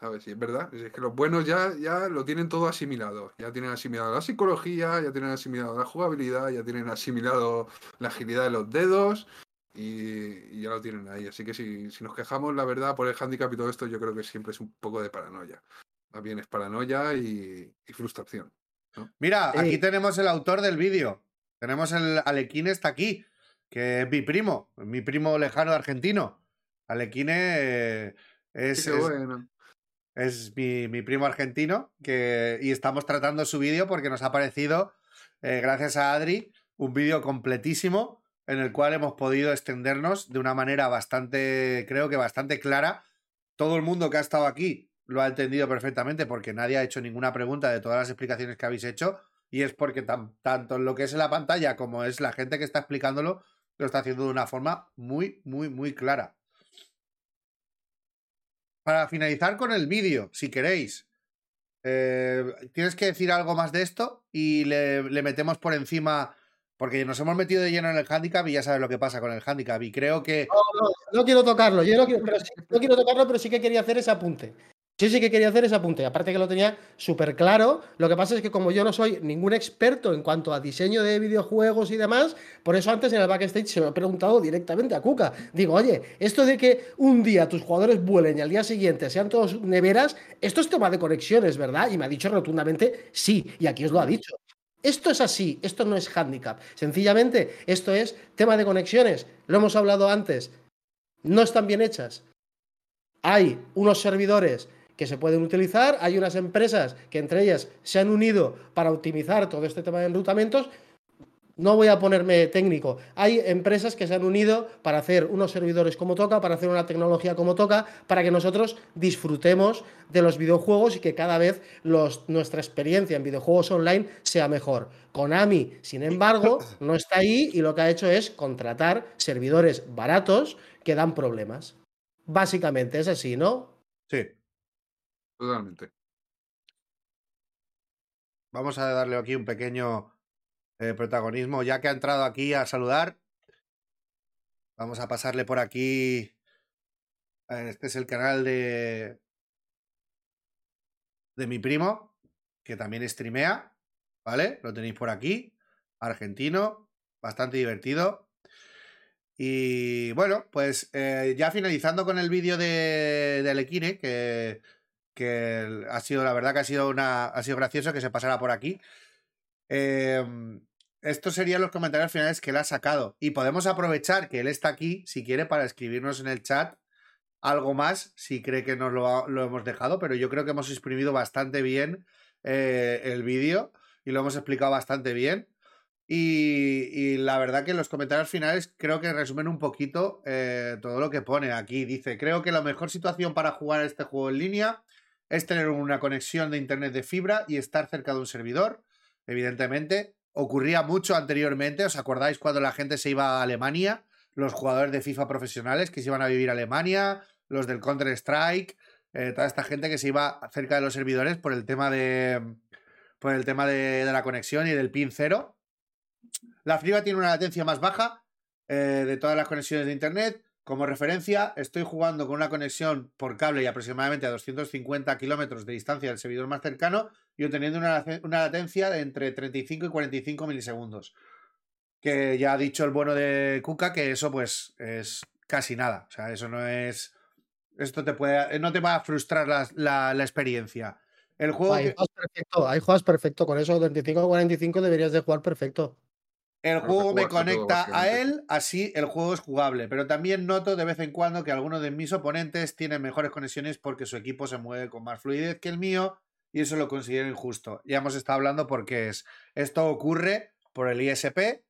¿Sabes? Y es verdad. Es que los buenos ya, ya lo tienen todo asimilado. Ya tienen asimilado la psicología, ya tienen asimilado la jugabilidad, ya tienen asimilado la agilidad de los dedos y, ya lo tienen ahí. Así que si, si, nos quejamos, la verdad, por el handicap y todo esto, yo creo que siempre es un poco de paranoia. Más bien es paranoia y, frustración. Mira, aquí tenemos el autor del vídeo. Tenemos el Alequine está aquí, que es mi primo, mi primo lejano argentino. Alequine eh, es, es mi, primo argentino que, y estamos tratando su vídeo porque nos ha parecido, eh, gracias a Adri, un vídeo completísimo en el cual hemos podido extendernos de una manera bastante, creo que bastante clara. Todo el mundo que ha estado aquí lo ha entendido perfectamente porque nadie ha hecho ninguna pregunta de todas las explicaciones que habéis hecho y es porque tanto lo que es en la pantalla como es la gente que está explicándolo lo está haciendo de una forma muy, muy, muy clara para finalizar con el vídeo, si queréis, eh, tienes que decir algo más de esto y le, metemos por encima, porque nos hemos metido de lleno en el handicap y ya sabes lo que pasa con el handicap. Y creo que. No, no, no quiero tocarlo, yo no quiero, no quiero tocarlo, pero sí que quería hacer ese apunte. Sí, sí que quería hacer ese apunte. Aparte que lo tenía súper claro. Lo que pasa es que como yo no soy ningún experto en cuanto a diseño de videojuegos y demás, por eso antes en el backstage se me ha preguntado directamente a Kuka. Digo, oye, esto de que un día tus jugadores vuelen y al día siguiente sean todos neveras, esto es tema de conexiones, ¿verdad? Y me ha dicho rotundamente sí. Y aquí os lo ha dicho. Esto es así, esto no es handicap. Sencillamente, esto es tema de conexiones. Lo hemos hablado antes. No están bien hechas. Hay unos servidores que se pueden utilizar. Hay unas empresas que entre ellas se han unido para optimizar todo este tema de enrutamientos. No voy a ponerme técnico. Hay empresas que se han unido para hacer unos servidores como toca, para hacer una tecnología como toca, para que nosotros disfrutemos de los videojuegos y que cada vez nuestra experiencia en videojuegos online sea mejor. Konami, sin embargo, no está ahí y lo que ha hecho es contratar servidores baratos que dan problemas. Básicamente es así, ¿no? Sí. Totalmente. Vamos a darle aquí un pequeño eh, protagonismo, ya que ha entrado aquí a saludar. Vamos a pasarle por aquí. Este es el canal de. de mi primo, que también streamea. ¿Vale? Lo tenéis por aquí. Argentino. Bastante divertido. Y bueno, pues eh, ya finalizando con el vídeo de, de Alequine, que que ha sido, la verdad que ha sido, una, ha sido gracioso que se pasara por aquí. Em, estos serían los comentarios finales que él ha sacado. Y podemos aprovechar que él está aquí, si quiere, para escribirnos en el chat algo más si cree que nos lo, lo hemos dejado, pero yo creo que hemos exprimido bastante bien eh, el vídeo y lo hemos explicado bastante bien. Y, y, la verdad que los comentarios finales creo que resumen un poquito eh, todo lo que pone aquí. Dice, creo que la mejor situación para jugar este juego en línea es tener una conexión de internet de fibra y estar cerca de un servidor, evidentemente. Ocurría mucho anteriormente, ¿os acordáis cuando la gente se iba a Alemania? Los jugadores de FIFA profesionales que se iban a vivir a Alemania, los del Counter-Strike, eh, toda esta gente que se iba cerca de los servidores por el tema de, por el tema de, la conexión y del pin cero. La fibra tiene una latencia más baja eh, de todas las conexiones de Internet. Como referencia, estoy jugando con una conexión por cable y aproximadamente a 250 kilómetros de distancia del servidor más cercano y obteniendo una, una, latencia de entre 35 y 45 milisegundos. Que ya ha dicho el bueno de Kuka que eso pues es casi nada. O sea, eso no es... Esto te puede... No te va a frustrar la, la, la experiencia. El juego... Ahí que... juegas perfecto, ahí juegas perfecto. Con eso, 35 45 deberías de jugar perfecto. El juego me conecta a él, así el juego es jugable, pero también noto de vez en cuando que algunos de mis oponentes tienen mejores conexiones porque su equipo se mueve con más fluidez que el mío y eso lo considero injusto. Ya hemos estado hablando porque es esto ocurre por el ISP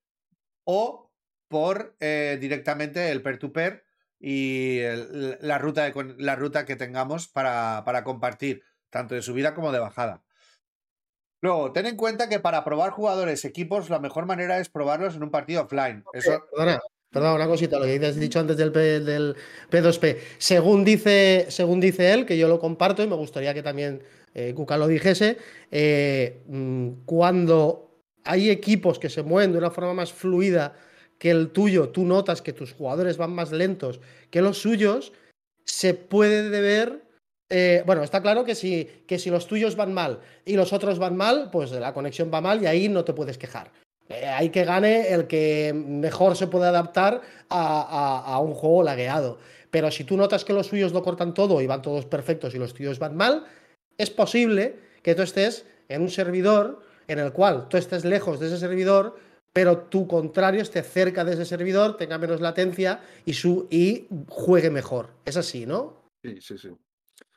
o por eh, directamente el peer-to-peer y el, la, ruta de, la ruta que tengamos para, para compartir, tanto de subida como de bajada. Luego, ten en cuenta que para probar jugadores, equipos, la mejor manera es probarlos en un partido offline. Eso... Perdona, perdona, una cosita, lo que has dicho antes del, P, del P2P. Según dice, según dice él, que yo lo comparto y me gustaría que también eh, Kuka lo dijese, eh, cuando hay equipos que se mueven de una forma más fluida que el tuyo, tú notas que tus jugadores van más lentos que los suyos, se puede deber eh, bueno, está claro que si, que si los tuyos van mal y los otros van mal, pues la conexión va mal y ahí no te puedes quejar. Eh, hay que gane el que mejor se puede adaptar a, a, a, un juego lagueado. Pero si tú notas que los suyos lo cortan todo y van todos perfectos y los tuyos van mal, es posible que tú estés en un servidor en el cual tú estés lejos de ese servidor, pero tu contrario esté cerca de ese servidor, tenga menos latencia y, su, y juegue mejor. Es así, ¿no? Sí, sí, sí.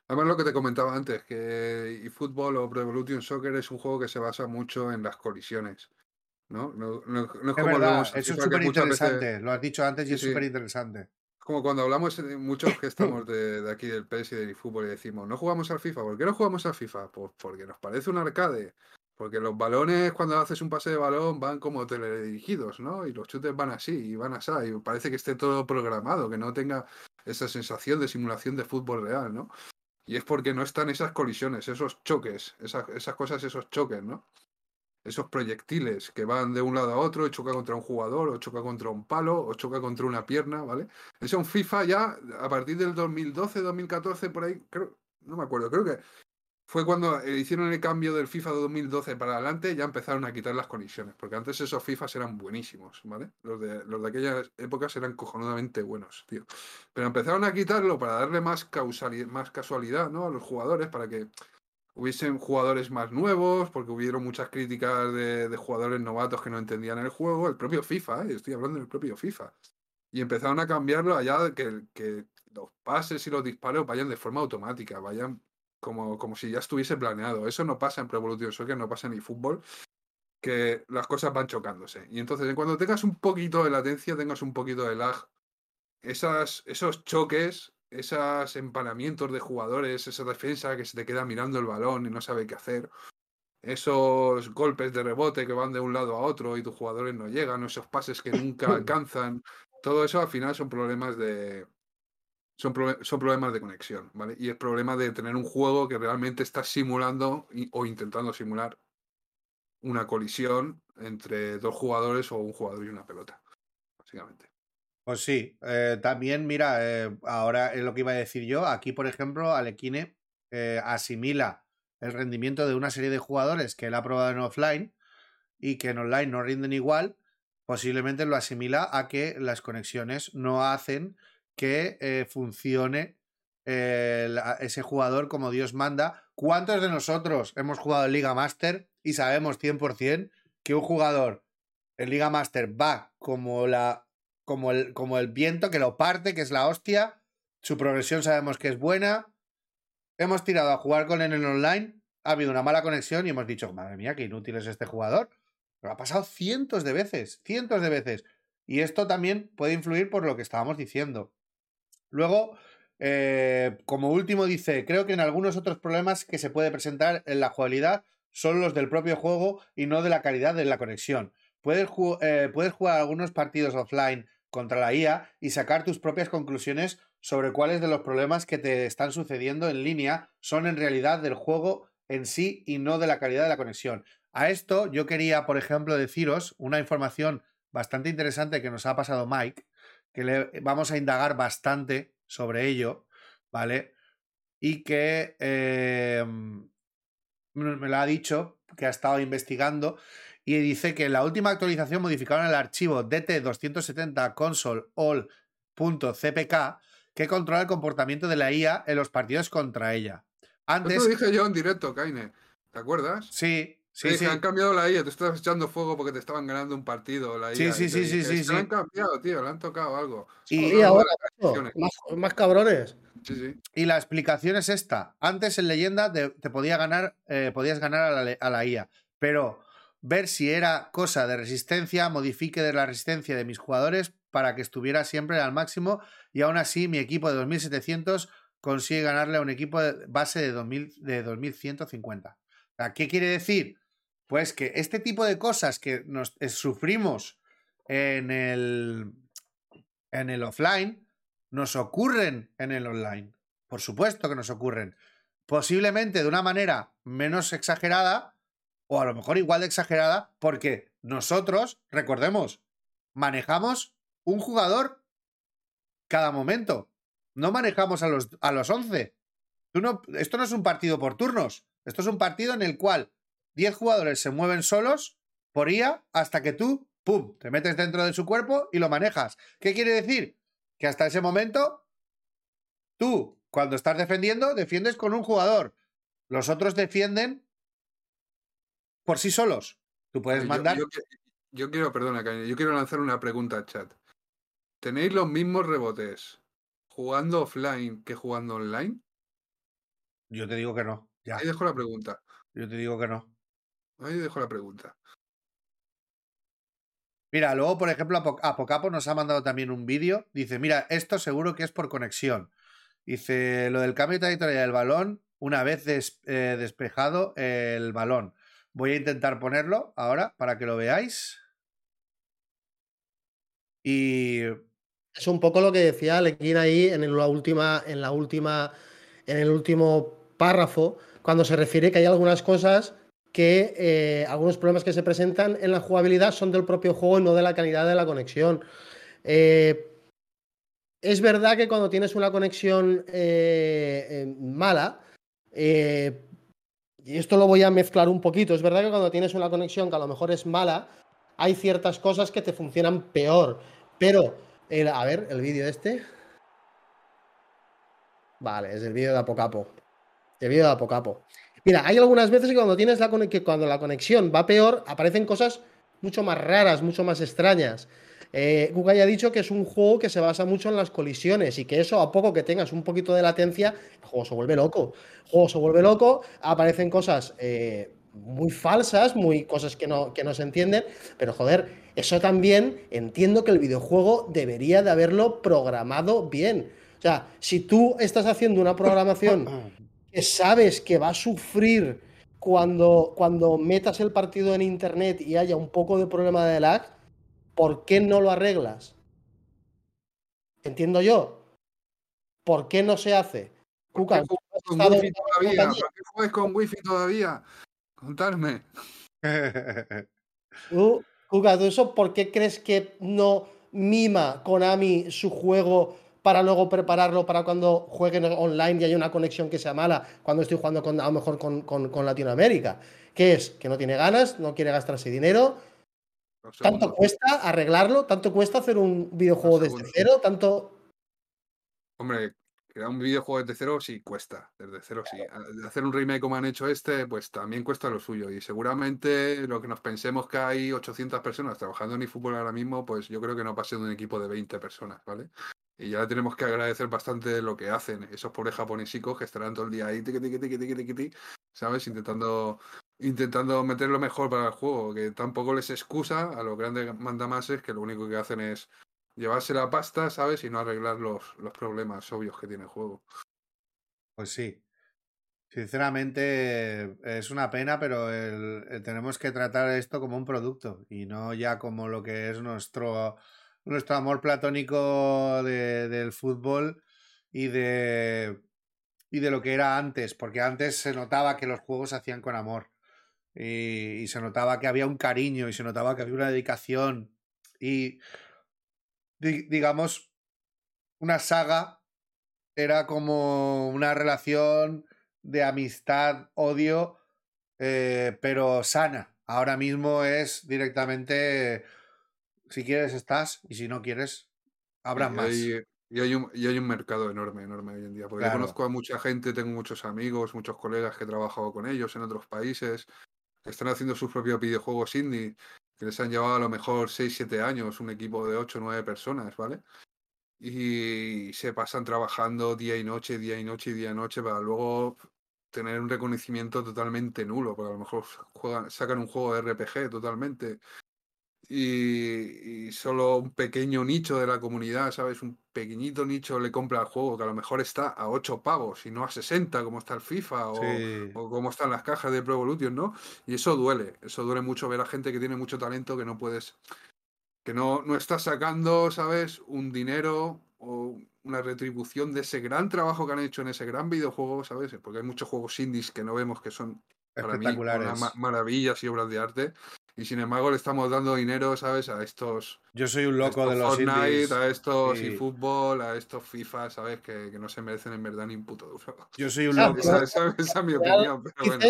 Además, lo que te comentaba antes, que eFootball o Pro Evolution Soccer es un juego que se basa mucho en las colisiones. ¿no? No, no, no es, es como verdad, eso es súper interesante. veces... Lo has dicho antes y Sí, es súper interesante. Como cuando hablamos, eh, muchos que estamos de, de aquí del PES y del eFootball y decimos, no jugamos al FIFA. ¿Por qué no jugamos al FIFA? Pues porque nos parece un arcade. Porque los balones, cuando haces un pase de balón, van como teledirigidos, ¿no? Y los chutes van así, y van así. Y parece que esté todo programado, que no tenga esa sensación de simulación de fútbol real, ¿no? Y es porque no están esas colisiones, esos choques, esas, esas cosas, esos choques, ¿no? Esos proyectiles que van de un lado a otro y choca contra un jugador, o choca contra un palo, o choca contra una pierna, ¿vale? Eso en FIFA ya, a partir del 2012, 2014, por ahí, creo, no me acuerdo, creo que fue cuando eh, hicieron el cambio del FIFA de 2012 para adelante, ya empezaron a quitar las colisiones, porque antes esos FIFAs eran buenísimos, ¿vale? Los de, los de aquellas épocas eran cojonudamente buenos, tío. Pero empezaron a quitarlo para darle más, causalidad, más casualidad, ¿no? A los jugadores, para que hubiesen jugadores más nuevos, porque hubieron muchas críticas de, jugadores novatos que no entendían el juego, el propio FIFA, ¿eh? estoy hablando del propio FIFA. Y empezaron a cambiarlo allá que, que los pases y los disparos vayan de forma automática, vayan como, como si ya estuviese planeado. Eso no pasa en Pro Evolution Soccer, no pasa en eFootball, que las cosas van chocándose. Y entonces, cuando tengas un poquito de latencia, tengas un poquito de lag, esas, esos choques, esos empanamientos de jugadores, esa defensa que se te queda mirando el balón y no sabe qué hacer, esos golpes de rebote que van de un lado a otro y tus jugadores no llegan, esos pases que nunca alcanzan, todo eso al final son problemas de, son, son, problemas de conexión, ¿vale? Y es problema de tener un juego que realmente está simulando o intentando simular una colisión entre dos jugadores o un jugador y una pelota, básicamente. Pues sí, eh, también mira, eh, ahora es lo que iba a decir yo, aquí por ejemplo Alequine eh, asimila el rendimiento de una serie de jugadores que él ha probado en offline y que en online no rinden igual, posiblemente lo asimila a que las conexiones no hacen que eh, funcione eh, ese jugador como Dios manda. ¿Cuántos de nosotros hemos jugado en Liga Master y sabemos 100% que un jugador en Liga Master va como, la, como, el, como el viento que lo parte, que es la hostia, Su progresión sabemos que es buena. Hemos tirado a jugar con él en online. Ha habido una mala conexión y hemos dicho, madre mía, qué inútil es este jugador. Pero ha pasado cientos de veces, cientos de veces. Y esto también puede influir por lo que estábamos diciendo. Luego, eh, como último dice, creo que en algunos otros problemas que se puede presentar en la jugabilidad son los del propio juego y no de la calidad de la conexión. Puedes, eh, puedes jugar algunos partidos offline contra la IA y sacar tus propias conclusiones sobre cuáles de los problemas que te están sucediendo en línea son en realidad del juego en sí y no de la calidad de la conexión. A esto yo quería, por ejemplo, deciros una información bastante interesante que nos ha pasado Mike, que le vamos a indagar bastante sobre ello, ¿vale? Y que em, me lo ha dicho, que ha estado investigando y dice que en la última actualización modificaron el archivo DT270 console all.cpk que controla el comportamiento de la IA en los partidos contra ella. Antes. Eso lo dije yo en directo, Kaine. ¿Te acuerdas? Sí, Sí, sí. han cambiado la IA, te estabas echando fuego porque te estaban ganando un partido. La IA, sí, sí, sí, sí, sí. Lo han cambiado, tío, le han tocado algo. Y, ahora, más, cabrones. Sí, sí. Y la explicación es esta. Antes en leyenda te, podía ganar, eh, podías ganar a la, a la IA, pero ver si era cosa de resistencia, modifique de la resistencia de mis jugadores para que estuviera siempre al máximo y aún así mi equipo de 2700 consigue ganarle a un equipo de base de, 2000, de 2150. ¿Qué quiere decir? Pues que este tipo de cosas que nos eh, sufrimos en el, en el offline nos ocurren en el online. Por supuesto que nos ocurren. Posiblemente de una manera menos exagerada o a lo mejor igual de exagerada porque nosotros, recordemos, manejamos un jugador cada momento. No manejamos a los, a los 11. Tú no, esto no es un partido por turnos. Esto es un partido en el cual 10 jugadores se mueven solos por IA hasta que tú, ¡pum!, te metes dentro de su cuerpo y lo manejas. ¿Qué quiere decir? Que hasta ese momento, tú, cuando estás defendiendo, defiendes con un jugador. Los otros defienden por sí solos. Tú puedes mandar. Yo, quiero, perdona, yo quiero lanzar una pregunta al chat. ¿Tenéis los mismos rebotes jugando offline que jugando online? Yo te digo que no. Ya. Ahí dejo la pregunta. Yo te digo que no. Ahí dejo la pregunta. Mira, luego, por ejemplo, Apocapo nos ha mandado también un vídeo. Dice, mira, esto seguro que es por conexión. Dice, lo del cambio de trayectoria del balón, una vez eh, despejado el balón. Voy a intentar ponerlo ahora para que lo veáis. Y... Es un poco lo que decía Lequín ahí en la última, en la última, en el último párrafo, cuando se refiere que hay algunas cosas que eh, algunos problemas que se presentan en la jugabilidad son del propio juego y no de la calidad de la conexión. Eh, es verdad que cuando tienes una conexión eh, mala, y esto lo voy a mezclar un poquito, es verdad que cuando tienes una conexión que a lo mejor es mala, hay ciertas cosas que te funcionan peor. Pero, a ver, el vídeo este. Vale, es el vídeo de Apocapo. El vídeo de Apocapo. Mira, hay algunas veces que cuando tienes la que cuando la conexión va peor, aparecen cosas mucho más raras, mucho más extrañas. Eh, Google ya ha dicho que es un juego que se basa mucho en las colisiones y que eso, a poco que tengas un poquito de latencia, el juego se vuelve loco. El juego se vuelve loco, aparecen cosas eh, muy falsas, muy cosas que no, que no se entienden, pero joder, eso también entiendo que el videojuego debería de haberlo programado bien. O sea, si tú estás haciendo una programación que sabes que va a sufrir cuando, cuando metas el partido en internet y haya un poco de problema de lag, ¿por qué no lo arreglas? Entiendo yo. ¿Por qué no se hace? Cuca, ¿Por qué con wifi todavía? ¿Por qué juegas con wifi todavía? Contarme. ¿Tú, Cuca, ¿tú eso por qué crees que no mima Konami su juego para luego prepararlo para cuando jueguen online y hay una conexión que sea mala, cuando estoy jugando con, a lo mejor con, Latinoamérica. ¿Qué es? Que no tiene ganas, no quiere gastarse dinero. Tanto cuesta arreglarlo, tanto cuesta hacer un videojuego desde cero, tanto. Hombre, crear un videojuego desde cero sí cuesta, desde cero sí. Hacer un remake como han hecho este, pues también cuesta lo suyo. Y seguramente lo que nos pensemos que hay 800 personas trabajando en eFootball ahora mismo, pues yo creo que no pase de un equipo de 20 personas, ¿vale? Y ya tenemos que agradecer bastante lo que hacen esos pobres japonesicos que estarán todo el día ahí, tiqui, tiqui, tiqui, ¿sabes? Intentando, intentando meter lo mejor para el juego, que tampoco les excusa a los grandes mandamases que lo único que hacen es llevarse la pasta, ¿sabes? Y no arreglar los, los problemas obvios que tiene el juego. Pues sí. Sinceramente es una pena, pero el- tenemos que tratar esto como un producto y no ya como lo que es nuestro, nuestro amor platónico de- del fútbol y de, y de lo que era antes, porque antes se notaba que los juegos se hacían con amor y, se notaba que había un cariño y se notaba que había una dedicación y di- digamos una saga era como una relación de amistad, odio, eh, pero sana. Ahora mismo es directamente, si quieres estás y si no quieres, habrá más. hay, y hay un, y hay un mercado enorme, enorme hoy en día. Porque yo conozco a mucha gente, tengo muchos amigos, muchos colegas que he trabajado con ellos en otros países, que están haciendo sus propios videojuegos indie, que les han llevado a lo mejor 6, 7 años, un equipo de 8 o 9 personas, ¿vale? Y se pasan trabajando día y noche, día y noche, día y noche, para luego tener un reconocimiento totalmente nulo, porque a lo mejor juegan, sacan un juego de RPG totalmente y, y solo un pequeño nicho de la comunidad, ¿sabes? Un pequeñito nicho le compra el juego que a lo mejor está a 8 pavos y no a 60 como está el FIFA o, Sí. o como están las cajas de Pro Evolution, ¿no? Y eso duele, eso duele mucho ver a gente que tiene mucho talento que no puedes, que no, no está sacando, ¿sabes? Un dinero o una retribución de ese gran trabajo que han hecho en ese gran videojuego, ¿sabes? Porque hay muchos juegos indies que no vemos que son para mí maravillas y obras de arte. Y sin embargo le estamos dando dinero, ¿sabes? A estos, Yo soy un loco de los Fortnite, indies. a estos Sí. eFootball, a estos FIFA, ¿sabes? Que, que no se merecen en verdad ni un puto duro. Yo soy un loco. Esa, esa- esa es mi opinión, pero bueno,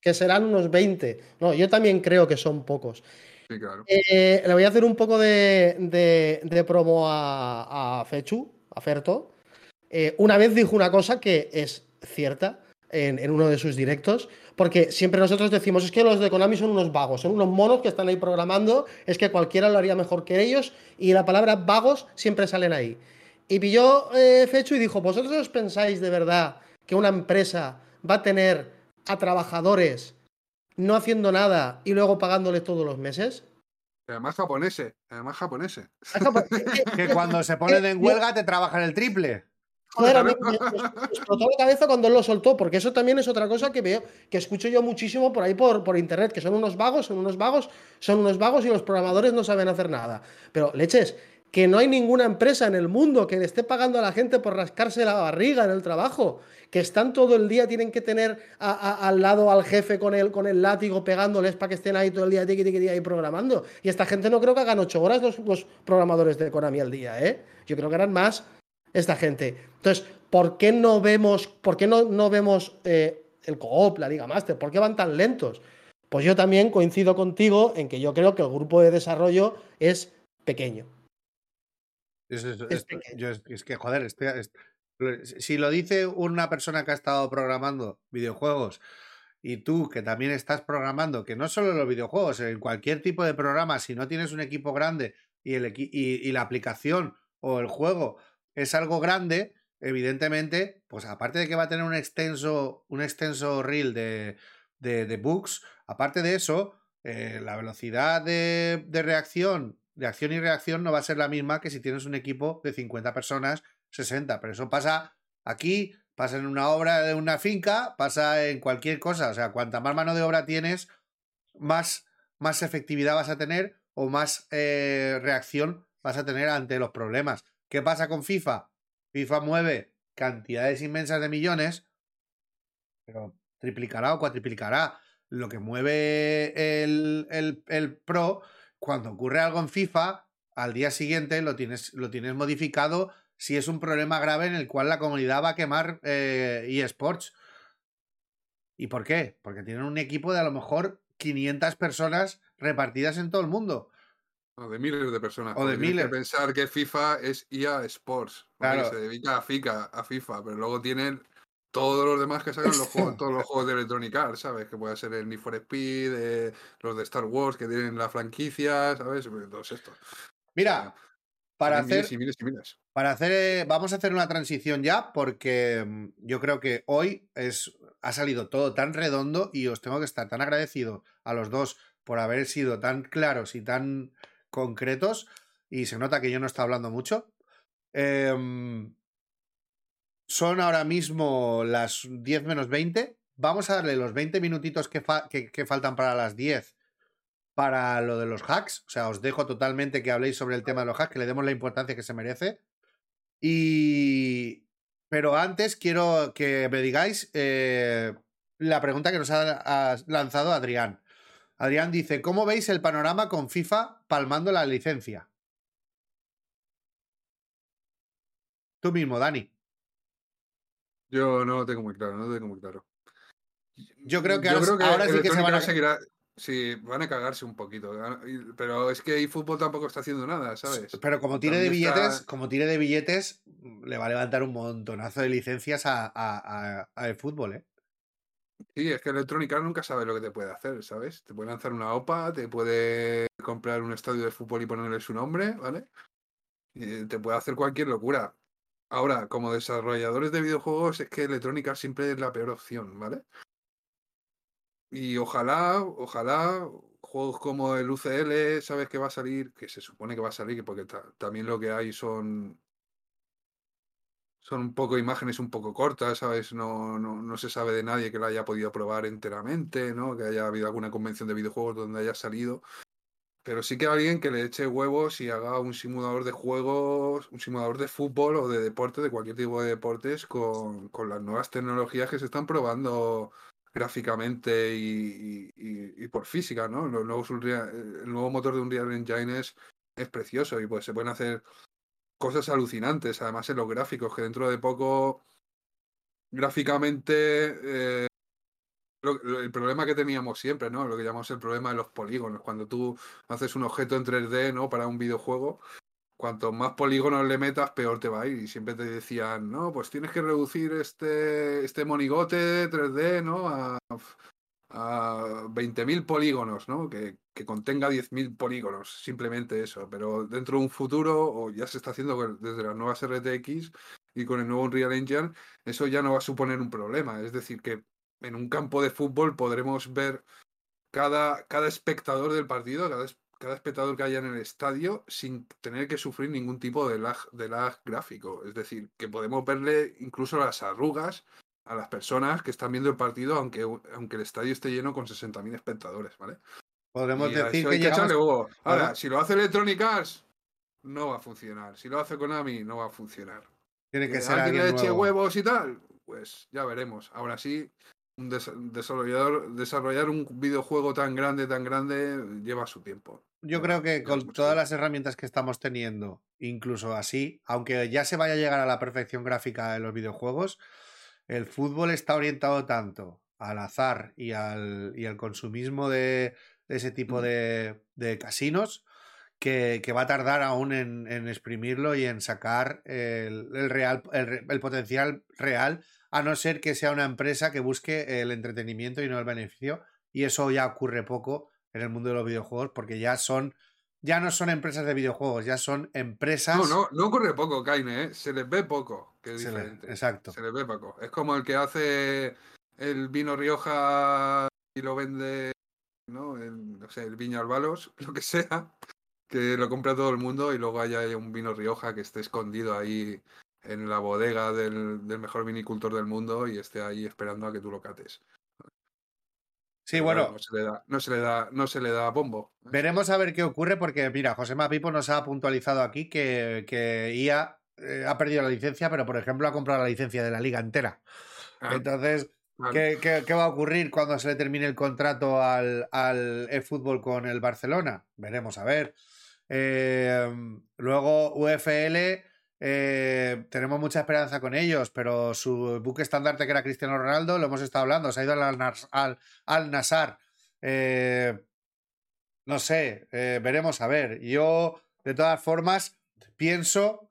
que serán unos 20. No, yo también creo que son pocos. sí, claro. Eh, le voy a hacer un poco de, de- de promo a, a Fechu, a Ferto. Eh, una vez dijo una cosa que es cierta en, en uno de sus directos, porque siempre nosotros decimos, es que los de Konami son unos vagos, son unos monos que están ahí programando, es que cualquiera lo haría mejor que ellos, y la palabra vagos siempre salen ahí. Y pilló eh, Fechu y dijo, ¿vosotros os pensáis de verdad que una empresa va a tener a trabajadores no haciendo nada y luego pagándoles todos los meses? Además japoneses, además japoneses. Que cuando se ponen en huelga te trabajan el triple. Joder, a mí me, explotó la cabeza cuando él lo soltó, porque eso también es otra cosa que veo, que escucho yo muchísimo por ahí por, por internet, que son unos vagos, son unos vagos, son unos vagos y los programadores no saben hacer nada. Pero, leches, que no hay ninguna empresa en el mundo que le esté pagando a la gente por rascarse la barriga en el trabajo, que están todo el día, tienen que tener a- a- al lado al jefe con el, con el látigo pegándoles para que estén ahí todo el día, tiqui, tiqui, tiqui, ahí programando. Y esta gente no creo que hagan ocho horas los, los programadores de Konami al día, ¿eh? Yo creo que eran más esta gente. Entonces, ¿por qué no vemos, por qué no, no vemos eh, el co-op, la Liga Master? ¿Por qué van tan lentos? Pues yo también coincido contigo en que yo creo que el grupo de desarrollo es pequeño. Es, es- Es es- pequeño. yo es- es que, joder, estoy- es- si lo dice una persona que ha estado programando videojuegos y tú que también estás programando, que no solo en los videojuegos, en cualquier tipo de programa, si no tienes un equipo grande y, el y la aplicación o el juego es algo grande, evidentemente, pues aparte de que va a tener un extenso, un extenso reel de, de, de bugs, aparte de eso, eh, la velocidad de, de reacción, de acción y reacción no va a ser la misma que si tienes un equipo de 50 personas, 60. Pero eso pasa aquí, pasa en una obra de una finca, pasa en cualquier cosa. O sea, cuanta más mano de obra tienes, más, más efectividad vas a tener o más eh, reacción vas a tener ante los problemas. ¿Qué pasa con FIFA? FIFA mueve cantidades inmensas de millones, pero triplicará o cuatriplicará lo que mueve el, el- el Pro. Cuando ocurre algo en FIFA, al día siguiente lo tienes, lo tienes modificado si es un problema grave en el cual la comunidad va a quemar eh, eSports. ¿Y por qué? Porque tienen un equipo de a lo mejor 500 personas repartidas en todo el mundo. O de miles de personas. O de miles. que pensar que FIFA es EA Sports. porque Claro. Se dedica a FIFA, a FIFA, pero luego tienen todos los demás que sacan los juegos, todos los juegos de Electronic Arts, ¿sabes? Que puede ser el Need for Speed, eh, los de Star Wars que tienen la franquicia, ¿sabes? Todos estos. Mira, para Miles hacer, y miles y miles. para hacer, eh, vamos a hacer una transición ya porque mm, yo creo que hoy es, ha salido todo tan redondo y os tengo que estar tan agradecido a los dos por haber sido tan claros y tan concretos y se nota que yo no está hablando mucho. Em, son ahora mismo las 10 menos 20. Vamos a darle los 20 minutitos que, que- faltan para las 10 para lo de los hacks. O sea, os dejo totalmente que habléis sobre el tema de los hacks, que le demos la importancia que se merece. Y. Pero antes quiero que me digáis eh, la pregunta que nos ha lanzado Adrián. Adrián dice: ¿Cómo veis el panorama con FIFA palmando la licencia? Tú mismo, Dani. Yo no lo tengo muy claro, no lo tengo muy claro. Yo creo que ahora- ahora sí que se van a- seguirá- Sí, van a cagarse un poquito. Pero es que eFootball tampoco está haciendo nada, ¿sabes? Pero como tire de está- billetes, como tire de billetes, le va a levantar un montonazo de licencias a, a, a- a el fútbol, ¿eh? Sí, es que Electronic Arts nunca sabe lo que te puede hacer, ¿sabes? Te puede lanzar una OPA, te puede comprar un estadio de fútbol y ponerle su nombre, ¿vale? Y te puede hacer cualquier locura. Ahora, como desarrolladores de videojuegos, es que Electronic Arts siempre es la peor opción, ¿vale? Y ojalá, ojalá, juegos como el UCL, sabes que va a salir, que se supone que va a salir, porque ta- también lo que hay son son un poco imágenes un poco cortas, ¿sabes? No, no, no se sabe de nadie que lo haya podido probar enteramente, ¿no? Que haya habido alguna convención de videojuegos donde haya salido. Pero sí que alguien que le eche huevos y haga un simulador de juegos, un simulador de fútbol o de deporte, de cualquier tipo de deportes, con, con las nuevas tecnologías que se están probando gráficamente y, y- por física, ¿no? Los nuevos el nuevo motor de Unreal Engine es, es precioso y pues se pueden hacer cosas alucinantes, además en los gráficos, que dentro de poco gráficamente eh, el problema que teníamos siempre, ¿no? Lo que llamamos el problema de los polígonos. Cuando tú haces un objeto en 3D, ¿no? Para un videojuego, cuanto más polígonos le metas, peor te va a ir. Y siempre te decían, no, pues tienes que reducir este, este monigote 3D, ¿no? A, a 20.000 polígonos, ¿no? Que, que contenga 10.000 polígonos, simplemente eso. Pero dentro de un futuro, o ya se está haciendo desde las nuevas RTX y con el nuevo Unreal Engine, eso ya no va a suponer un problema. Es decir, que en un campo de fútbol podremos ver cada, cada espectador del partido, cada, cada espectador que haya en el estadio, sin tener que sufrir ningún tipo de lag, de lag gráfico. Es decir, que podemos verle incluso las arrugas a las personas que están viendo el partido, aunque, aunque el estadio esté lleno con 60.000 espectadores, ¿vale? Y a decir que. Ahora, si lo hace Electronic Arts, no va a funcionar. Si lo hace Konami, no va a funcionar. Tiene que Que ser alguien le eche huevos y tal, pues ya veremos. Ahora sí, un des- desarrollador, desarrollar un videojuego tan grande, tan grande, lleva su tiempo. Yo creo que con todas las herramientas que estamos teniendo, incluso así, aunque ya se vaya a llegar a la perfección gráfica de los videojuegos, el fútbol está orientado tanto al azar y al, y al consumismo de, de ese tipo de, de casinos que, que va a tardar aún en, en exprimirlo y en sacar el, el real, el, re- el potencial real, a no ser que sea una empresa que busque el entretenimiento y no el beneficio. Y eso ya ocurre poco en el mundo de los videojuegos porque ya son ya no son empresas de videojuegos, ya son empresas. No, no, no ocurre poco, Kaine, ¿eh? se les ve poco, que es Se le- diferente. exacto. Se les ve poco. Es como el que hace el vino Rioja y lo vende, ¿no? El, no sé, el Viña Albalos, lo que sea, que lo compra todo el mundo y luego haya un vino Rioja que esté escondido ahí en la bodega del, del mejor vinicultor del mundo y esté ahí esperando a que tú lo cates. Sí, Pero bueno, No se le da, no se le da, no se le da bombo. ¿eh? veremos a ver qué ocurre porque, mira, José Mapipo nos ha puntualizado aquí que, que IA eh, ha perdido la licencia, pero por ejemplo ha comprado la licencia de la liga entera. Ah, Entonces, vale. ¿qué, qué, qué va a ocurrir cuando se le termine el contrato al, al eFootball con el Barcelona? Veremos a ver. Eh, luego, UFL, eh, tenemos mucha esperanza con ellos, pero su buque estandarte, que era Cristiano Ronaldo, lo hemos estado hablando, se ha ido al, Al- al, Nassr. Eh, no sé, eh, veremos a ver. Yo, de todas formas, pienso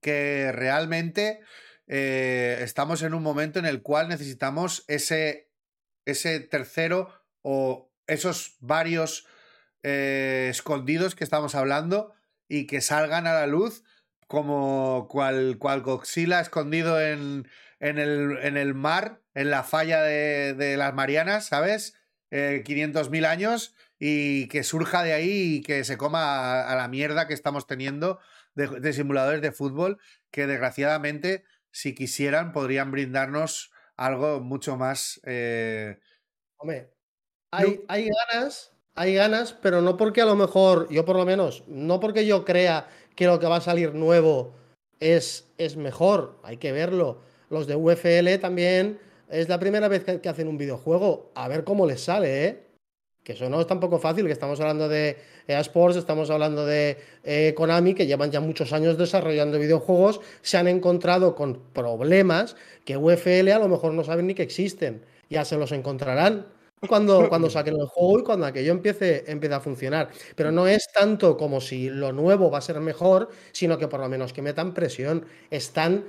que realmente eh, estamos en un momento en el cual necesitamos ese, ese tercero o esos varios escondidos que estamos hablando y que salgan a la luz como cual, cual Godzilla escondido en, en, el, en el mar, en la falla de, de las Marianas, ¿sabes? Eh, 500.000 años y que surja de ahí y que se coma a, a la mierda que estamos teniendo de, de, simuladores de fútbol que desgraciadamente si quisieran podrían brindarnos algo mucho más... Eh... Hombre, hay, hay ganas, hay ganas, pero no porque a lo mejor, yo por lo menos, no porque yo crea que lo que va a salir nuevo es, es mejor, hay que verlo. Los de UFL también es la primera vez que, hacen un videojuego, a ver cómo les sale, ¿eh? Que eso no es tampoco fácil, que estamos hablando de EA Sports, estamos hablando de eh, Konami, que llevan ya muchos años desarrollando videojuegos, se han encontrado con problemas que UFL a lo mejor no saben ni que existen, ya se los encontrarán cuando, cuando saquen el juego y cuando aquello empiece, empiece a funcionar. Pero no es tanto como si lo nuevo va a ser mejor, sino que por lo menos que metan presión. Están,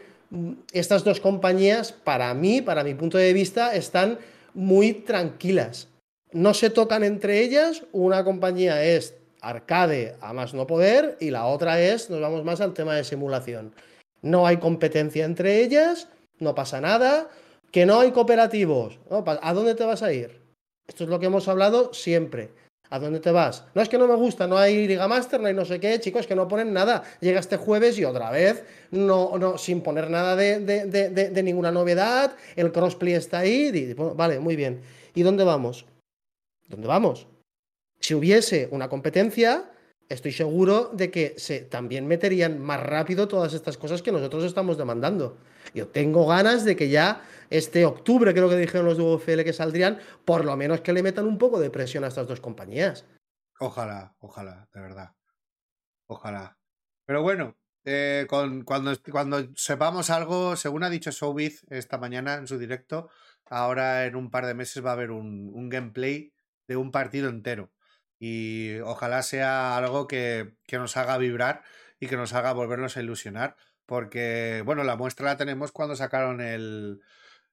estas dos compañías, para mí, para mi punto de vista, están muy tranquilas. No se tocan entre ellas, una compañía es arcade a más no poder y la otra es, nos vamos más al tema de simulación. No hay competencia entre ellas, no pasa nada, que no hay cooperativos, ¿no? ¿a dónde te vas a ir? Esto es lo que hemos hablado siempre. ¿A dónde te vas? No es que no me gusta, no hay Liga Master, no hay no sé qué, chicos, que no ponen nada. Llega este jueves y otra vez, no, no, sin poner nada de, de, de, de ninguna novedad, el crossplay está ahí, vale, muy bien. ¿Y dónde vamos? ¿Dónde vamos? Si hubiese una competencia, estoy seguro de que se también meterían más rápido todas estas cosas que nosotros estamos demandando. Yo tengo ganas de que ya este octubre, creo que dijeron los de UFL que saldrían, por lo menos que le metan un poco de presión a estas dos compañías. Ojalá, ojalá, de verdad. Ojalá. Pero bueno, eh, cuando, cuando sepamos algo, según ha dicho Showbiz esta mañana en su directo, ahora en un par de meses va a haber un, un gameplay de un partido entero. Y ojalá sea algo que, que nos haga vibrar y que nos haga volvernos a ilusionar. Porque, bueno, la muestra la tenemos cuando sacaron el,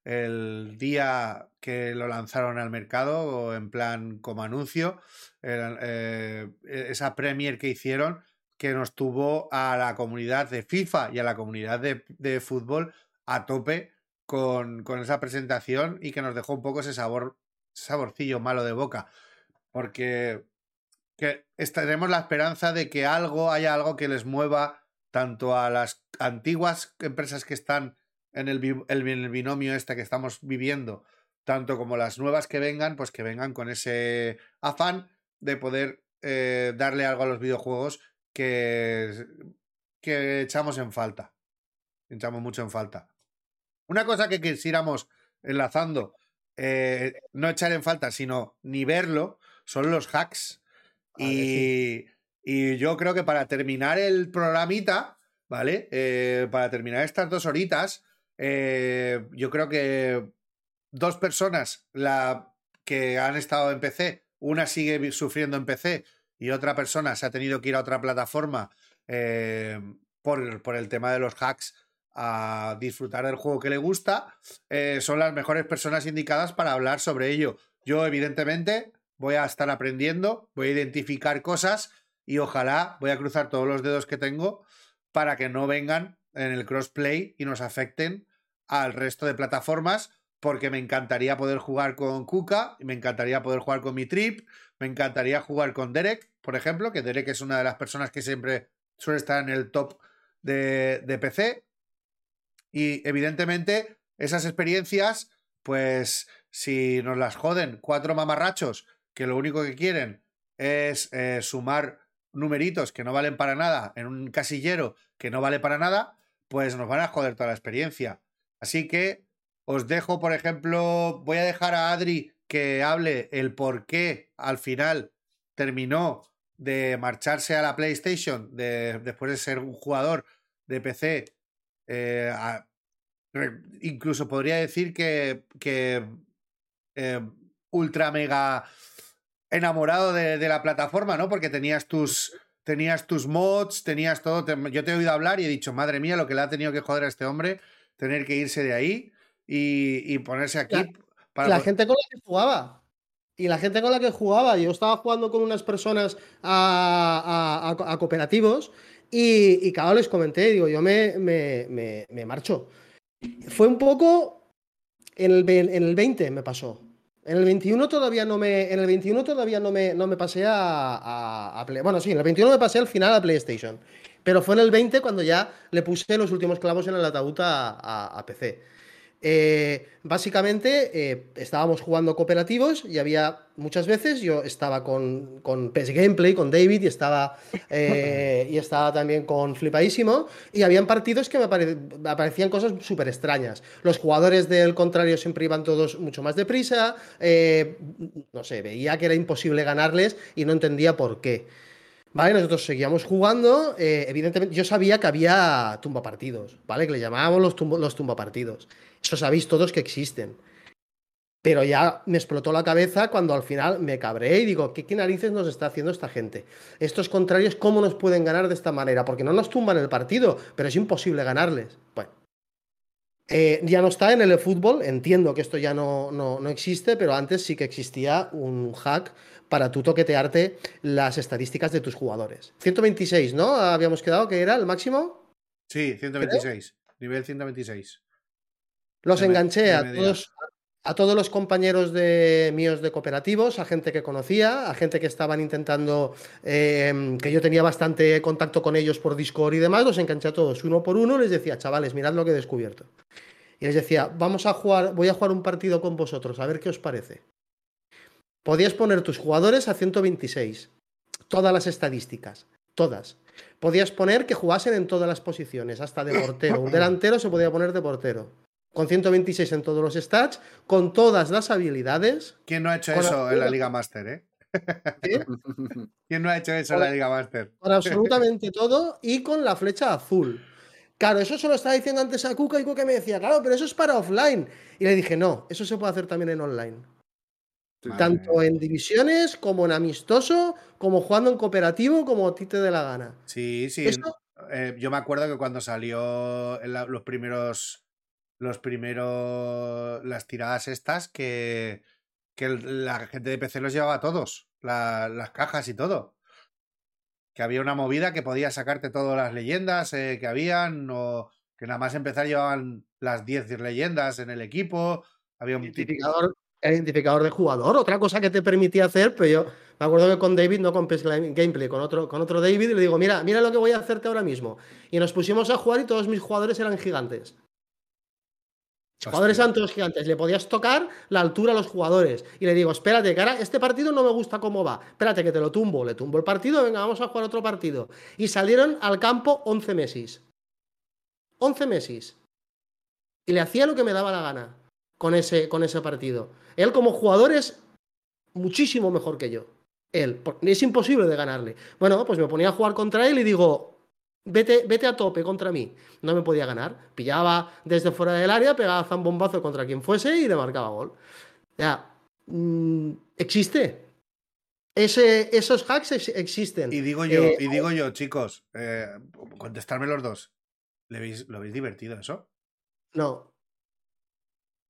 el día que lo lanzaron al mercado, en plan como anuncio, eh, esa premier que hicieron que nos tuvo a la comunidad de FIFA y a la comunidad de, de fútbol a tope con, con, esa presentación y que nos dejó un poco ese sabor, saborcillo malo de boca. Porque que tenemos la esperanza de que algo, haya algo que les mueva tanto a las antiguas empresas que están en el, el, el, binomio este que estamos viviendo, tanto como las nuevas que vengan, pues que vengan con ese afán de poder eh, darle algo a los videojuegos que, que echamos en falta. Echamos mucho en falta. Una cosa que quisiéramos enlazando, eh, no echar en falta, sino ni verlo, son los hacks. Vale, y, sí. y, yo creo que para terminar el programita, ¿vale? Eh, para terminar estas dos horitas, eh, yo creo que dos personas la, que han estado en PC, una sigue sufriendo en PC y otra persona se ha tenido que ir a otra plataforma eh, por, por, el tema de los hacks a disfrutar del juego que le gusta, eh, son las mejores personas indicadas para hablar sobre ello. Yo, evidentemente, voy a estar aprendiendo, voy a identificar cosas y ojalá voy a cruzar todos los dedos que tengo para que no vengan en el crossplay y nos afecten al resto de plataformas porque me encantaría poder jugar con Kuka, me encantaría poder jugar con mi Trip, me encantaría jugar con Derek, por ejemplo, que Derek es una de las personas que siempre suele estar en el top de, de PC. Y evidentemente esas experiencias, pues si nos las joden cuatro mamarrachos que lo único que quieren es eh, sumar numeritos que no valen para nada en un casillero que no vale para nada, pues nos van a joder toda la experiencia. Así que os dejo, por ejemplo, voy a dejar a Adri que hable el por qué al final terminó de marcharse a la PlayStation de, después de ser un jugador de PC. Eh, incluso podría decir que, que eh, ultra mega enamorado de, de, la plataforma, ¿no? Porque tenías tus, tenías tus mods, tenías todo. Te, yo te he oído hablar y he dicho, madre mía, lo que le ha tenido que joder a este hombre, tener que irse de ahí y, y ponerse aquí. La, para... la gente con la que jugaba. Y la gente con la que jugaba, yo estaba jugando con unas personas a, a- cooperativos y, y claro, les comenté, digo, yo me, me- me- me marcho. Fue un poco en el, en el 20 me pasó. En el 21 todavía no me, en el 21 todavía no me, no me pasé a, a- a Play- Bueno, sí, en el 21 me pasé al final a PlayStation. Pero fue en el 20 cuando ya le puse los últimos clavos en el ataúd a, a- a PC. Eh, básicamente eh, estábamos jugando cooperativos y había muchas veces yo estaba con, con Gameplay, con David y estaba, eh, y estaba también con Flipadísimo y habían partidos que me, apare- me aparecían cosas súper extrañas. Los jugadores del contrario siempre iban todos mucho más deprisa, eh, no sé, veía que era imposible ganarles y no entendía por qué. Vale, nosotros seguíamos jugando. evidentemente, yo sabía que había tumbapartidos, ¿vale? Que le llamábamos los, tumbo- los tumbapartidos. Eso sabéis todos que existen. Pero ya me explotó la cabeza cuando al final me cabré y digo, ¿qué, narices nos está haciendo esta gente? Estos contrarios, ¿cómo nos pueden ganar de esta manera? Porque no nos tumban el partido, pero es imposible ganarles. Bueno. Eh, ya no está en el fútbol, entiendo que esto ya no, no, no existe, pero antes sí que existía un hack para tú toquetearte las estadísticas de tus jugadores. 126, ¿no? Habíamos quedado que era el máximo. Sí, 126. Nivel 126. Los De enganché a todos, a todos los compañeros de míos de cooperativos, a gente que conocía, a gente que estaban intentando, eh, que yo tenía bastante contacto con ellos por Discord y demás, los enganché a todos uno por uno, les decía, chavales, mirad lo que he descubierto. Y les decía, vamos a jugar, voy a jugar un partido con vosotros, a ver qué os parece. Podías poner tus jugadores a 126, todas las estadísticas, todas. Podías poner que jugasen en todas las posiciones, hasta de portero. Un delantero se podía poner de portero. Con 126 en todos los stats, con todas las habilidades. ¿Quién no ha hecho eso en la Liga Master, eh? ¿eh? ¿Quién no ha hecho eso en la Liga Master? con absolutamente todo y con la flecha azul. Claro, eso se lo estaba diciendo antes a Kuka y Kuka me decía, claro, pero eso es para offline. Y le dije, no, eso se puede hacer también en online. Madre Tanto en divisiones, como en amistoso, como jugando en cooperativo, como a ti te dé la gana. Sí, sí. Eso- eh, yo me acuerdo que cuando salió la- los primeros. Los primeros. Las tiradas estas que. Que la gente de PC los llevaba todos. la- las cajas y todo. Que había una movida que podía sacarte todas las leyendas eh, que habían. O que nada más empezar llevaban las 10 leyendas en el equipo. Había un. Identificador, identificador de jugador, otra cosa que te permitía hacer, pero yo me acuerdo que con David, no con Gameplay, con otro, con otro David, y le digo, mira, mira lo que voy a hacerte ahora mismo. Y nos pusimos a jugar y todos mis jugadores eran gigantes. Jugadores todos gigantes. Le podías tocar la altura a los jugadores. Y le digo, espérate, que ahora este partido no me gusta cómo va. Espérate, que te lo tumbo. Le tumbo el partido, venga, vamos a jugar otro partido. Y salieron al campo 11 Messis. 11 Messis. Y le hacía lo que me daba la gana con ese, con ese partido. Él como jugador es muchísimo mejor que yo. Él. Es imposible de ganarle. Bueno, pues me ponía a jugar contra él y digo, vete, vete a tope contra mí. No me podía ganar. Pillaba desde fuera del área, pegaba zambombazo contra quien fuese y le marcaba gol. Ya, mm, existe. Ese, esos hacks ex- existen. Y digo yo, Eh, y digo yo, chicos, eh, contestarme los dos. ¿Le veis, ¿Lo veis divertido eso? No,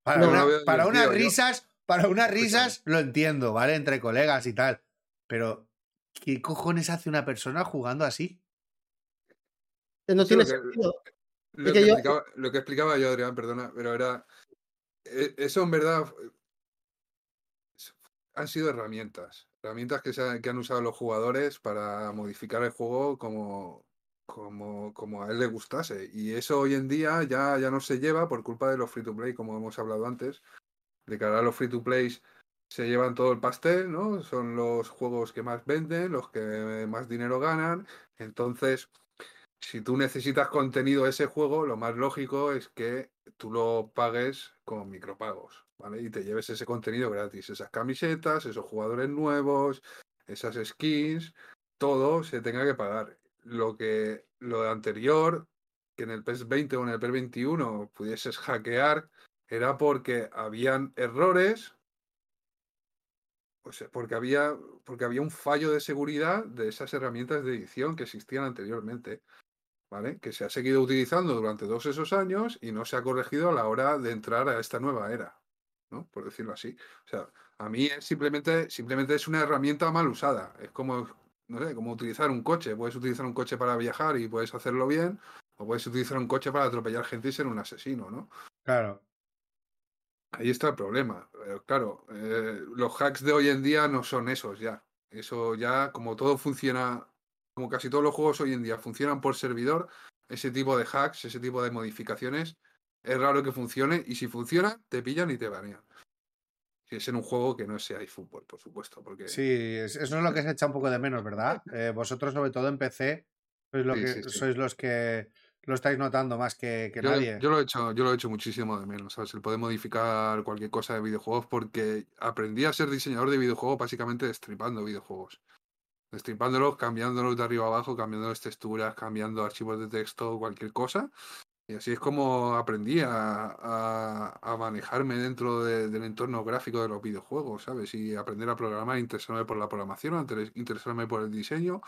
Para, No, una- lo veo para unas yo. risas, para unas risas lo entiendo, ¿vale? Entre colegas y tal. Pero, ¿qué cojones hace una persona jugando así? No tiene lo que- sentido. Lo que que, yo- explicaba, lo que explicaba yo, Adrián, perdona, pero era. e- Eso en verdad. Han sido herramientas. Herramientas que, se han, que han usado los jugadores para modificar el juego como, como, como a él le gustase. Y eso hoy en día ya, ya no se lleva por culpa de los free to play, como hemos hablado antes. De que ahora los free to plays se llevan todo el pastel, ¿no? Son los juegos que más venden, los que más dinero ganan. Entonces, si tú necesitas contenido de ese juego, lo más lógico es que tú lo pagues con micropagos, ¿vale? Y te lleves ese contenido gratis, esas camisetas, esos jugadores nuevos, esas skins, todo se tenga que pagar. Lo que lo anterior, que en el PES 20 o en el PES 21 pudieses hackear, era porque habían errores, o sea, porque había, porque había un fallo de seguridad de esas herramientas de edición que existían anteriormente. ¿Vale? Que se ha seguido utilizando durante todos esos años y no se ha corregido a la hora de entrar a esta nueva era. ¿no? Por decirlo así. O sea, a mí es simplemente, simplemente es una herramienta mal usada. Es como, no sé, como utilizar un coche. Puedes utilizar un coche para viajar y puedes hacerlo bien, o puedes utilizar un coche para atropellar gente y ser un asesino, ¿no? Claro. Ahí está el problema. Eh, claro, eh, los hacks de hoy en día no son esos ya. Eso ya, como todo funciona, como casi todos los juegos hoy en día funcionan por servidor, ese tipo de hacks, ese tipo de modificaciones, es raro que funcione y si funciona, te pillan y te banean. Si es en un juego que no sea eFootball, por supuesto. Porque... Sí, eso es lo que se echa un poco de menos, ¿verdad? Eh, vosotros, sobre todo en PC, sois, lo Sí, que, sí, sí. sois los que lo estáis notando más que, que Yo, nadie. yo lo he hecho, yo lo he hecho muchísimo de menos, ¿sabes? El poder modificar cualquier cosa de videojuegos porque aprendí a ser diseñador de videojuegos básicamente destripando videojuegos. Destripándolos, cambiándolos de arriba a abajo, cambiándoles texturas, cambiando archivos de texto, cualquier cosa. Y así es como aprendí a, a- manejarme dentro de- del entorno gráfico de los videojuegos, ¿sabes? Y aprender a programar, interesarme por la programación, inter- interesarme por el diseño.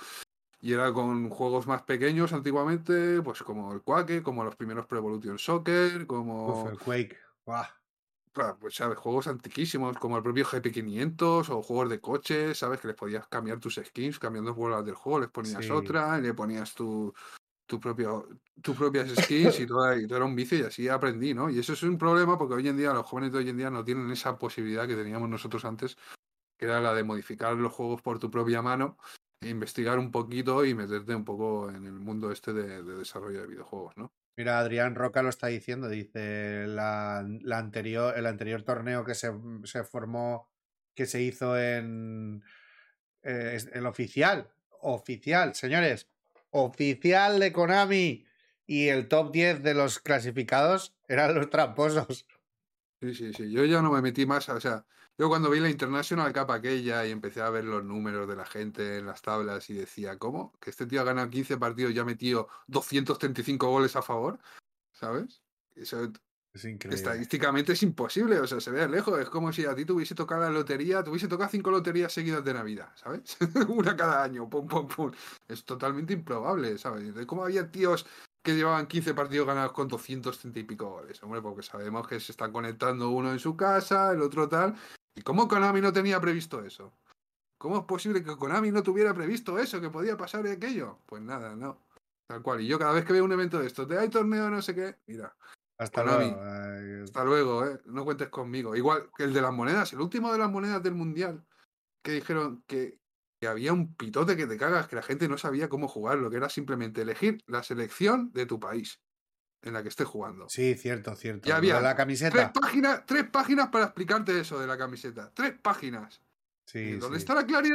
Y era con juegos más pequeños antiguamente, pues como el Quake, como los primeros Pro Evolution Soccer, como Uf, el Quake. Buah. Claro, pues sabes, juegos antiquísimos como el propio GP500 o juegos de coches, sabes que les podías cambiar tus skins, cambiando bolas del juego, les ponías Sí. otra, y le ponías tu, tu propio, tus propias skins y todo, y todo era un vicio y así aprendí, ¿no? Y eso es un problema porque hoy en día los jóvenes de hoy en día no tienen esa posibilidad que teníamos nosotros antes, que era la de modificar los juegos por tu propia mano, e investigar un poquito y meterte un poco en el mundo este de, de desarrollo de videojuegos, ¿no? Mira, Adrián Roca lo está diciendo, dice la, la anterior, el anterior torneo que se, se formó, que se hizo en eh, el oficial, oficial, señores, oficial de Konami y el top 10 de los clasificados eran los tramposos. Sí, sí, sí. Yo ya no me metí más. O sea, yo cuando vi la International Cup aquella y empecé a ver los números de la gente en las tablas y decía, ¿cómo? Que este tío ha ganado 15 partidos y ha metido 235 goles a favor, ¿sabes? Eso Es increíble. estadísticamente es imposible, o sea, se ve lejos. Es como si a ti te hubiese tocado la lotería, te hubiese tocado cinco loterías seguidas de Navidad, ¿sabes? Una cada año, pum, pum, pum. Es totalmente improbable, ¿sabes? De cómo había tíos que llevaban 15 partidos ganados con 230 y pico goles, hombre, porque sabemos que se están conectando uno en su casa, el otro tal. ¿Y cómo Konami no tenía previsto eso? ¿Cómo es posible que Konami no tuviera previsto eso, que podía pasar aquello? Pues nada, no. Tal cual. Y yo cada vez que veo un evento de estos, de hay torneo, no sé qué, mira, Hasta Konami. luego. eh, hasta luego, ¿eh? No cuentes conmigo. Igual que el de las monedas, el último de las monedas del Mundial, que dijeron que, que había un pitote que te cagas, que la gente no sabía cómo jugarlo, que era simplemente elegir la selección de tu país en la que estés jugando. Sí, cierto, cierto. Ya había la Tres camiseta. páginas, tres páginas para explicarte eso de la camiseta. Tres páginas. Sí, ¿Dónde sí. está la claridad?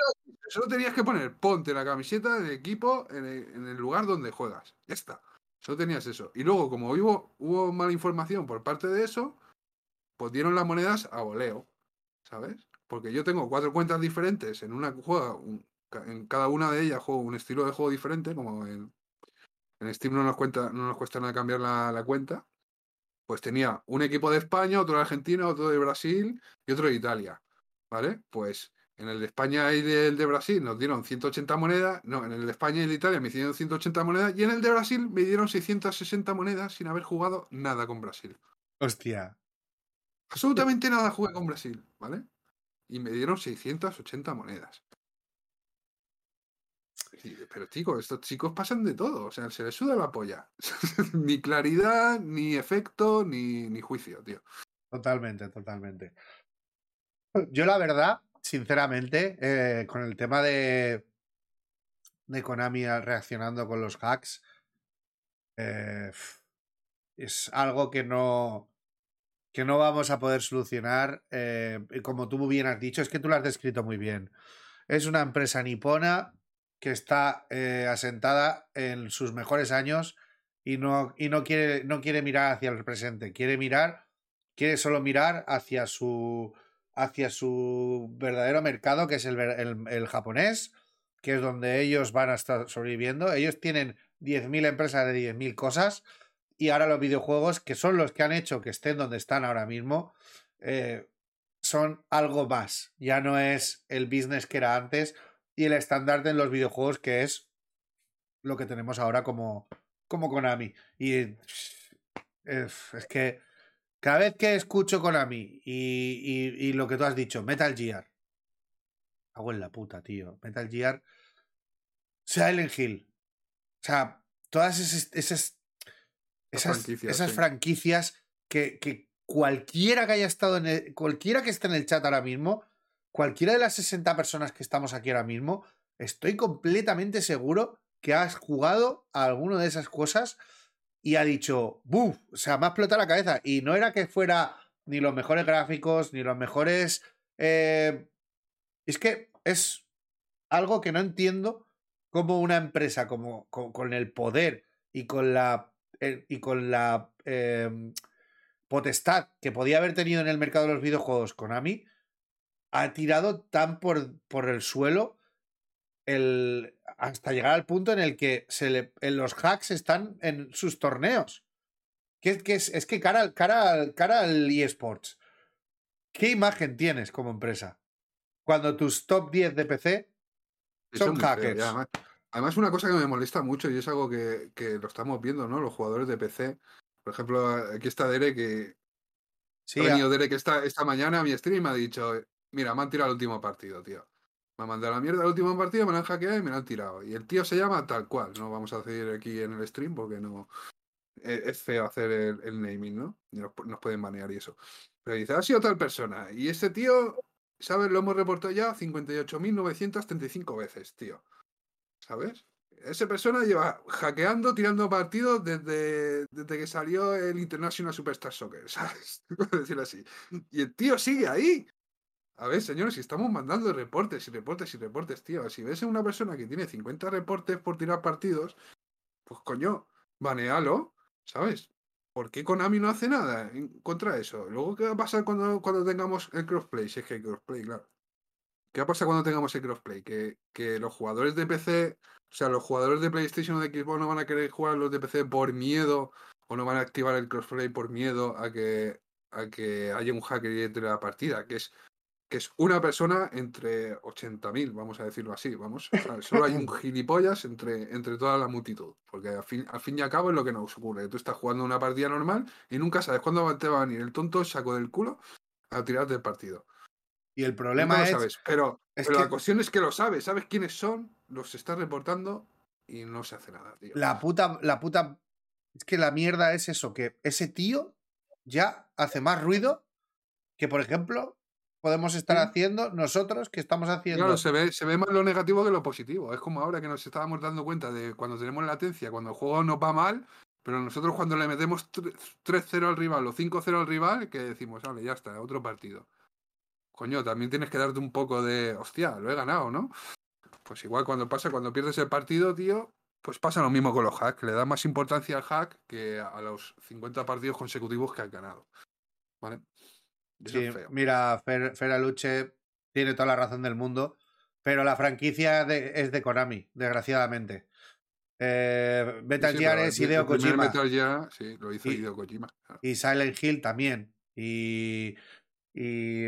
Solo tenías que poner, ponte la camiseta del equipo en el, en el lugar donde juegas. Ya está. Solo tenías eso. Y luego, como hubo, hubo mala información por parte de eso, pues dieron las monedas a voleo. ¿Sabes? Porque yo tengo cuatro cuentas diferentes. En una juega, un- en cada una de ellas juego un estilo de juego diferente, como en, en Steam no nos, cuenta, no nos cuesta nada cambiar la, la cuenta. Pues tenía un equipo de España, otro de Argentina, otro de Brasil y otro de Italia. ¿Vale? Pues en el de España y el de Brasil nos dieron 180 monedas. No, en el de España y el de Italia me dieron 180 monedas. Y en el de Brasil me dieron 660 monedas sin haber jugado nada con Brasil. Hostia. Absolutamente nada jugué con Brasil, ¿vale? Y me dieron 680 monedas. Pero chicos, estos chicos pasan de todo, o sea, se les suda la polla. ni claridad, ni efecto, ni, ni juicio, tío. Totalmente, totalmente. Yo la verdad, sinceramente, eh, con el tema de, de Konami reaccionando con los hacks, eh, es algo que no, que no vamos a poder solucionar. eh, como tú bien has dicho, es que tú lo has descrito muy bien. Es una empresa nipona que está eh, asentada en sus mejores años y no, y no quiere, no quiere mirar hacia el presente, quiere mirar quiere solo mirar hacia su hacia su verdadero mercado, que es el, el japonés, que es donde ellos van a estar sobreviviendo. Ellos tienen 10.000 empresas de 10.000 cosas y ahora los videojuegos, que son los que han hecho que estén donde están ahora mismo, eh, son algo más. Ya no es el business que era antes y el estandarte en los videojuegos que es lo que tenemos ahora como, como Konami. Y es que Cada vez que escucho Konami y, y, y lo que tú has dicho, Metal Gear. Hago en la puta, tío. Metal Gear. Silent Hill. O sea, todas esas, esas, esas, franquicias, esas sí. franquicias que, que cualquiera que haya estado en el, cualquiera que esté en el chat ahora mismo, cualquiera de las 60 personas que estamos aquí ahora mismo, estoy completamente seguro que has jugado a alguna de esas cosas y ha dicho, ¡buf! O sea, me ha explotado la cabeza. Y no era que fuera ni los mejores gráficos, ni los mejores... eh, Es que es algo que no entiendo cómo una empresa como, con, el poder y con la, eh, y con la eh, potestad que podía haber tenido en el mercado de los videojuegos Konami ha tirado tan por, por el suelo el, hasta llegar al punto en el que se le, en los hacks están en sus torneos. Que, que es, es que cara, al- cara, cara al eSports, ¿qué imagen tienes como empresa? Cuando tus top 10 de PC son feo, hackers. además, además, una cosa que me molesta mucho y es algo que, que lo estamos viendo, ¿no? Los jugadores de PC. Por ejemplo, aquí está Dere que Sí, ha venido Dere que esta, esta mañana a mi stream y me ha dicho, mira, me han tirado el último partido, tío. Me han mandado la mierda el último partido, me lo han hackeado y me lo han tirado. Y el tío se llama tal cual. No vamos a decir aquí en el stream porque no. Es, es feo hacer el, naming, ¿no? Nos, nos pueden banear y eso. Pero dice, ha sido tal persona. Y este tío, ¿sabes? Lo hemos reportado ya 58.935 veces, tío. ¿Sabes? Esa persona lleva hackeando, tirando partidos desde, desde que salió el International Superstar Soccer, ¿sabes? Decirlo así. Y el tío sigue ahí. A ver, señores, si estamos mandando reportes y reportes y reportes, tío. Si ves a una persona que tiene 50 reportes por tirar partidos, pues coño, banealo, ¿sabes? ¿Por qué Konami no hace nada contra eso? Luego, ¿qué va a pasar cuando, cuando tengamos el crossplay? Si es que hay crossplay, claro. ¿Qué va a pasar cuando tengamos el crossplay? Que, que los jugadores de PC, o sea, los jugadores de PlayStation o de Xbox no van a querer jugar los de PC por miedo, o no van a activar el crossplay por miedo a que, a que haya un hacker y entre la partida, que es, que es una persona entre 80.000, vamos a decirlo así, vamos. O sea, solo hay un gilipollas entre, entre toda la multitud, porque al fin, al fin y al cabo es lo que nos ocurre. Tú estás jugando una partida normal y nunca sabes cuándo te va a venir el tonto saco del culo a tirarte el partido. y el problema lo es... sabes, pero, es pero que- la cuestión es que lo sabes, sabes quiénes son, los estás reportando y no se hace nada, tío. La puta, la puta. Es que la mierda es eso, que ese tío ya hace más ruido que, por ejemplo, podemos estar Sí. haciendo nosotros que estamos haciendo. Claro, se ve, se ve más lo negativo que lo positivo. Es como ahora que nos estábamos dando cuenta de cuando tenemos latencia, cuando el juego nos va mal, pero nosotros cuando le metemos tre- 3-0 al rival o 5-0 al rival, que decimos, vale, ya está, otro partido. Coño, también tienes que darte un poco de, hostia, lo he ganado, ¿no? Pues igual cuando pasa, cuando pierdes el partido, tío, pues pasa lo mismo con los hacks. Le da más importancia al hack que a los 50 partidos consecutivos que has ganado. ¿Vale? Eso Sí, es feo. mira, Fer, Feraluche tiene toda la razón del mundo, pero la franquicia de- es de Konami, desgraciadamente. Eh, Metal Sí, Gear pero es Hideo Kojima Metal Gear, sí, lo hizo Y- Hideo Kojima. claro. y Silent Hill también. Y, y,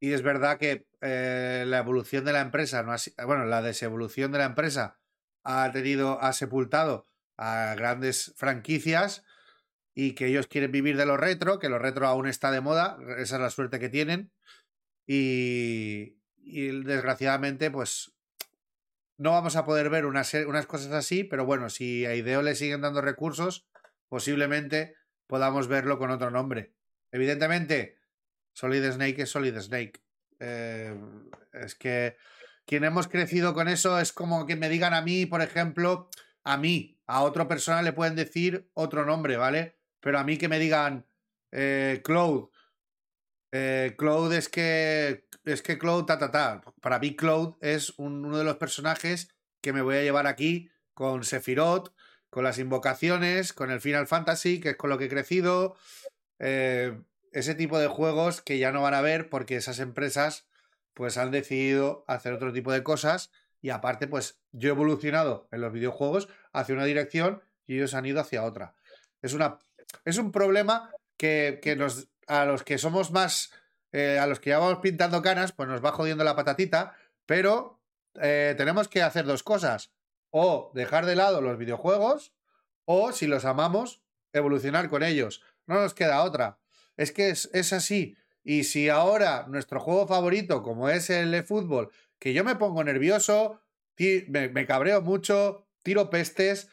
y es verdad que eh, la evolución de la empresa, no ha bueno, la desevolución de la empresa ha tenido, ha sepultado a grandes franquicias y que ellos quieren vivir de lo retro, que lo retro aún está de moda, esa es la suerte que tienen. Y, y desgraciadamente, pues no vamos a poder ver una se- unas cosas así, pero bueno, si a Ideo le siguen dando recursos, posiblemente podamos verlo con otro nombre. Evidentemente, Solid Snake es Solid Snake. Eh, es que quien hemos crecido con eso es como que me digan a mí, por ejemplo, a mí, a otra persona le pueden decir otro nombre, ¿vale? Pero a mí que me digan eh, Cloud. Eh, Cloud es que es que Cloud ta ta ta. Para mí Cloud es un- uno de los personajes que me voy a llevar aquí con Sephiroth, con las invocaciones, con el Final Fantasy, que es con lo que he crecido. Eh, ese tipo de juegos que ya no van a ver porque esas empresas pues han decidido hacer otro tipo de cosas y aparte pues yo he evolucionado en los videojuegos hacia una dirección y ellos han ido hacia otra. Es, una, es un problema que, que nos, a los que somos más, eh, a los que ya vamos pintando canas, pues nos va jodiendo la patatita, pero eh, tenemos que hacer dos cosas. O dejar de lado los videojuegos, o si los amamos, evolucionar con ellos. no nos queda otra. Es que es, es así. Y si ahora nuestro juego favorito, como es el fútbol, que yo me pongo nervioso, me, me cabreo mucho, tiro pestes,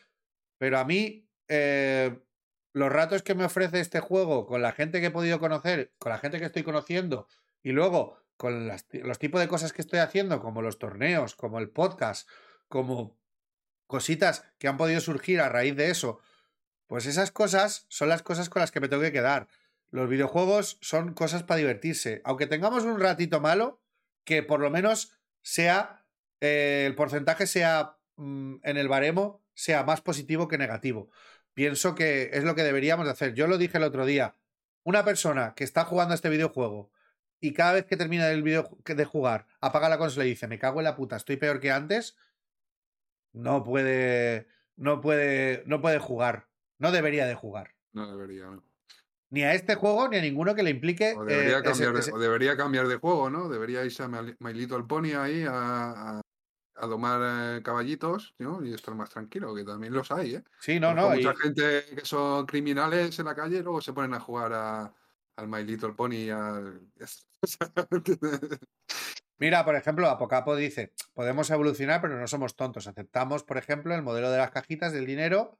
pero a mí eh, los ratos que me ofrece este juego con la gente que he podido conocer, con la gente que estoy conociendo, y luego con las, los tipos de cosas que estoy haciendo, como los torneos, como el podcast, como cositas que han podido surgir a raíz de eso, pues esas cosas son las cosas con las que me tengo que quedar. Los videojuegos son cosas para divertirse. Aunque tengamos un ratito malo, que por lo menos sea eh, el porcentaje sea mm, en el baremo sea más positivo que negativo. Pienso que es lo que deberíamos de hacer. Yo lo dije el otro día. Una persona que está jugando a este videojuego y cada vez que termina el video de jugar apaga la consola y dice me cago en la puta, estoy peor que antes, no puede, no puede, no puede jugar. No debería de jugar. No debería, Ni a este juego ni a ninguno que le implique. O debería, cambiar, de, debería cambiar de juego, ¿no? Debería irse a My Little Pony ahí a, a domar eh, caballitos ¿no? y estar más tranquilo, que también los hay, ¿eh? Sí, no, no. Mucha gente que son criminales en la calle luego se ponen a jugar a, al My Little Pony. Mira, por ejemplo, Apocapo dice, podemos evolucionar, pero no somos tontos. Aceptamos, por ejemplo, el modelo de las cajitas del dinero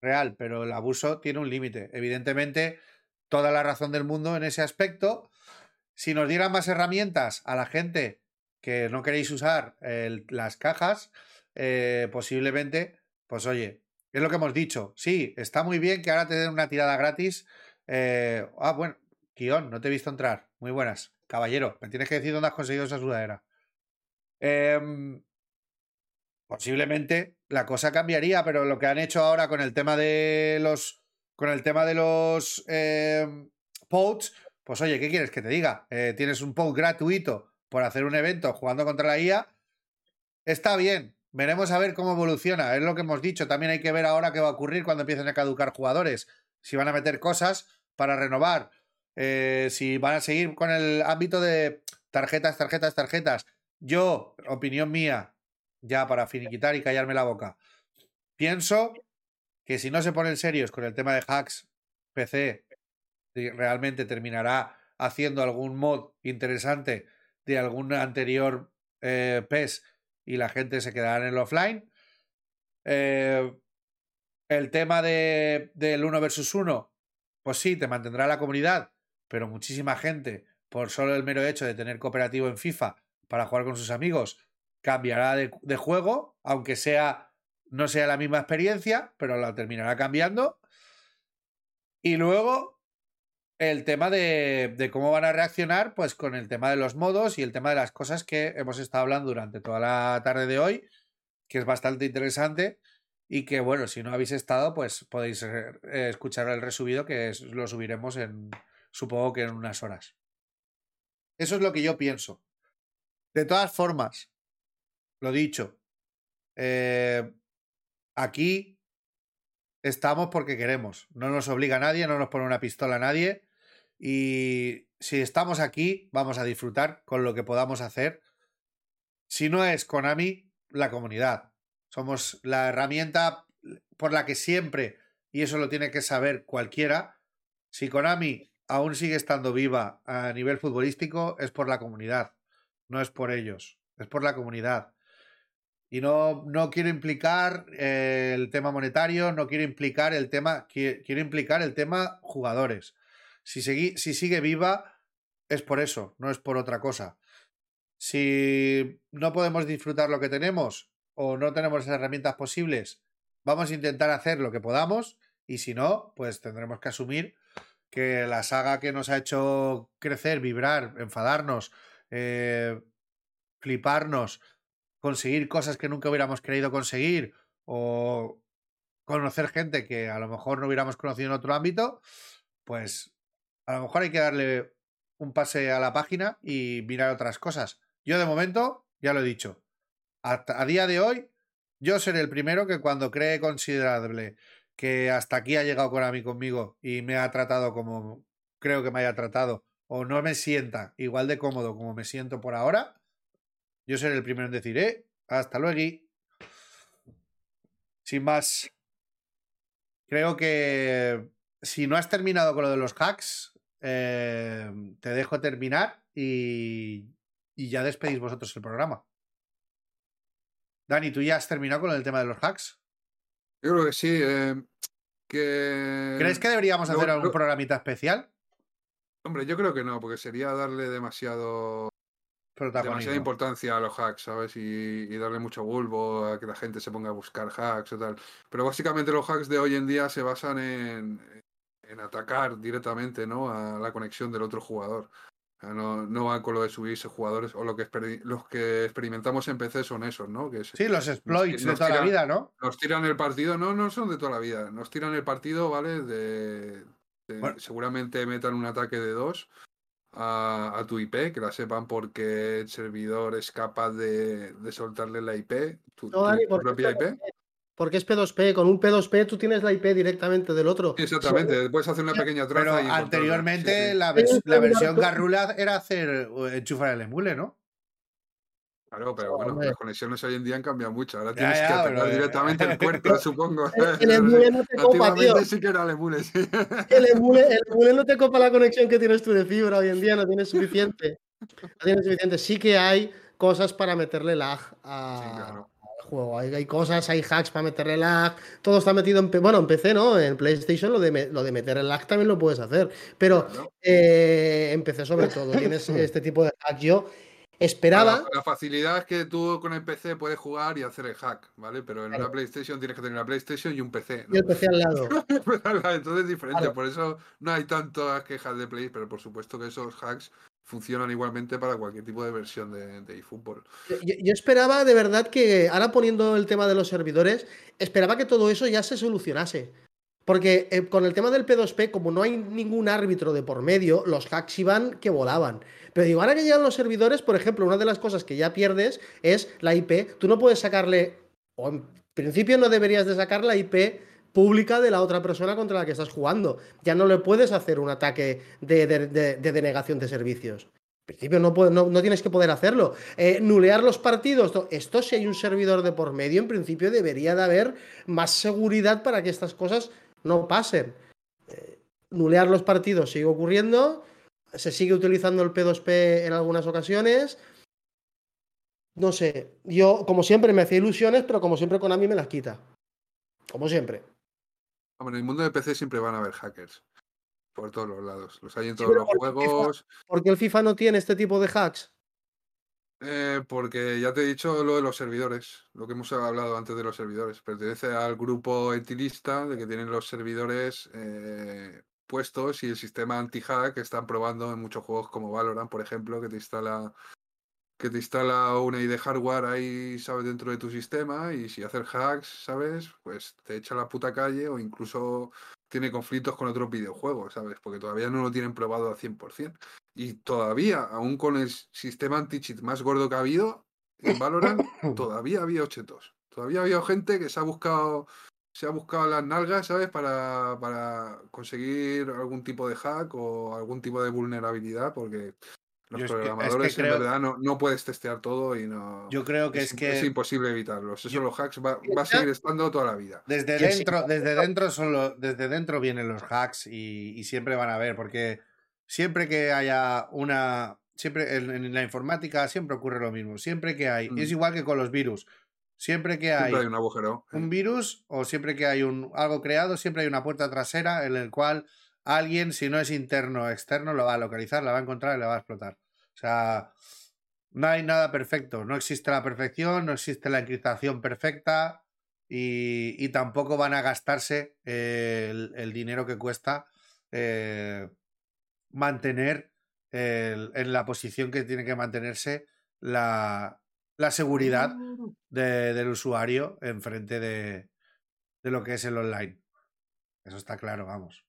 real, pero el abuso tiene un límite. Evidentemente, toda la razón del mundo en ese aspecto. Si nos dieran más herramientas a la gente que no queréis usar las cajas, eh, posiblemente, pues oye, es lo que hemos dicho. Sí, está muy bien que ahora te den una tirada gratis. Eh, ah, bueno, Kion, no te he visto entrar. Muy buenas. Caballero, me tienes que decir dónde has conseguido esa sudadera. Em, posiblemente la cosa cambiaría, pero lo que han hecho ahora con el tema de los. Con el tema de los eh, pues oye, ¿qué quieres que te diga? Eh, tienes un post gratuito por hacer un evento jugando contra la IA. Está bien, veremos a ver cómo evoluciona. Es lo que hemos dicho. También hay que ver ahora qué va a ocurrir cuando empiecen a caducar jugadores. Si van a meter cosas para renovar. Eh, si van a seguir con el ámbito de tarjetas, tarjetas, tarjetas. Yo, opinión mía, ya para finiquitar y callarme la boca, pienso que si no se ponen serios con el tema de hacks, PC realmente terminará haciendo algún mod interesante de algún anterior eh, PES y la gente se quedará en el offline. Eh, el tema de, del 1 versus 1, pues sí, te mantendrá la comunidad, pero muchísima gente, por solo el mero hecho de tener cooperativo en FIFA para jugar con sus amigos, cambiará de, de juego, aunque sea no sea la misma experiencia, pero la terminará cambiando. Y luego el tema de, cómo van a reaccionar, pues con el tema de los modos y el tema de las cosas que hemos estado hablando durante toda la tarde de hoy, que es bastante interesante y que, bueno, si no habéis estado, pues podéis eh, escuchar el resubido que lo subiremos en, supongo que en unas horas. Eso es lo que yo pienso. De todas formas, lo dicho, eh, aquí estamos porque queremos. No nos obliga a nadie, no nos pone una pistola a nadie. Y si estamos aquí, vamos a disfrutar con lo que podamos hacer. Si no es Konami, la comunidad. Somos la herramienta por la que siempre, y eso lo tiene que saber cualquiera, si Konami aún sigue estando viva a nivel futbolístico, es por la comunidad, no es por ellos, es por la comunidad. Y no, no quiero implicar eh, el tema monetario, no quiero implicar el tema, quiero implicar el tema jugadores. Si, si sigue viva, es por eso, no es por otra cosa. Si no podemos disfrutar lo que tenemos o no tenemos las herramientas posibles, vamos a intentar hacer lo que podamos y si no, pues tendremos que asumir que la saga que nos ha hecho crecer, vibrar, enfadarnos, eh, fliparnos, conseguir cosas que nunca hubiéramos querido conseguir o conocer gente que a lo mejor no hubiéramos conocido en otro ámbito, pues a lo mejor hay que darle un pase a la página y mirar otras cosas. Yo de momento, ya lo he dicho, a día de hoy, yo seré el primero que cuando cree considerable que hasta aquí ha llegado Konami conmigo y me ha tratado como creo que me haya tratado, o no me sienta igual de cómodo como me siento por ahora, yo seré el primero en decir, eh, hasta luego. Sin más, creo que si no has terminado con lo de los hacks, eh, te dejo terminar y, y ya despedís vosotros el programa. Dani, ¿tú ya has terminado con el tema de los hacks? Yo creo que sí. eh, que... ¿Crees que deberíamos hacer algún lo- programita especial? Hombre, yo creo que no, porque sería darle demasiado, demasiada importancia a los hacks, ¿sabes? Y, y darle mucho bulbo a que la gente se ponga a buscar hacks o tal. Pero básicamente los hacks de hoy en día se basan en, en atacar directamente, ¿no? A la conexión del otro jugador. No, no van con lo de subirse jugadores, o lo que los que experimentamos en PC son esos, ¿no? Que Sí, los exploits de nos toda la vida, ¿no? Nos tiran el partido, no, no son de toda la vida. Nos tiran el partido, ¿vale? De, de- Bueno. Seguramente metan un ataque de dos a, a tu IP, que la sepan porque el servidor es capaz de, de soltarle la IP, tu, No, tu Dani, porque propia es IP. Porque es P2P. Con un P2P tú tienes la IP directamente del otro. Sí, Exactamente, puedes hacer una pequeña traza. Pero y anteriormente Sí, sí. La, Sí, sí, la sí, versión sí. Garrula era hacer eh, enchufar el emule, ¿no? Claro, pero bueno, Hombre. las conexiones hoy en día han cambiado mucho. Ahora Ya, tienes que atacar eh, directamente el puerto, supongo. El emule no te copa, tío. Antiguamente sí que era el emule, sí. El emule, el emule no te copa la conexión que tienes tú de fibra hoy en día, no tienes suficiente. No tienes suficiente. Sí que hay cosas para meterle lag a- Sí, claro. al juego. Hay, hay cosas, hay hacks para meterle lag. Todo está metido en. Bueno, en PC, ¿no? En PlayStation lo de, lo de meter el lag también lo puedes hacer. Pero Claro. eh, en PC sobre todo. Tienes este tipo de hacks. Yo esperaba. La, la facilidad es que tú con el PC puedes jugar y hacer el hack, ¿vale? Pero en Claro. una PlayStation tienes que tener la PlayStation y un PC. ¿no? Y el PC al lado. Entonces es diferente, Claro. por eso no hay tantas quejas de Play, pero por supuesto que esos hacks funcionan igualmente para cualquier tipo de versión de, de eFootball. Yo, yo esperaba de verdad que, ahora poniendo el tema de los servidores, esperaba que todo eso ya se solucionase. Porque eh, con el tema del P2P, como no hay ningún árbitro de por medio, los hacks iban que volaban. Pero digo, ahora que llegan los servidores, por ejemplo, una de las cosas que ya pierdes es la IP. Tú no puedes sacarle, o en principio no deberías de sacar la IP pública de la otra persona contra la que estás jugando. Ya no le puedes hacer un ataque de, de- de- de denegación de servicios. En principio no, no, no tienes que poder hacerlo. Eh, nulear los partidos. to- Esto si hay un servidor de por medio, en principio debería de haber más seguridad para que estas cosas no pasen. Eh, nulear los partidos sigue ocurriendo. Se sigue utilizando el P2P en algunas ocasiones. No sé, yo como siempre me hacía ilusiones, pero como siempre Konami me las quita. Como siempre. Hombre, en el mundo de PC siempre van a haber hackers. Por todos los lados. Los hay en Sí, todos pero los FIFA- juegos. Porque el FIFA no tiene este tipo de hacks. eh, porque ya te he dicho lo de los servidores. Lo que hemos hablado antes de los servidores. Pertenece al grupo etilista de que tienen los servidores eh, puestos y el sistema anti-hack que están probando en muchos juegos como Valorant, por ejemplo, que te instala que te instala una ID hardware ahí, ¿sabes? Dentro de tu sistema y si haces hacks, ¿sabes? Pues te echa a la puta calle o incluso tiene conflictos con otros videojuegos, ¿sabes? Porque todavía no lo tienen probado al 100%. Y todavía, aún con el sistema anti-cheat más gordo que ha habido en Valorant, todavía había chetos. Todavía había gente que se ha buscado se ha buscado las nalgas, ¿sabes? Para, para conseguir algún tipo de hack o algún tipo de vulnerabilidad, porque los Yo es que- es que programadores creo- en verdad no, no puedes testear todo y no... Yo creo que es, que imposible evitarlos. Eso Yo- los hacks va, va a seguir estando toda la vida. desde sí. dentro, desde dentro son desde dentro vienen los hacks y, y siempre van a ver, porque siempre que haya una. Siempre en, en la informática siempre ocurre lo mismo. Siempre que hay. Mm. Es igual que con los virus. Siempre que hay Siempre hay un agujero. ¿eh? un virus o siempre que hay un algo creado, siempre hay una puerta trasera en el cual alguien, si no es interno o externo, lo va a localizar, la va a encontrar y la va a explotar. O sea, no hay nada perfecto, no existe la perfección, no existe la encriptación perfecta y, y tampoco van a gastarse eh, el, el dinero que cuesta eh, mantener el- en la posición que tiene que mantenerse la, la seguridad de- del usuario enfrente de, de lo que es el online. Eso está claro, vamos.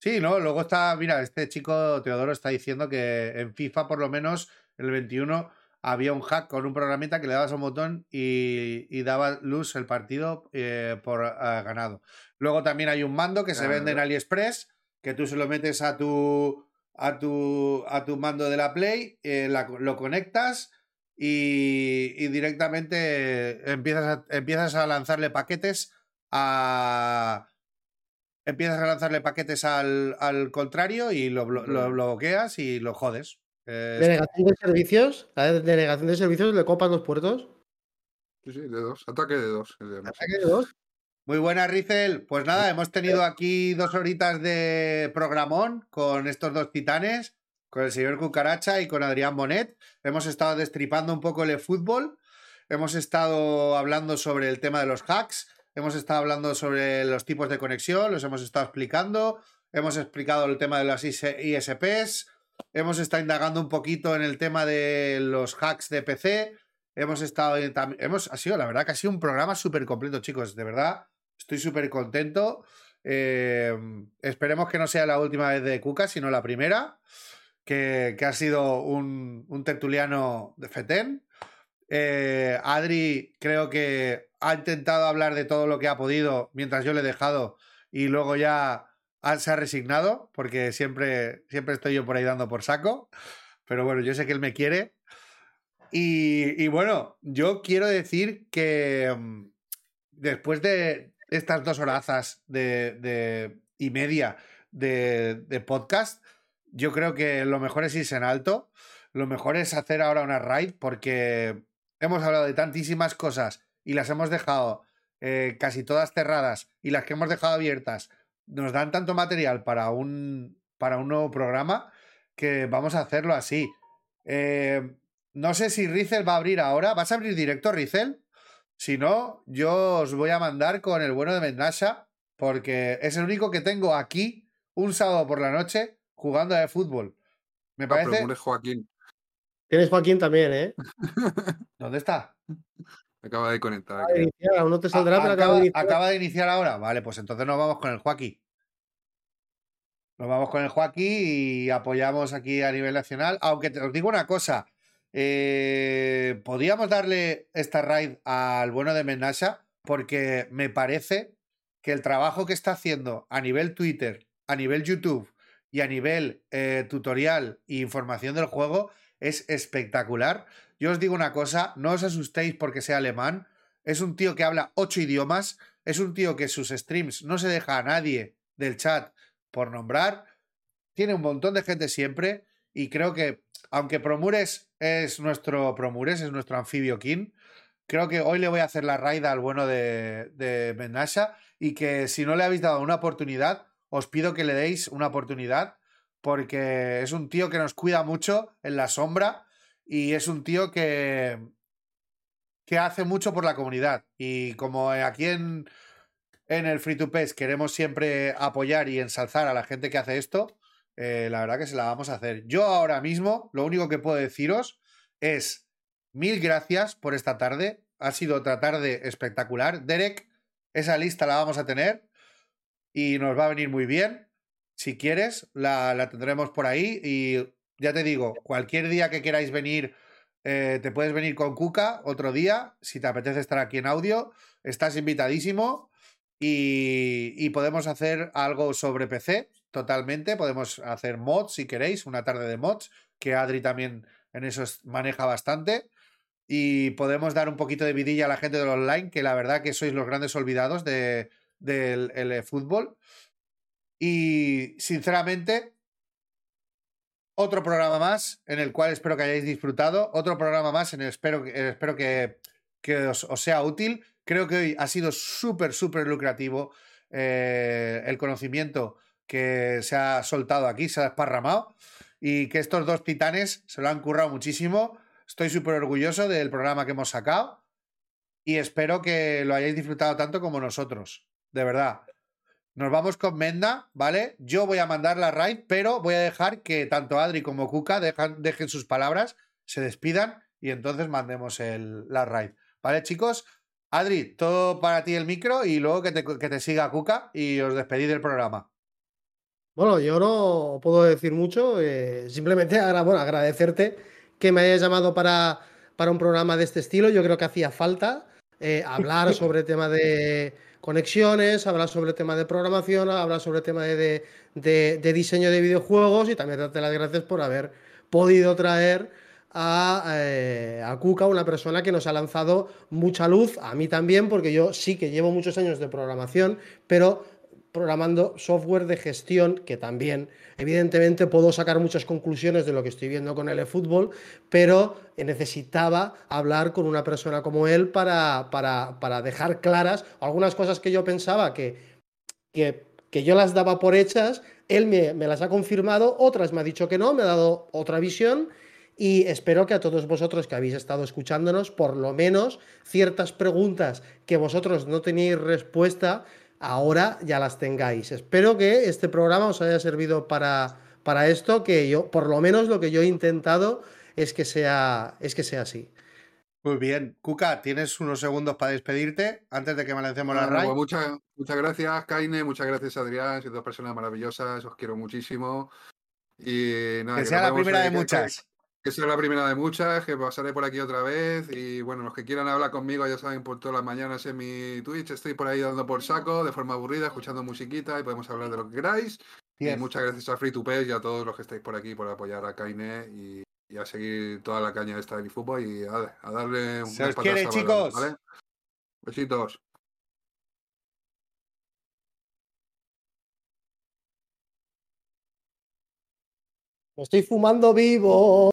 Sí, ¿no? Luego está, mira, este chico Teodoro está diciendo que en FIFA, por lo menos, el 21, había un hack con un programita que le dabas un botón y, y daba luz el partido eh, por ah, ganado. Luego también hay un mando que se vende en. AliExpress, que tú se lo metes a tu a tu, a tu mando de la Play, eh, la- lo conectas y, y directamente empiezas a, empiezas a lanzarle paquetes a empiezas a lanzarle paquetes al, al contrario y lo, lo bloqueas y lo jodes. Eh, Denegación de servicios. La denegación de servicios le copas los puertos. Sí, sí, de dos. Ataque de dos. Ataque de dos. Muy buena, Rizel. Pues nada, hemos tenido aquí dos horitas de programón con estos dos titanes, con el señor Cucaracha y con Adrián Bonet. Hemos estado destripando un poco el fútbol. Hemos estado hablando sobre el tema de los hacks. Hemos estado hablando sobre los tipos de conexión. Los hemos estado explicando. Hemos explicado el tema de las ISPs. Hemos estado indagando un poquito en el tema de los hacks de PC. Hemos estado hemos, ha sido, la verdad, que ha sido un programa súper completo, chicos. De verdad, estoy súper contento. Eh, esperemos que no sea la última vez de Cuca, sino la primera. Que, ha sido un, un tertuliano de FETEN. Eh, Adri creo que ha intentado hablar de todo lo que ha podido mientras yo le he dejado y luego ya se ha resignado porque siempre, siempre estoy yo por ahí dando por saco. Pero bueno, yo sé que él me quiere. Y, bueno, yo quiero decir que mm, después de estas dos horazas de, de- y media de podcast, yo creo que lo mejor es irse en alto. Lo mejor es hacer ahora una raid porque hemos hablado de tantísimas cosas y las hemos dejado eh, casi todas cerradas y las que hemos dejado abiertas nos dan tanto material para un, para un nuevo programa que vamos a hacerlo así. Eh, no sé si Rizel va a abrir ahora. ¿Vas a abrir directo, Rizel? Si no, yo os voy a mandar con el bueno de Mendasha, porque es el único que tengo aquí un sábado por la noche jugando de fútbol. Me pero parece. muere Joaquín. Tienes Joaquín también, ¿eh? ¿Dónde está? Acaba de conectar. Acaba de iniciar, aún no te saldrá, A- pero acaba acaba, de iniciar. acaba de iniciar ahora. Vale, pues entonces nos vamos con el Joaquín. Nos vamos con el Joaquín y apoyamos aquí a nivel nacional. Aunque te os digo una cosa. eh, podríamos darle esta raid al bueno de Menasha porque me parece que el trabajo que está haciendo a nivel Twitter, a nivel YouTube y a nivel eh, tutorial e información del juego es espectacular. Yo os digo una cosa, no os asustéis porque sea alemán. Es un tío que habla ocho idiomas. Es un tío que sus streams no se deja a nadie del chat por nombrar. Tiene un montón de gente siempre. Y creo que, aunque Promures es nuestro Promures, es nuestro anfibio king, creo que hoy le voy a hacer la raid al bueno de, de Menasha. Y que si no le habéis dado una oportunidad, os pido que le deis una oportunidad. Porque es un tío que nos cuida mucho en la sombra. Y es un tío que, que hace mucho por la comunidad. Y como aquí en, en el Free to Pes queremos siempre apoyar y ensalzar a la gente que hace esto, eh, la verdad que se la vamos a hacer. Yo ahora mismo, lo único que puedo deciros es mil gracias por esta tarde. Ha sido otra tarde espectacular. Derek, esa lista la vamos a tener y nos va a venir muy bien. Si quieres, la, la tendremos por ahí y ya te digo, cualquier día que queráis venir eh, te puedes venir con Cuca otro día, si te apetece estar aquí en audio, estás invitadísimo y, y podemos hacer algo sobre PC totalmente, podemos hacer mods si queréis, una tarde de mods, que Adri también en eso es- maneja bastante y podemos dar un poquito de vidilla a la gente del online, que la verdad que sois los grandes olvidados de, del el fútbol. Y sinceramente, otro programa más en el cual espero que hayáis disfrutado. Otro programa más en el espero, que- espero que, que os, sea útil. Creo que hoy ha sido súper, súper lucrativo eh, el conocimiento que se ha soltado aquí, se ha desparramado. Y que estos dos titanes se lo han currado muchísimo. Estoy súper orgulloso del programa que hemos sacado. Y espero que lo hayáis disfrutado tanto como nosotros. De verdad. Nos vamos con Menda, ¿vale? Yo voy a mandar la raid, pero voy a dejar que tanto Adri como Kuka dejan, dejen sus palabras, se despidan y entonces mandemos el, la raid. ¿Vale, chicos? Adri, todo para ti el micro y luego que te, que te siga Kuka y os despedid del programa. Bueno, yo no puedo decir mucho, eh, simplemente agra- bueno, agradecerte que me hayas llamado para, para un programa de este estilo. Yo creo que hacía falta eh, hablar sobre el tema de conexiones, hablar sobre el tema de programación, hablar sobre el tema de, de- diseño de videojuegos y también darte las gracias por haber podido traer a, eh, a una persona que nos ha lanzado mucha luz, a mí también, porque yo sí que llevo muchos años de programación, pero programando software de gestión, que también, evidentemente, puedo sacar muchas conclusiones de lo que estoy viendo con el eFootball, pero necesitaba hablar con una persona como él para, para, para dejar claras algunas cosas que yo pensaba que, que, que yo las daba por hechas, él me, me las ha confirmado, otras me ha dicho que no, me ha dado otra visión. Y espero que a todos vosotros que habéis estado escuchándonos, por lo menos ciertas preguntas que vosotros no teníais respuesta, ahora ya las tengáis. Espero que este programa os haya servido para, para esto, que yo, por lo menos lo que yo he intentado es que sea, es que sea así. Muy bien. Cuca, tienes unos segundos para despedirte antes de que me lancemos la Bueno, RAI. pues muchas, muchas gracias, Kaine, muchas gracias, Adrián, sois dos personas maravillosas, os quiero muchísimo. Y nada, Que sea la primera de muchas. Que sea la primera de muchas, que pasaré por aquí otra vez. Y bueno, los que quieran hablar conmigo, ya saben, por todas las mañanas en mi Twitch, estoy por ahí dando por saco, de forma aburrida, escuchando musiquita y podemos hablar de lo que queráis. Y muchas gracias a Free to Pay y a todos los que estáis por aquí por apoyar a Kaine y, y a seguir toda la caña esta del fútbol y a, a darle Se unas os quiere, chicos. ¿vale? Besitos. Me estoy fumando vivo.